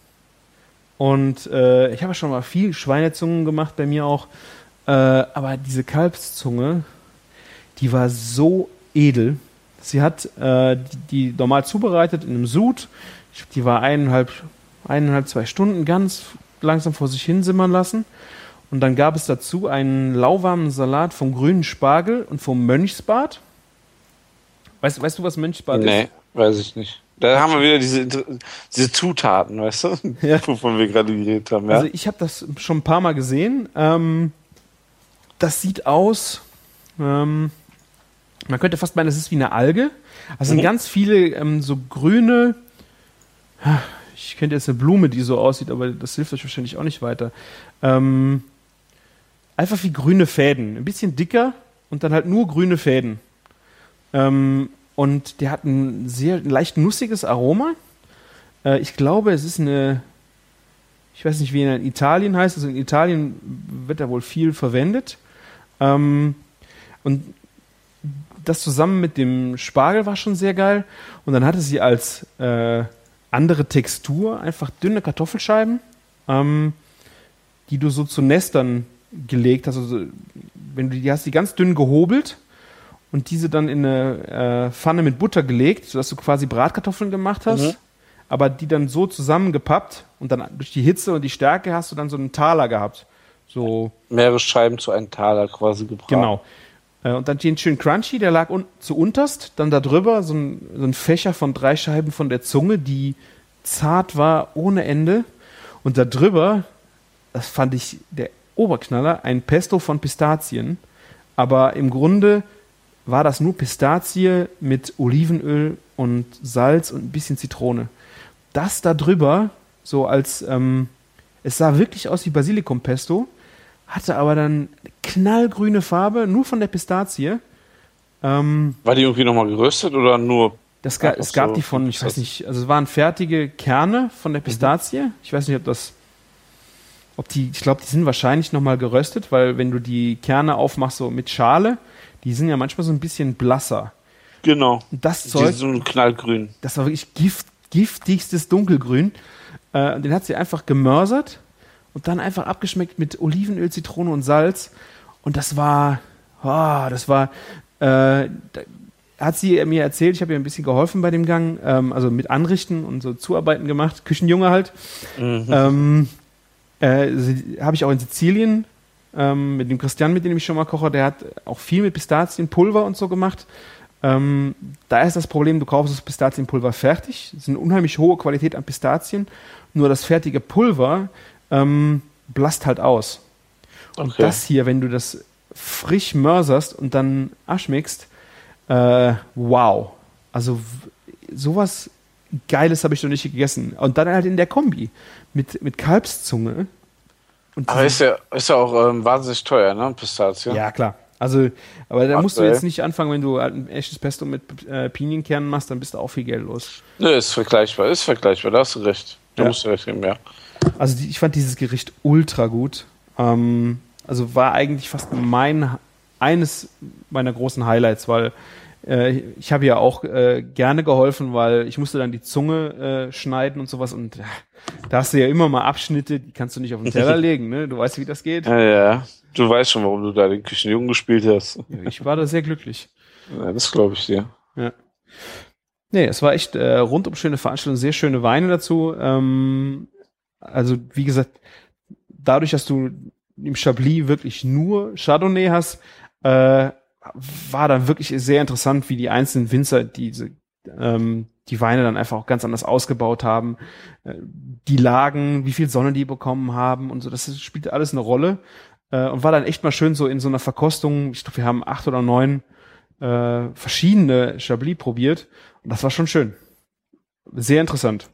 [SPEAKER 4] Und äh, ich habe ja schon mal viel Schweinezungen gemacht, bei mir auch. Äh, aber diese Kalbszunge, die war so edel. Sie hat äh, die, die normal zubereitet in einem Sud. Die war eineinhalb, eineinhalb, zwei Stunden ganz langsam vor sich hin simmern lassen. Und dann gab es dazu einen lauwarmen Salat vom grünen Spargel und vom Mönchsbad. Weißt, weißt du, was Mönchsbad
[SPEAKER 5] nee,
[SPEAKER 4] ist?
[SPEAKER 5] weiß ich nicht. Da haben wir wieder diese, diese Zutaten, weißt du,
[SPEAKER 4] Ja.
[SPEAKER 5] wovon wir gerade geredet haben. Ja?
[SPEAKER 4] Also ich habe das schon ein paar Mal gesehen. Ähm, das sieht aus, ähm, man könnte fast meinen, es ist wie eine Alge. Also sind
[SPEAKER 5] Mhm.
[SPEAKER 4] ganz viele ähm, so grüne, ich könnte jetzt eine Blume, die so aussieht, aber das hilft euch wahrscheinlich auch nicht weiter. Ähm, einfach wie grüne Fäden, ein bisschen dicker und dann halt nur grüne Fäden. Ähm, und der hat ein sehr leicht nussiges Aroma. Äh, ich glaube, es ist eine, ich weiß nicht, wie er in Italien heißt. Also in Italien wird er wohl viel verwendet. Ähm, und das zusammen mit dem Spargel war schon sehr geil. Und dann hatte sie als äh, andere Textur einfach dünne Kartoffelscheiben, ähm, die du so zu Nestern gelegt hast. Also, wenn du die hast, die ganz dünn gehobelt und diese dann in eine äh, Pfanne mit Butter gelegt, sodass du quasi Bratkartoffeln gemacht hast,
[SPEAKER 5] Mhm.
[SPEAKER 4] aber die dann so zusammengepappt und dann durch die Hitze und die Stärke hast du dann so einen Taler gehabt. So,
[SPEAKER 5] Mehrere Scheiben zu einem Taler quasi gebraten.
[SPEAKER 4] genau. Äh, und dann den schön crunchy, der lag un zu unterst, dann da drüber so ein, so ein Fächer von drei Scheiben von der Zunge, die zart war ohne Ende. Und da drüber, das fand ich der Oberknaller, ein Pesto von Pistazien. Aber im Grunde war das nur Pistazie mit Olivenöl und Salz und ein bisschen Zitrone. Das da drüber, so als, ähm, es sah wirklich aus wie Basilikumpesto, hatte aber dann knallgrüne Farbe, nur von der Pistazie. Ähm,
[SPEAKER 5] War die irgendwie nochmal geröstet oder nur?
[SPEAKER 4] das ga,
[SPEAKER 5] Einfach
[SPEAKER 4] es gab
[SPEAKER 5] so
[SPEAKER 4] die von, ich weiß nicht, also es waren fertige Kerne von
[SPEAKER 5] Mhm.
[SPEAKER 4] der Pistazie. Ich weiß nicht, ob das, ob die, ich glaube, die sind wahrscheinlich nochmal geröstet, weil wenn du die Kerne aufmachst, so mit Schale, die sind ja manchmal so ein bisschen blasser.
[SPEAKER 5] Genau.
[SPEAKER 4] Das
[SPEAKER 5] Die
[SPEAKER 4] Zeug,
[SPEAKER 5] sind so ein knallgrün.
[SPEAKER 4] das war wirklich Gift, giftigstes Dunkelgrün. Äh, und den hat sie einfach gemörsert und dann einfach abgeschmeckt mit Olivenöl, Zitrone und Salz. Und das war, oh, das war, äh, da hat sie mir erzählt, ich habe ihr ein bisschen geholfen bei dem Gang, ähm, also mit Anrichten und so Zuarbeiten gemacht, Küchenjunge halt.
[SPEAKER 5] Mhm.
[SPEAKER 4] Ähm, äh, habe ich auch in Sizilien ähm, mit dem Christian, mit dem ich schon mal koche, der hat auch viel mit Pistazienpulver und so gemacht. Ähm, da ist das Problem, du kaufst das Pistazienpulver fertig. Es ist eine unheimlich hohe Qualität an Pistazien. Nur das fertige Pulver, ähm, blasst halt aus. Und
[SPEAKER 5] Okay.
[SPEAKER 4] das hier, wenn du das frisch mörserst und dann abschmeckst, äh, wow. Also sowas Geiles habe ich noch nicht gegessen. Und dann halt in der Kombi mit, mit Kalbszunge. Und
[SPEAKER 5] Aber ist ja, ist ja auch ähm, wahnsinnig teuer, ne? Pistazien.
[SPEAKER 4] ja, klar. Also, aber da musst du jetzt nicht anfangen, wenn du halt ein echtes Pesto mit äh, Pinienkernen machst, dann bist du auch viel Geld los.
[SPEAKER 5] Nö, ist vergleichbar, ist vergleichbar, da hast du recht. Da
[SPEAKER 4] Ja.
[SPEAKER 5] musst du recht geben, ja.
[SPEAKER 4] Also die, ich fand dieses Gericht ultra gut. Ähm, also war eigentlich fast mein eines meiner großen Highlights, weil ich habe ja auch äh, gerne geholfen, weil ich musste dann die Zunge äh, schneiden und sowas und äh, da hast du ja immer mal Abschnitte, die kannst du nicht auf den Teller legen, ne? Du weißt, wie das geht.
[SPEAKER 5] Ja, ja. Du weißt schon, warum du da den Küchenjungen gespielt hast.
[SPEAKER 4] Ich war da sehr glücklich.
[SPEAKER 5] Ja, das glaube ich dir.
[SPEAKER 4] Ja. Nee, es war echt äh, rundum schöne Veranstaltung, sehr schöne Weine dazu. Ähm, also, wie gesagt, dadurch, dass du im Chablis wirklich nur Chardonnay hast, äh, war dann wirklich sehr interessant, wie die einzelnen Winzer diese ähm, die Weine dann einfach auch ganz anders ausgebaut haben, äh, die Lagen, wie viel Sonne die bekommen haben und so, das spielte alles eine Rolle äh, und war dann echt mal schön so in so einer Verkostung. Ich glaube, wir haben acht oder neun äh, verschiedene Chablis probiert und das war schon schön. Sehr interessant.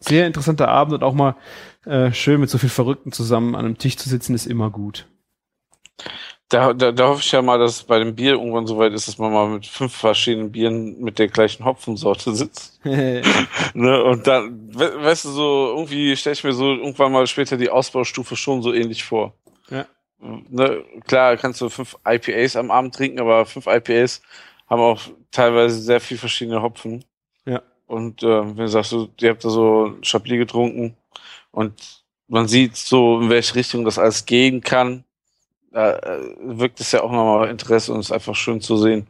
[SPEAKER 4] Sehr interessanter Abend und auch mal äh, schön mit so viel Verrückten zusammen an einem Tisch zu sitzen, ist immer gut.
[SPEAKER 5] Da, da, da hoffe ich ja mal, dass bei dem Bier irgendwann so weit ist, dass man mal mit fünf verschiedenen Bieren mit der gleichen Hopfensorte sitzt. Ne? Und dann, we weißt du, so irgendwie stelle ich mir so irgendwann mal später die Ausbaustufe schon so ähnlich vor.
[SPEAKER 4] Ja.
[SPEAKER 5] Ne? Klar, kannst du fünf IPAs am Abend trinken, aber fünf IPAs haben auch teilweise sehr viel verschiedene Hopfen.
[SPEAKER 4] Ja.
[SPEAKER 5] Und äh, wenn du sagst, du, ihr habt da so Chablis getrunken und man sieht so, in welche Richtung das alles gehen kann, da äh, wirkt es ja auch nochmal Interesse und ist einfach schön zu sehen.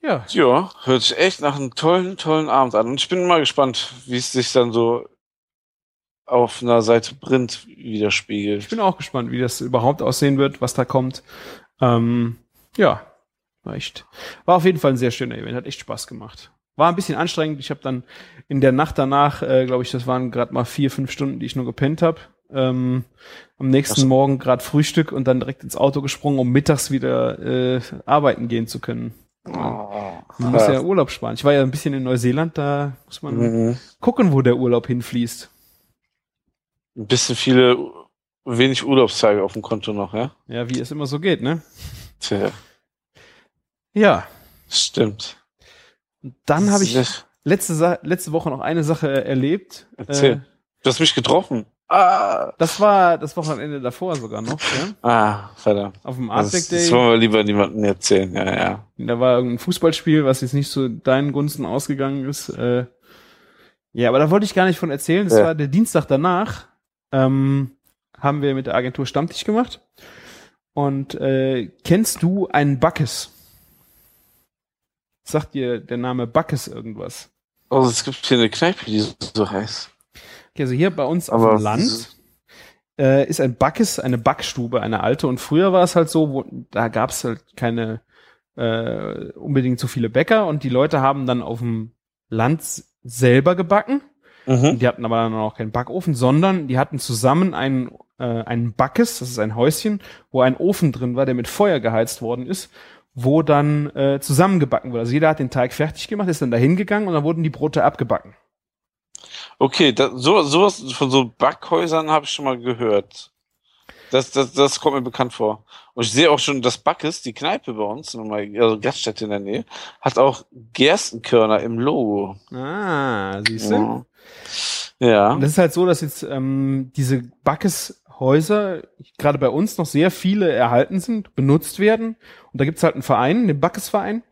[SPEAKER 4] ja.
[SPEAKER 5] Ja, hört sich echt nach einem tollen, tollen Abend an. Und ich bin mal gespannt, wie es sich dann so auf einer Seite Print widerspiegelt.
[SPEAKER 4] Ich bin auch gespannt, wie das überhaupt aussehen wird, was da kommt. Ähm, ja, war echt, war auf jeden Fall ein sehr schöner Event, hat echt Spaß gemacht. War ein bisschen anstrengend. Ich habe dann in der Nacht danach, äh, glaube ich, das waren gerade mal vier, fünf Stunden, die ich nur gepennt habe. Ähm, am nächsten
[SPEAKER 5] so.
[SPEAKER 4] Morgen gerade Frühstück und dann direkt ins Auto gesprungen, um mittags wieder äh, arbeiten gehen zu können.
[SPEAKER 5] Oh,
[SPEAKER 4] Man muss ja. Urlaub sparen. Ich war ja ein bisschen in Neuseeland, da muss man
[SPEAKER 5] Mhm.
[SPEAKER 4] gucken, wo der Urlaub hinfließt.
[SPEAKER 5] Ein bisschen viele, wenig Urlaubstage auf dem Konto noch, ja?
[SPEAKER 4] Ja, wie es immer so geht, ne?
[SPEAKER 5] Tja,
[SPEAKER 4] Ja,
[SPEAKER 5] stimmt.
[SPEAKER 4] dann habe ich letzte, letzte Woche noch eine Sache erlebt.
[SPEAKER 5] Erzähl.
[SPEAKER 4] Äh,
[SPEAKER 5] Du hast mich getroffen. Ah,
[SPEAKER 4] das war das Wochenende davor sogar noch, ja?
[SPEAKER 5] ah verdammt.
[SPEAKER 4] Auf dem
[SPEAKER 5] Das,
[SPEAKER 4] Artback
[SPEAKER 5] das
[SPEAKER 4] Day.
[SPEAKER 5] wollen wir lieber niemandem erzählen, ja, ja.
[SPEAKER 4] Da war irgendein Fußballspiel, was jetzt nicht zu deinen Gunsten ausgegangen ist. Äh, ja, aber da wollte ich gar nicht von erzählen. Das
[SPEAKER 5] Ja.
[SPEAKER 4] war der Dienstag danach. Ähm, haben wir mit der Agentur Stammtisch gemacht. Und äh, kennst du einen Backes? Sagt dir der Name Backes irgendwas?
[SPEAKER 5] Also es gibt hier eine Kneipe, die so heißt.
[SPEAKER 4] Also hier bei uns auf
[SPEAKER 5] Aber
[SPEAKER 4] dem Land äh, ist ein Backes, eine Backstube, eine alte. Und früher war es halt so, wo, da gab es halt keine äh, unbedingt so viele Bäcker und die Leute haben dann auf dem Land selber gebacken.
[SPEAKER 5] Mhm.
[SPEAKER 4] Die hatten aber dann auch keinen Backofen, sondern die hatten zusammen einen, äh, einen Backes, das ist ein Häuschen, wo ein Ofen drin war, der mit Feuer geheizt worden ist, wo dann äh, zusammengebacken wurde. Also jeder hat den Teig fertig gemacht, ist dann dahin gegangen und dann wurden die Brote abgebacken.
[SPEAKER 5] Okay, da, so, sowas von so Backhäusern habe ich schon mal gehört. Das, das, das kommt mir bekannt vor. Und ich sehe auch schon, dass Backes, die Kneipe bei uns, nochmal, also Gaststätte in der Nähe, hat auch Gerstenkörner im Logo.
[SPEAKER 4] Ah, siehst du?
[SPEAKER 5] Ja. Ja.
[SPEAKER 4] Und das ist halt so, dass jetzt ähm, diese Backes-Häuser gerade bei uns noch sehr viele erhalten sind, benutzt werden. Und da gibt's halt einen Verein, den Backes-Verein,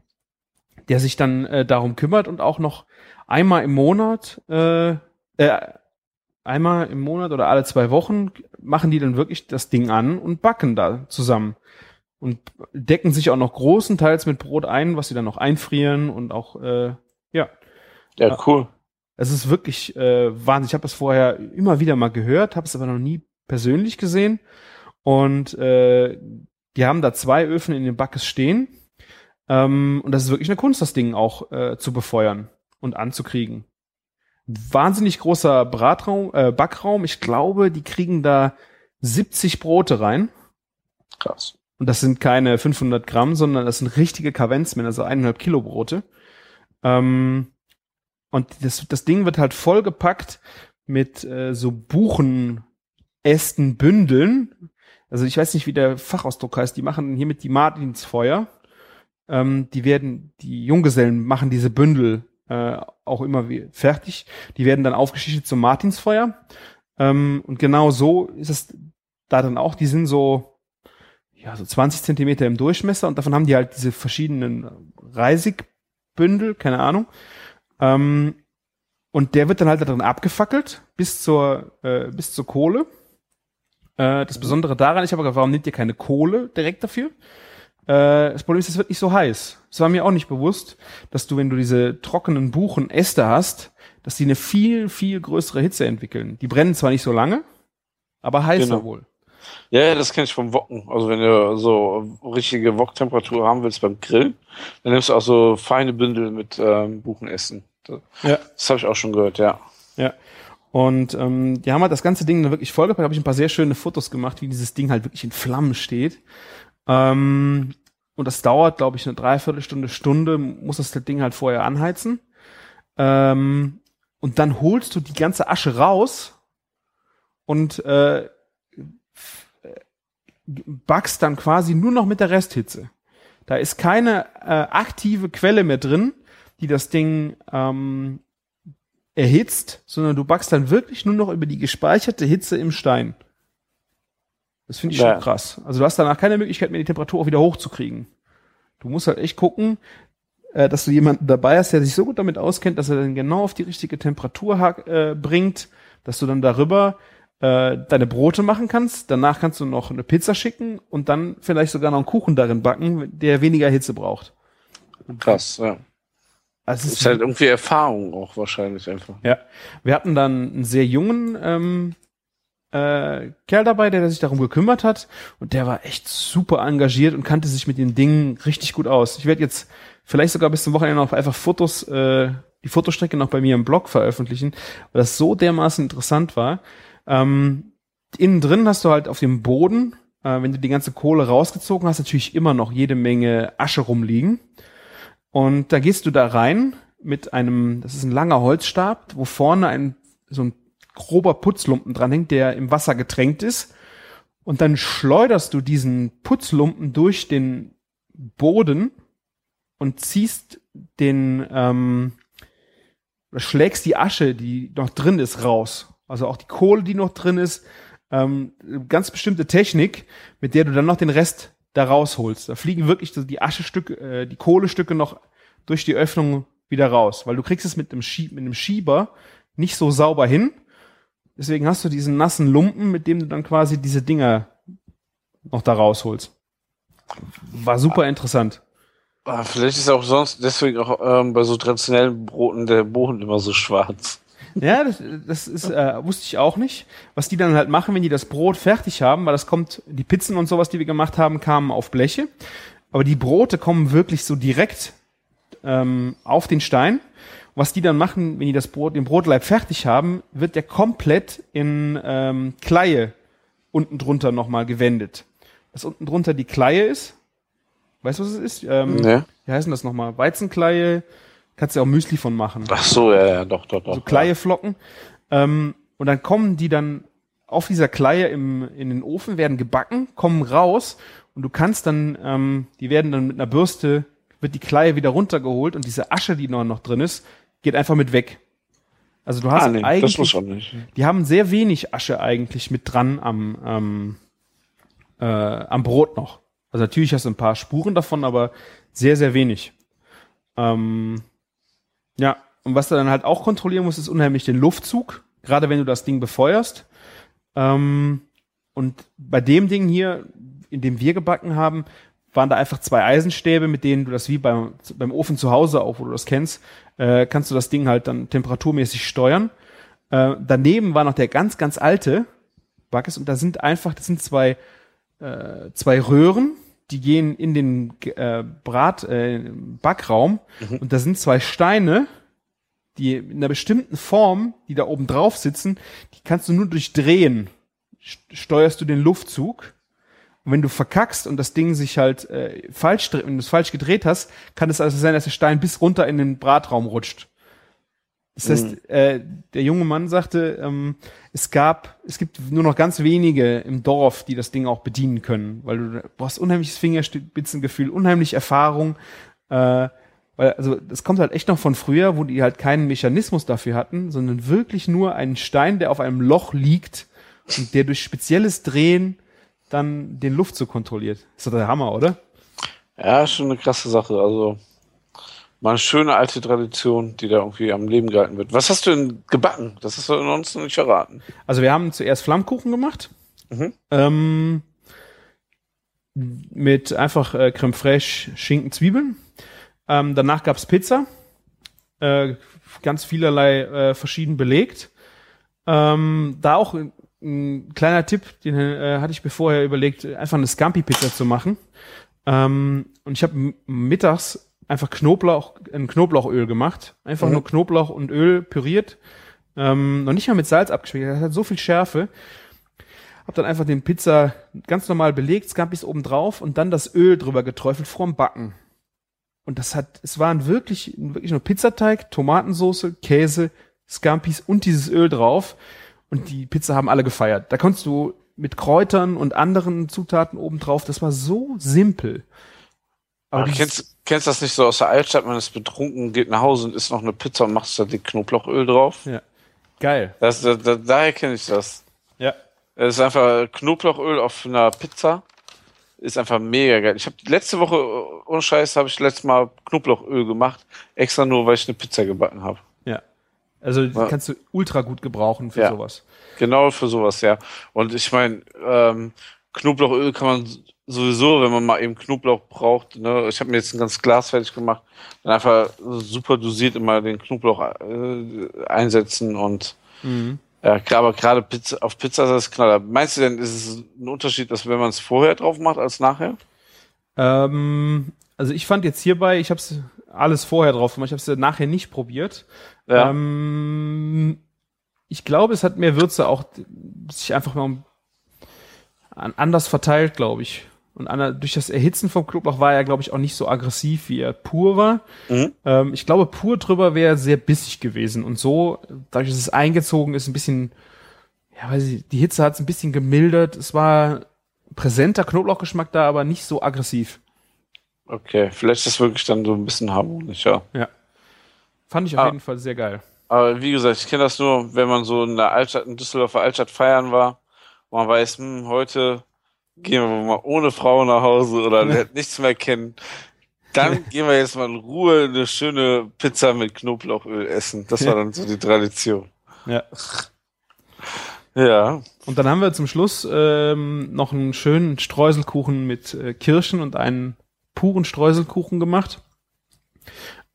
[SPEAKER 4] der sich dann äh, darum kümmert und auch noch einmal im Monat, äh, äh, einmal im Monat oder alle zwei Wochen machen die dann wirklich das Ding an und backen da zusammen. Und decken sich auch noch großenteils mit Brot ein, was sie dann noch einfrieren und auch, äh, ja,
[SPEAKER 5] Ja, cool.
[SPEAKER 4] es ist wirklich äh, Wahnsinn. Ich habe das vorher immer wieder mal gehört, habe es aber noch nie persönlich gesehen. Und äh, die haben da zwei Öfen in den Backes stehen. Ähm, und das ist wirklich eine Kunst, das Ding auch äh, zu befeuern und anzukriegen. wahnsinnig großer Bratraum, äh, Backraum. Ich glaube, die kriegen da 70 Brote rein.
[SPEAKER 5] Krass.
[SPEAKER 4] Und das sind keine 500 Gramm, sondern das sind richtige Kavenzmen, also eineinhalb Kilo Brote. Ähm, und das, das Ding wird halt vollgepackt mit äh, so Buchenästen, Bündeln. Also ich weiß nicht, wie der Fachausdruck heißt. Die machen hiermit die Martinsfeuer. Ähm, die werden, die Junggesellen machen diese Bündel äh, auch immer wie fertig. Die werden dann aufgeschichtet zum Martinsfeuer. Ähm, und genau so ist es da dann auch. Die sind so, ja, so 20 Zentimeter im Durchmesser und davon haben die halt diese verschiedenen Reisigbündel, keine Ahnung. Ähm, und der wird dann halt da drin abgefackelt bis zur, äh, bis zur Kohle. Äh, das Besondere daran ist aber, warum nehmt ihr keine Kohle direkt dafür? Äh, das Problem ist, es wird nicht so heiß. Das war mir auch nicht bewusst, dass du, wenn du diese trockenen Buchenäste hast, dass die eine viel, viel größere Hitze entwickeln. Die brennen zwar nicht so lange, aber heißer
[SPEAKER 5] Genau.
[SPEAKER 4] wohl.
[SPEAKER 5] Ja, ja, das kenne ich vom Wocken. Also wenn du so richtige Woktemperatur haben willst beim Grillen, dann nimmst du auch so feine Bündel mit ähm, Buchenessen. Das,
[SPEAKER 4] Ja.
[SPEAKER 5] das habe ich auch schon gehört, ja.
[SPEAKER 4] Ja. Und ähm, die haben halt das ganze Ding dann wirklich vollgepackt. habe ich ein paar sehr schöne Fotos gemacht, wie dieses Ding halt wirklich in Flammen steht. Ähm, und das dauert, glaube ich, eine Dreiviertelstunde, Stunde, muss das Ding halt vorher anheizen. Ähm, und dann holst du die ganze Asche raus und äh, äh, backst dann quasi nur noch mit der Resthitze. Da ist keine äh, aktive Quelle mehr drin, die das Ding ähm, erhitzt, sondern du backst dann wirklich nur noch über die gespeicherte Hitze im Stein. Das finde ich
[SPEAKER 5] Ja.
[SPEAKER 4] schon krass. Also du hast danach keine Möglichkeit mehr, die Temperatur auch wieder hochzukriegen. Du musst halt echt gucken, äh, dass du jemanden dabei hast, der sich so gut damit auskennt, dass er dann genau auf die richtige Temperatur äh, bringt, dass du dann darüber äh, deine Brote machen kannst. Danach kannst du noch eine Pizza schicken und dann vielleicht sogar noch einen Kuchen darin backen, der weniger Hitze braucht.
[SPEAKER 5] Krass, ja.
[SPEAKER 4] Also es
[SPEAKER 5] Das ist halt irgendwie Erfahrung auch wahrscheinlich einfach.
[SPEAKER 4] Ja, wir hatten dann einen sehr jungen ähm, äh, Kerl dabei, der sich darum gekümmert hat und der war echt super engagiert und kannte sich mit den Dingen richtig gut aus. Ich werde jetzt vielleicht sogar bis zum Wochenende noch einfach Fotos, äh, die Fotostrecke noch bei mir im Blog veröffentlichen, weil das so dermaßen interessant war. Ähm, innen drin hast du halt auf dem Boden, äh, wenn du die ganze Kohle rausgezogen hast, natürlich immer noch jede Menge Asche rumliegen. Und da gehst du da rein mit einem, das ist ein langer Holzstab, wo vorne ein so ein grober Putzlumpen dran hängt, der im Wasser getränkt ist. Und dann schleuderst du diesen Putzlumpen durch den Boden und ziehst den, ähm, schlägst die Asche, die noch drin ist, raus. Also auch die Kohle, die noch drin ist. Ähm, ganz bestimmte Technik, mit der du dann noch den Rest da rausholst. Da fliegen wirklich die Aschestücke, äh, die Kohlestücke noch durch die Öffnung wieder raus, weil du kriegst es mit einem, Schie mit einem Schieber nicht so sauber hin. Deswegen hast du diesen nassen Lumpen, mit dem du dann quasi diese Dinger noch da rausholst. War super interessant.
[SPEAKER 5] Ah, Vielleicht ist auch sonst deswegen auch ähm, bei so traditionellen Broten der Boden immer so schwarz.
[SPEAKER 4] Ja, das, das ist, äh, wusste ich auch nicht. Was die dann halt machen, wenn die das Brot fertig haben, weil das kommt, die Pizzen und sowas, die wir gemacht haben, kamen auf Bleche. Aber die Brote kommen wirklich so direkt ähm, auf den Stein. Was die dann machen, wenn die das Brot, den Brotleib fertig haben, wird der komplett in ähm, Kleie unten drunter nochmal gewendet. Was unten drunter die Kleie ist, weißt du, was es ist? Ähm,
[SPEAKER 5] Ne?
[SPEAKER 4] Wie heißen das nochmal? Weizenkleie, kannst du ja auch Müsli von machen
[SPEAKER 5] Ach so, ja, ja, doch, doch, doch.
[SPEAKER 4] so Kleieflocken. Ähm, und dann kommen die dann auf dieser Kleie im, in den Ofen, werden gebacken, kommen raus und du kannst dann, ähm, die werden dann mit einer Bürste, wird die Kleie wieder runtergeholt und diese Asche, die noch, noch drin ist, geht einfach mit weg. Also du hast
[SPEAKER 5] Ah, nee,
[SPEAKER 4] eigentlich, die haben sehr wenig Asche eigentlich mit dran am, ähm, äh, am Brot noch. Also natürlich hast du ein paar Spuren davon, aber sehr, sehr wenig. Ähm, ja, und was du dann halt auch kontrollieren musst, ist unheimlich den Luftzug, gerade wenn du das Ding befeuerst. Ähm, und bei dem Ding hier, in dem wir gebacken haben, waren da einfach zwei Eisenstäbe, mit denen du das wie beim, beim Ofen zu Hause auch, wo du das kennst, äh, kannst du das Ding halt dann temperaturmäßig steuern. Äh, daneben war noch der ganz, ganz alte Backes und da sind einfach, das sind zwei, äh, zwei Röhren, die gehen in den äh, Brat, äh, Backraum und da sind zwei Steine, die in einer bestimmten Form, die da oben drauf sitzen, die kannst du nur durch Drehen st- steuerst du den Luftzug. Und wenn du verkackst und das Ding sich halt äh, falsch, wenn du es falsch gedreht hast, kann es also sein, dass der Stein bis runter in den Bratraum rutscht. Das heißt, äh, der junge Mann sagte, ähm, es gab, es gibt nur noch ganz wenige im Dorf, die das Ding auch bedienen können, weil du brauchst unheimliches Fingerspitzengefühl, unheimlich Erfahrung, äh, weil, also, das kommt halt echt noch von früher, wo die halt keinen Mechanismus dafür hatten, sondern wirklich nur einen Stein, der auf einem Loch liegt und der durch spezielles Drehen dann den Luftzug kontrolliert. Ist doch der Hammer, oder?
[SPEAKER 5] Ja, ist schon eine krasse Sache. Also mal eine schöne alte Tradition, die da irgendwie am Leben gehalten wird. Was hast du denn gebacken? Das hast du uns noch nicht erraten.
[SPEAKER 4] Also wir haben zuerst Flammkuchen gemacht.
[SPEAKER 5] Mhm.
[SPEAKER 4] Ähm, mit einfach äh, Creme fraiche, Schinken, Zwiebeln. Ähm, danach gab's Pizza. Äh, ganz vielerlei äh, verschieden belegt. Ähm, da auch ein, ein kleiner Tipp, den äh, hatte ich mir vorher überlegt, einfach eine Scampi-Pizza zu machen. Ähm, und ich habe mittags einfach Knoblauch, ein Knoblauchöl gemacht. Einfach
[SPEAKER 5] Mhm.
[SPEAKER 4] nur Knoblauch und Öl püriert. Ähm, noch nicht mal mit Salz abgeschmeckt. Das hat so viel Schärfe. Hab dann einfach den Pizza ganz normal belegt, Scampis oben drauf und dann das Öl drüber geträufelt vorm Backen. Und das hat, es waren wirklich, wirklich nur Pizzateig, Tomatensauce, Käse, Scampis und dieses Öl drauf. Und die Pizza haben alle gefeiert. Da konntest du mit Kräutern und anderen Zutaten oben drauf, das war so simpel.
[SPEAKER 5] Aber
[SPEAKER 4] dieses-
[SPEAKER 5] kennst, kennst das nicht so aus der Altstadt? Man ist betrunken, geht nach Hause und isst noch eine Pizza und machst da die Knoblauchöl drauf.
[SPEAKER 4] ja, geil.
[SPEAKER 5] Das, da, da, daher kenne ich das.
[SPEAKER 4] Ja.
[SPEAKER 5] Es ist einfach Knoblauchöl auf einer Pizza. Ist einfach mega geil. Ich habe letzte Woche, äh, ohne Scheiß, habe ich letztes Mal Knoblauchöl gemacht. Extra nur, weil ich eine Pizza gebacken habe.
[SPEAKER 4] Also die
[SPEAKER 5] Ja.
[SPEAKER 4] kannst du ultra gut gebrauchen für
[SPEAKER 5] Ja.
[SPEAKER 4] sowas.
[SPEAKER 5] Genau für sowas, ja. Und ich meine, ähm, Knoblauchöl kann man sowieso, wenn man mal eben Knoblauch braucht. Ne? Ich habe mir jetzt ein ganzes Glas fertig gemacht. Dann einfach super dosiert immer den Knoblauch äh, einsetzen und
[SPEAKER 4] Mhm.
[SPEAKER 5] ja, aber gerade Pizza, auf Pizza ist das knaller. Meinst du denn, ist es ein Unterschied, dass wenn man es vorher drauf macht als nachher?
[SPEAKER 4] Ähm, also ich fand jetzt hierbei, ich habe es alles vorher drauf gemacht, ich habe es nachher nicht probiert.
[SPEAKER 5] Ja.
[SPEAKER 4] Ähm, ich glaube, es hat mehr Würze auch sich einfach mal an- anders verteilt, glaube ich. Und ander, durch das Erhitzen vom Knoblauch war er, glaube ich, auch nicht so aggressiv, wie er pur war.
[SPEAKER 5] Mhm.
[SPEAKER 4] Ähm, ich glaube, pur drüber wäre sehr bissig gewesen. Und so, dadurch, dass es eingezogen ist, ein bisschen, ja, weiß ich, die Hitze hat es ein bisschen gemildert. Es war präsenter Knoblauchgeschmack da, aber nicht so aggressiv.
[SPEAKER 5] Okay, vielleicht ist das wirklich dann so ein bisschen harmonischer.
[SPEAKER 4] Fand ich auf
[SPEAKER 5] Ah.
[SPEAKER 4] jeden Fall sehr geil.
[SPEAKER 5] Aber wie gesagt, ich kenne das nur, wenn man so in der Altstadt, in Düsseldorfer Altstadt feiern war, wo man weiß, hm, heute gehen wir mal ohne Frau nach Hause oder nichts mehr kennen. Dann gehen wir jetzt mal in Ruhe eine schöne Pizza mit Knoblauchöl essen. Das war dann so die Tradition.
[SPEAKER 4] Ja.
[SPEAKER 5] Ja.
[SPEAKER 4] Und dann haben wir zum Schluss ähm, noch einen schönen Streuselkuchen mit äh, Kirschen und einen puren Streuselkuchen gemacht.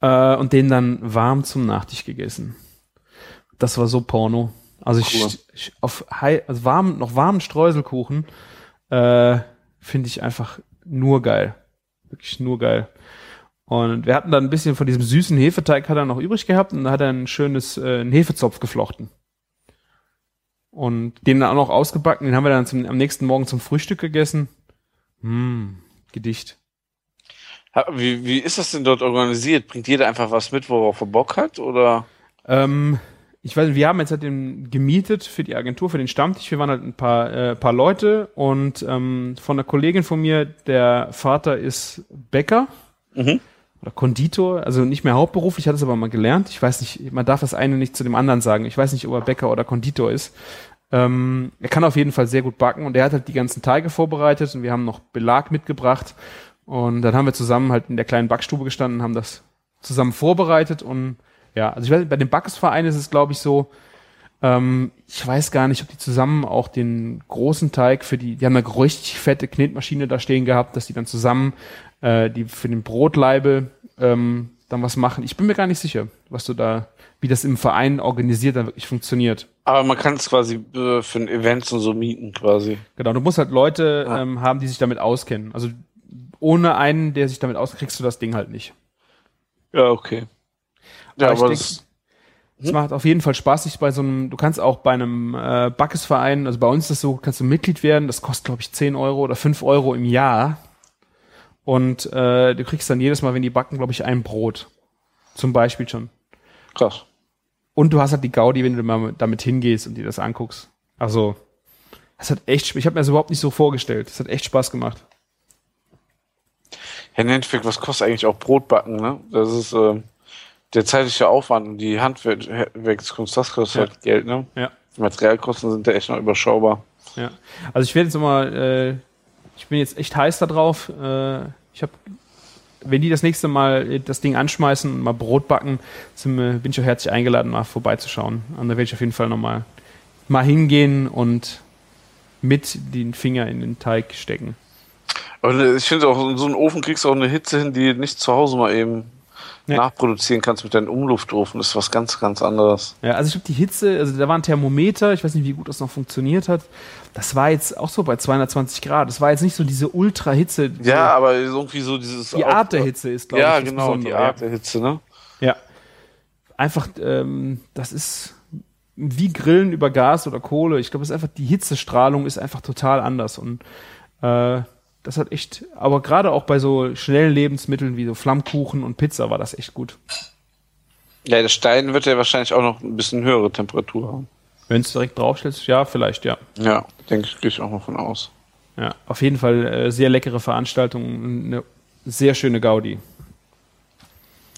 [SPEAKER 4] Äh, und den dann warm zum Nachtisch gegessen. Das war so Porno. Also ich,
[SPEAKER 5] Cool.
[SPEAKER 4] ich auf hei- also warm, noch warmen Streuselkuchen äh, finde ich einfach nur geil. Wirklich nur geil. Und wir hatten dann ein bisschen von diesem süßen Hefeteig hat er noch übrig gehabt und da hat er ein schönes äh, einen Hefezopf geflochten. Und den dann auch noch ausgebacken, den haben wir dann zum, am nächsten Morgen zum Frühstück gegessen. Hm, Gedicht.
[SPEAKER 5] Wie, wie ist das denn dort organisiert? Bringt jeder einfach was mit, worauf er Bock hat? Oder?
[SPEAKER 4] Ähm, ich weiß nicht, wir haben jetzt halt den gemietet für die Agentur, für den Stammtisch. Wir waren halt ein paar, äh, paar Leute und ähm, von einer Kollegin von mir, der Vater ist Bäcker
[SPEAKER 5] Mhm.
[SPEAKER 4] oder Konditor, also nicht mehr hauptberuflich, hat es aber mal gelernt. Ich weiß nicht, man darf das eine nicht zu dem anderen sagen. Ich weiß nicht, ob er Bäcker oder Konditor ist. Ähm, er kann auf jeden Fall sehr gut backen und er hat halt die ganzen Teige vorbereitet und wir haben noch Belag mitgebracht und dann haben wir zusammen halt in der kleinen Backstube gestanden, haben das zusammen vorbereitet und ja, also ich weiß, nicht, bei dem Backesverein ist es glaube ich so, ähm, ich weiß gar nicht, ob die zusammen auch den großen Teig für die, die haben eine richtig fette Knetmaschine da stehen gehabt, dass die dann zusammen äh, die für den Brotleibe ähm, dann was machen. Ich bin mir gar nicht sicher, was du da, wie das im Verein organisiert dann wirklich funktioniert.
[SPEAKER 5] Aber man kann es quasi äh, für ein Event und so mieten, quasi.
[SPEAKER 4] Genau, du musst halt Leute
[SPEAKER 5] Ah.
[SPEAKER 4] ähm, haben, die sich damit auskennen. Also ohne einen, der sich damit auskennt, kriegst du das Ding halt nicht.
[SPEAKER 5] Ja, okay. Ja,
[SPEAKER 4] Aber
[SPEAKER 5] aber
[SPEAKER 4] denk-
[SPEAKER 5] das,
[SPEAKER 4] Es hm? macht auf jeden Fall Spaß, sich bei so einem, du kannst auch bei einem äh, Backesverein, also bei uns ist das so, kannst du Mitglied werden, das kostet glaube ich 10 Euro oder 5 Euro im Jahr. Und äh, du kriegst dann jedes Mal, wenn die backen, glaube ich, ein Brot. Zum Beispiel schon.
[SPEAKER 5] Krass.
[SPEAKER 4] Und du hast halt die Gaudi, wenn du mal damit hingehst und dir das anguckst. Also, das hat echt, ich habe mir das überhaupt nicht so vorgestellt. Das hat echt Spaß gemacht.
[SPEAKER 5] Im Endeffekt, was kostet eigentlich auch Brotbacken, ne? Das ist äh, der zeitliche Aufwand und die Handwerkskunst, das kostet ja. halt Geld, ne?
[SPEAKER 4] Ja.
[SPEAKER 5] Die Materialkosten sind ja echt noch überschaubar.
[SPEAKER 4] Ja. Also ich werde jetzt mal, äh, ich bin jetzt echt heiß darauf. Äh, ich habe wenn die das nächste Mal das Ding anschmeißen und mal Brot backen, sind, bin ich auch herzlich eingeladen, mal vorbeizuschauen. Und da werde ich auf jeden Fall nochmal mal hingehen und mit den Finger in den Teig stecken.
[SPEAKER 5] Aber ich finde auch, in so einem Ofen kriegst du auch eine Hitze hin, die nicht zu Hause mal eben ja. nachproduzieren kannst mit deinem Umluftofen. Das ist was ganz, ganz anderes.
[SPEAKER 4] Ja, also ich habe die Hitze, also da war ein Thermometer, ich weiß nicht, wie gut das noch funktioniert hat. Das war jetzt auch so bei 220 Grad. Das war jetzt nicht so diese Ultra-Hitze.
[SPEAKER 5] Ja, aber irgendwie so dieses.
[SPEAKER 4] Die Art der Hitze ist,
[SPEAKER 5] glaube ja, ich. Ja, genau, die Art der Hitze, ne?
[SPEAKER 4] Ja. Einfach, ähm, das ist wie Grillen über Gas oder Kohle. Ich glaube, es ist einfach, die Hitzestrahlung ist einfach total anders. Und äh, das hat echt, aber gerade auch bei so schnellen Lebensmitteln wie so Flammkuchen und Pizza war das echt gut.
[SPEAKER 5] Ja, der Stein wird ja wahrscheinlich auch noch ein bisschen höhere Temperatur haben.
[SPEAKER 4] Wenn es direkt draufstellst, ja, vielleicht, ja.
[SPEAKER 5] Ja, denke ich, gehe ich auch mal von aus.
[SPEAKER 4] Ja, auf jeden Fall äh, sehr leckere Veranstaltung, eine sehr schöne Gaudi.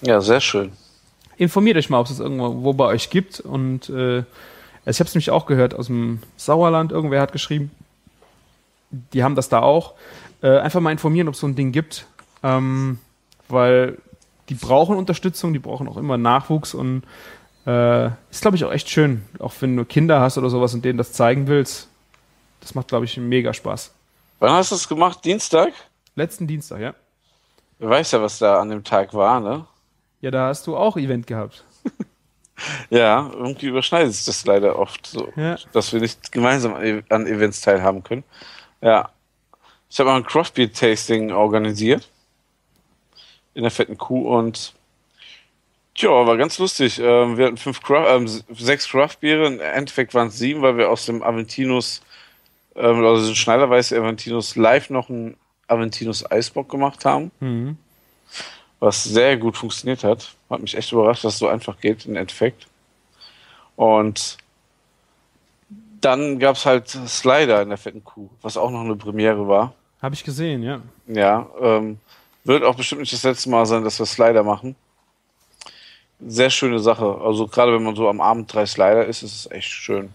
[SPEAKER 5] Ja, sehr schön.
[SPEAKER 4] Informiert euch mal, ob es das irgendwo bei euch gibt. Und äh, ich habe es nämlich auch gehört aus dem Sauerland. Irgendwer hat geschrieben, die haben das da auch. Äh, einfach mal informieren, ob es so ein Ding gibt. Ähm, weil die brauchen Unterstützung, die brauchen auch immer Nachwuchs und äh, ist, glaube ich, auch echt schön. Auch wenn du Kinder hast oder sowas und denen das zeigen willst. Das macht, glaube ich, mega Spaß.
[SPEAKER 5] Wann hast du es gemacht? Dienstag?
[SPEAKER 4] Letzten Dienstag, ja.
[SPEAKER 5] Du weißt ja, was da an dem Tag war, ne?
[SPEAKER 4] Ja, da hast du auch Event gehabt.
[SPEAKER 5] ja, irgendwie überschneidet sich das leider oft so, ja. dass wir nicht gemeinsam an Events teilhaben können. Ja. Ich habe mal ein Craft Beer Tasting organisiert. In der fetten Kuh und Tja, war ganz lustig. Ähm, wir hatten fünf Craft, äh, sechs Craft-Biere. Im Endeffekt waren es sieben, weil wir aus dem Aventinus, ähm, also den Schneiderweiße Aventinus live noch einen Aventinus Eisbock gemacht haben. Mhm. Was sehr gut funktioniert hat. Hat mich echt überrascht, dass es so einfach geht im Endeffekt. Und dann gab es halt Slider in der fetten Kuh, was auch noch eine Premiere war.
[SPEAKER 4] Habe ich gesehen, ja.
[SPEAKER 5] Ja, ähm, wird auch bestimmt nicht das letzte Mal sein, dass wir Slider machen sehr schöne Sache. Also gerade wenn man so am Abend drei Slider ist, ist es echt schön.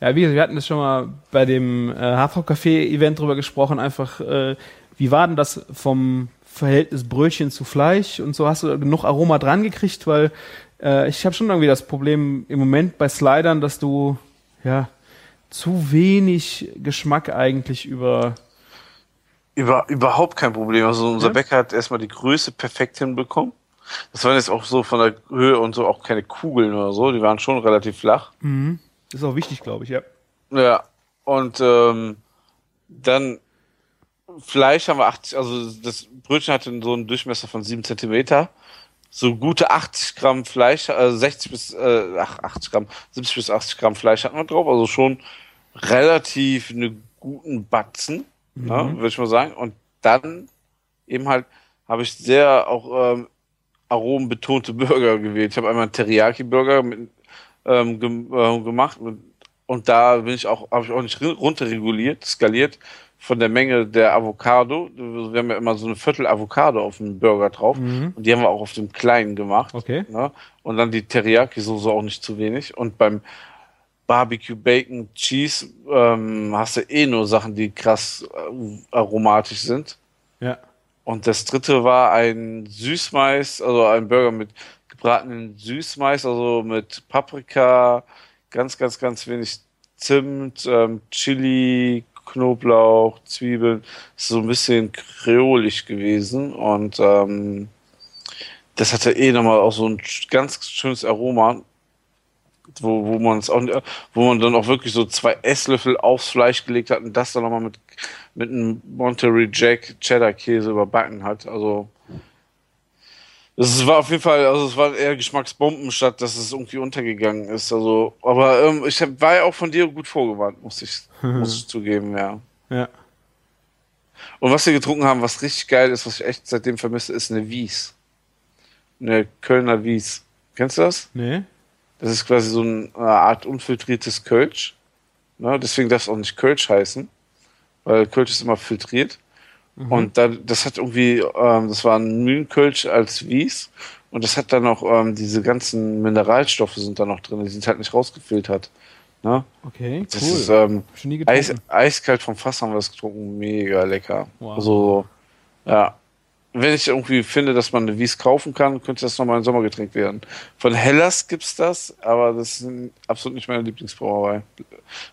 [SPEAKER 4] Ja, wie gesagt, wir hatten das schon mal bei dem äh, Hafercafé-Event drüber gesprochen, einfach, äh, wie war denn das vom Verhältnis Brötchen zu Fleisch und so hast du genug Aroma dran gekriegt, weil äh, ich habe schon irgendwie das Problem im Moment bei Slidern, dass du ja zu wenig Geschmack eigentlich über
[SPEAKER 5] über überhaupt kein Problem. Also unser ja? Bäcker hat erstmal die Größe perfekt hinbekommen. Das waren jetzt auch so von der Höhe und so auch keine Kugeln oder so, die waren schon relativ flach.
[SPEAKER 4] Mhm. ist auch wichtig, glaube ich, ja.
[SPEAKER 5] Ja, und ähm, dann Fleisch haben wir 80, also das Brötchen hatte so einen Durchmesser von 7 Zentimeter. So gute 80 Gramm Fleisch, also 60 bis, äh, ach, 80 Gramm, 70 bis 80 Gramm Fleisch hatten wir drauf, also schon relativ einen guten Batzen, mhm. ne, würde ich mal sagen. Und dann eben halt habe ich sehr auch ähm, aromenbetonte Burger gewählt. Ich habe einmal einen Teriyaki-Burger ähm, ge äh, gemacht und da bin ich auch, habe ich auch nicht runterreguliert, skaliert von der Menge der Avocado. Wir haben ja immer so eine Viertel Avocado auf dem Burger drauf mhm. und die haben wir auch auf dem kleinen gemacht.
[SPEAKER 4] Okay.
[SPEAKER 5] Ne? Und dann die Teriyaki-Soße auch nicht zu wenig. Und beim Barbecue Bacon Cheese ähm, hast du eh nur Sachen, die krass äh, aromatisch sind.
[SPEAKER 4] Ja.
[SPEAKER 5] Und das dritte war ein Süßmais, also ein Burger mit gebratenen Süßmais, also mit Paprika, ganz, ganz, ganz wenig Zimt, ähm, Chili, Knoblauch, Zwiebeln. So ein bisschen kreolisch gewesen. Und ähm, das hatte eh nochmal auch so ein ganz schönes Aroma wo, wo man es auch, wo man dann auch wirklich so zwei Esslöffel aufs Fleisch gelegt hat und das dann nochmal mit, mit einem Monterey Jack Cheddar Käse überbacken hat. Also, Das war auf jeden Fall, also es war eher Geschmacksbomben, statt dass es irgendwie untergegangen ist. Also, aber ähm, ich hab, war ja auch von dir gut vorgewarnt, muss ich, muss ich zugeben, ja.
[SPEAKER 4] Ja.
[SPEAKER 5] Und was wir getrunken haben, was richtig geil ist, was ich echt seitdem vermisse, ist eine Wies. Eine Kölner Wies. Kennst du das?
[SPEAKER 4] Nee?
[SPEAKER 5] Das ist quasi so eine Art unfiltriertes Kölsch. Ne? Deswegen darf es auch nicht Kölsch heißen, weil Kölsch ist immer filtriert. Und da, das hat irgendwie, ähm, das war ein Mühlenkölsch als Wies und das hat dann auch ähm, diese ganzen Mineralstoffe sind da noch drin, die sind halt nicht rausgefiltert. Ne?
[SPEAKER 4] Okay,
[SPEAKER 5] Das
[SPEAKER 4] cool.
[SPEAKER 5] ist ähm, Eis, eiskalt vom Fass haben wir das getrunken, mega lecker.
[SPEAKER 4] Wow.
[SPEAKER 5] Also, ja. Wenn ich irgendwie finde, dass man eine Wies kaufen kann, könnte das nochmal ein Sommergetränk werden. Von Hellas gibt's das, aber das ist absolut nicht meine Lieblingsbrauerei.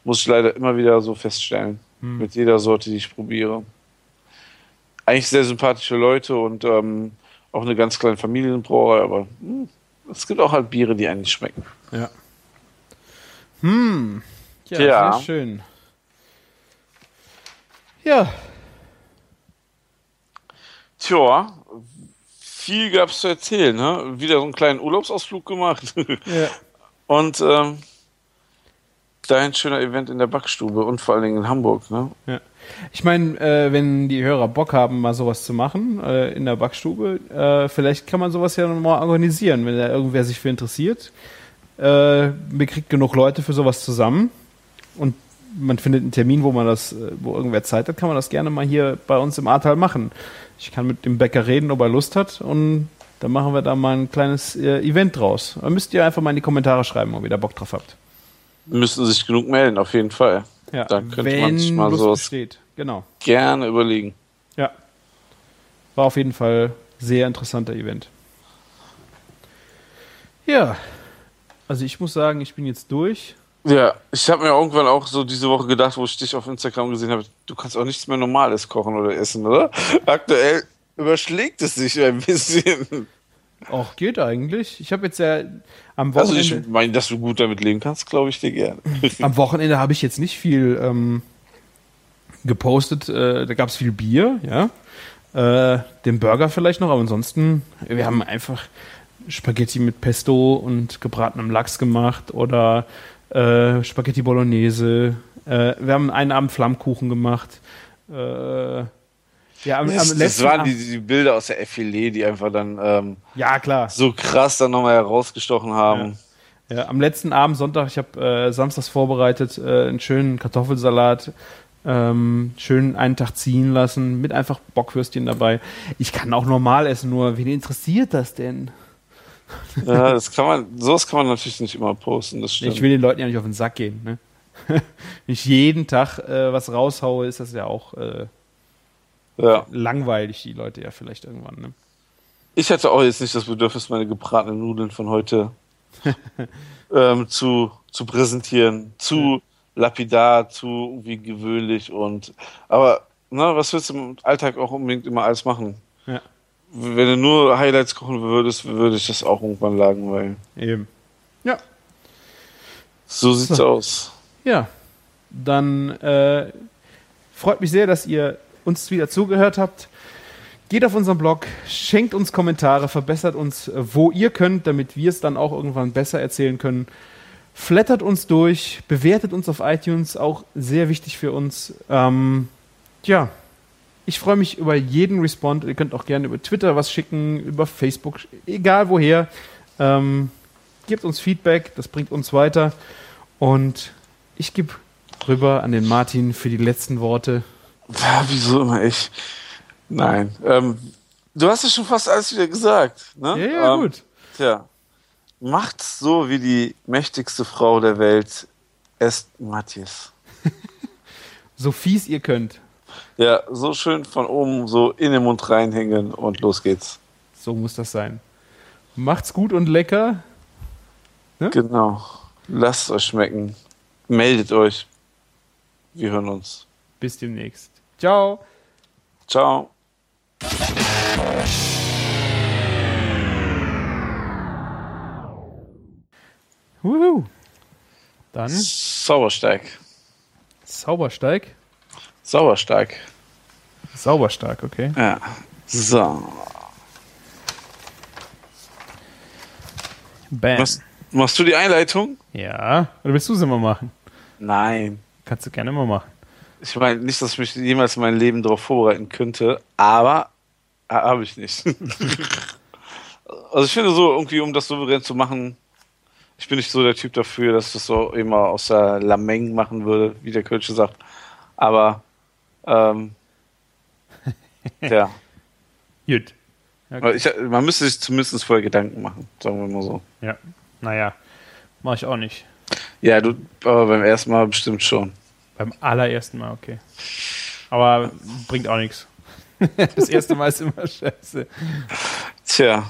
[SPEAKER 5] Muss ich leider immer wieder so feststellen.
[SPEAKER 4] Hm.
[SPEAKER 5] Mit jeder Sorte, die ich probiere. Eigentlich sehr sympathische Leute und ähm, auch eine ganz kleine Familienbrauerei, aber hm, es gibt auch halt Biere, die eigentlich schmecken.
[SPEAKER 4] Ja. Hm. Ja,
[SPEAKER 5] Ja.
[SPEAKER 4] sehr schön. Ja,
[SPEAKER 5] Tja, viel gab's zu erzählen, ne? Wieder so einen kleinen Urlaubsausflug gemacht.
[SPEAKER 4] ja.
[SPEAKER 5] Und ähm, dein schöner Event in der Backstube und vor allen Dingen in Hamburg, ne?
[SPEAKER 4] Ja. Ich meine, äh, wenn die Hörer Bock haben, mal sowas zu machen äh, in der Backstube, äh, vielleicht kann man sowas ja mal organisieren, wenn da irgendwer sich für interessiert. Äh, wir kriegt genug Leute für sowas zusammen und man findet einen Termin, wo man das, äh, wo irgendwer Zeit hat, kann man das gerne mal hier bei uns im Ahrtal machen. Ich kann mit dem Bäcker reden, ob er Lust hat und dann machen wir da mal ein kleines äh, Event draus. Dann müsst ihr einfach mal in die Kommentare schreiben, ob ihr da Bock drauf habt.
[SPEAKER 5] Müssen sich genug melden, auf jeden Fall.
[SPEAKER 4] Ja,
[SPEAKER 5] Da könnte man sich mal
[SPEAKER 4] Lust
[SPEAKER 5] sowas
[SPEAKER 4] besteht. Genau.
[SPEAKER 5] gerne überlegen.
[SPEAKER 4] Ja. War auf jeden Fall sehr interessanter Event. Ja. Also ich muss sagen, ich bin jetzt durch.
[SPEAKER 5] Ja, ich habe mir irgendwann auch so diese Woche gedacht, wo ich dich auf Instagram gesehen habe, du kannst auch nichts mehr Normales kochen oder essen, oder? Aktuell überschlägt es sich ein bisschen.
[SPEAKER 4] Auch geht eigentlich. Ich habe jetzt ja am
[SPEAKER 5] Also
[SPEAKER 4] Wochenende,
[SPEAKER 5] ich meine, dass du gut damit leben kannst, glaube ich dir gerne.
[SPEAKER 4] am Wochenende habe ich jetzt nicht viel ähm, gepostet. Äh, da gab es viel Bier, ja. Äh, den Burger vielleicht noch, aber ansonsten, wir haben einfach Spaghetti mit Pesto und gebratenem Lachs gemacht oder äh, Spaghetti Bolognese. Äh, wir haben einen Abend Flammkuchen gemacht. Äh, ja, am, am
[SPEAKER 5] Das, das
[SPEAKER 4] letzten
[SPEAKER 5] waren die, die Bilder aus der Effilé, die einfach dann ähm,
[SPEAKER 4] ja klar.
[SPEAKER 5] so krass dann nochmal herausgestochen haben.
[SPEAKER 4] Ja, am letzten Abend, Sonntag, ich habe äh, samstags vorbereitet, äh, einen schönen Kartoffelsalat, ähm, schön einen Tag ziehen lassen, mit einfach Bockwürstchen dabei. Ich kann auch normal essen, nur wen interessiert das denn?
[SPEAKER 5] Ja, das kann man, sowas kann man natürlich nicht immer posten, das stimmt.
[SPEAKER 4] Ich will den Leuten ja nicht auf den Sack gehen. Ne? Wenn ich jeden Tag äh, was raushaue, ist das ja auch äh,
[SPEAKER 5] ja.
[SPEAKER 4] langweilig, die Leute ja vielleicht irgendwann. Ne?
[SPEAKER 5] Ich hatte auch jetzt nicht das Bedürfnis, meine gebratenen Nudeln von heute ähm, zu, zu präsentieren. Zu lapidar, zu irgendwie gewöhnlich und aber ne, was willst du im Alltag auch unbedingt immer alles machen?
[SPEAKER 4] Ja,
[SPEAKER 5] Wenn du nur Highlights kochen würdest, würde ich das auch irgendwann langweilen.
[SPEAKER 4] eben. Ja,
[SPEAKER 5] So sieht's aus.
[SPEAKER 4] Ja, dann äh, freut mich sehr, dass ihr uns wieder zugehört habt. Geht auf unseren Blog, schenkt uns Kommentare, verbessert uns, äh, wo ihr könnt, damit wir es dann auch irgendwann besser erzählen können. Flattert uns durch, bewertet uns auf iTunes, auch sehr wichtig für uns. Ähm, ja, ich freue mich über jeden Respond. Ihr könnt auch gerne über Twitter was schicken, über Facebook, egal woher. Ähm, gebt uns Feedback, das bringt uns weiter. Und ich gebe rüber an den Martin für die letzten Worte.
[SPEAKER 5] Ja, wieso immer ich? Nein. Ähm, du hast ja schon fast alles wieder gesagt. Ne?
[SPEAKER 4] Ja, ja,
[SPEAKER 5] ähm,
[SPEAKER 4] gut.
[SPEAKER 5] Tja, macht's so wie die mächtigste Frau der Welt, Est Matthias.
[SPEAKER 4] So fies ihr könnt.
[SPEAKER 5] Ja, so schön von oben so in den Mund reinhängen und los geht's.
[SPEAKER 4] So muss das sein. Macht's gut und lecker.
[SPEAKER 5] Genau. Lasst euch schmecken. Meldet euch. Wir hören uns.
[SPEAKER 4] Bis demnächst. Ciao.
[SPEAKER 5] Ciao.
[SPEAKER 4] Wuhu. Dann
[SPEAKER 5] Sauerstark.
[SPEAKER 4] Zaubersteig.
[SPEAKER 5] Sauerstark.
[SPEAKER 4] Sauberstark, okay.
[SPEAKER 5] Ja. So.
[SPEAKER 4] Bam.
[SPEAKER 5] Was, machst du die Einleitung?
[SPEAKER 4] Ja. Oder willst du sie mal machen?
[SPEAKER 5] Nein.
[SPEAKER 4] Kannst du gerne mal machen.
[SPEAKER 5] Ich meine nicht, dass ich mich jemals in meinem Leben darauf vorbereiten könnte, aber habe ich nicht. also ich finde so irgendwie, um das souverän zu machen, ich bin nicht so der Typ dafür, dass ich das so immer aus der Lameng machen würde, wie der Kölsche sagt. Aber ähm, ja.
[SPEAKER 4] Gut.
[SPEAKER 5] Okay. Ich, man müsste sich zumindest vorher Gedanken machen, sagen wir mal so.
[SPEAKER 4] Ja. Naja, mache ich auch nicht.
[SPEAKER 5] Ja, du, aber beim ersten Mal bestimmt schon.
[SPEAKER 4] Beim allerersten Mal, okay. Aber bringt auch nichts. Das erste Mal ist immer scheiße.
[SPEAKER 5] Tja.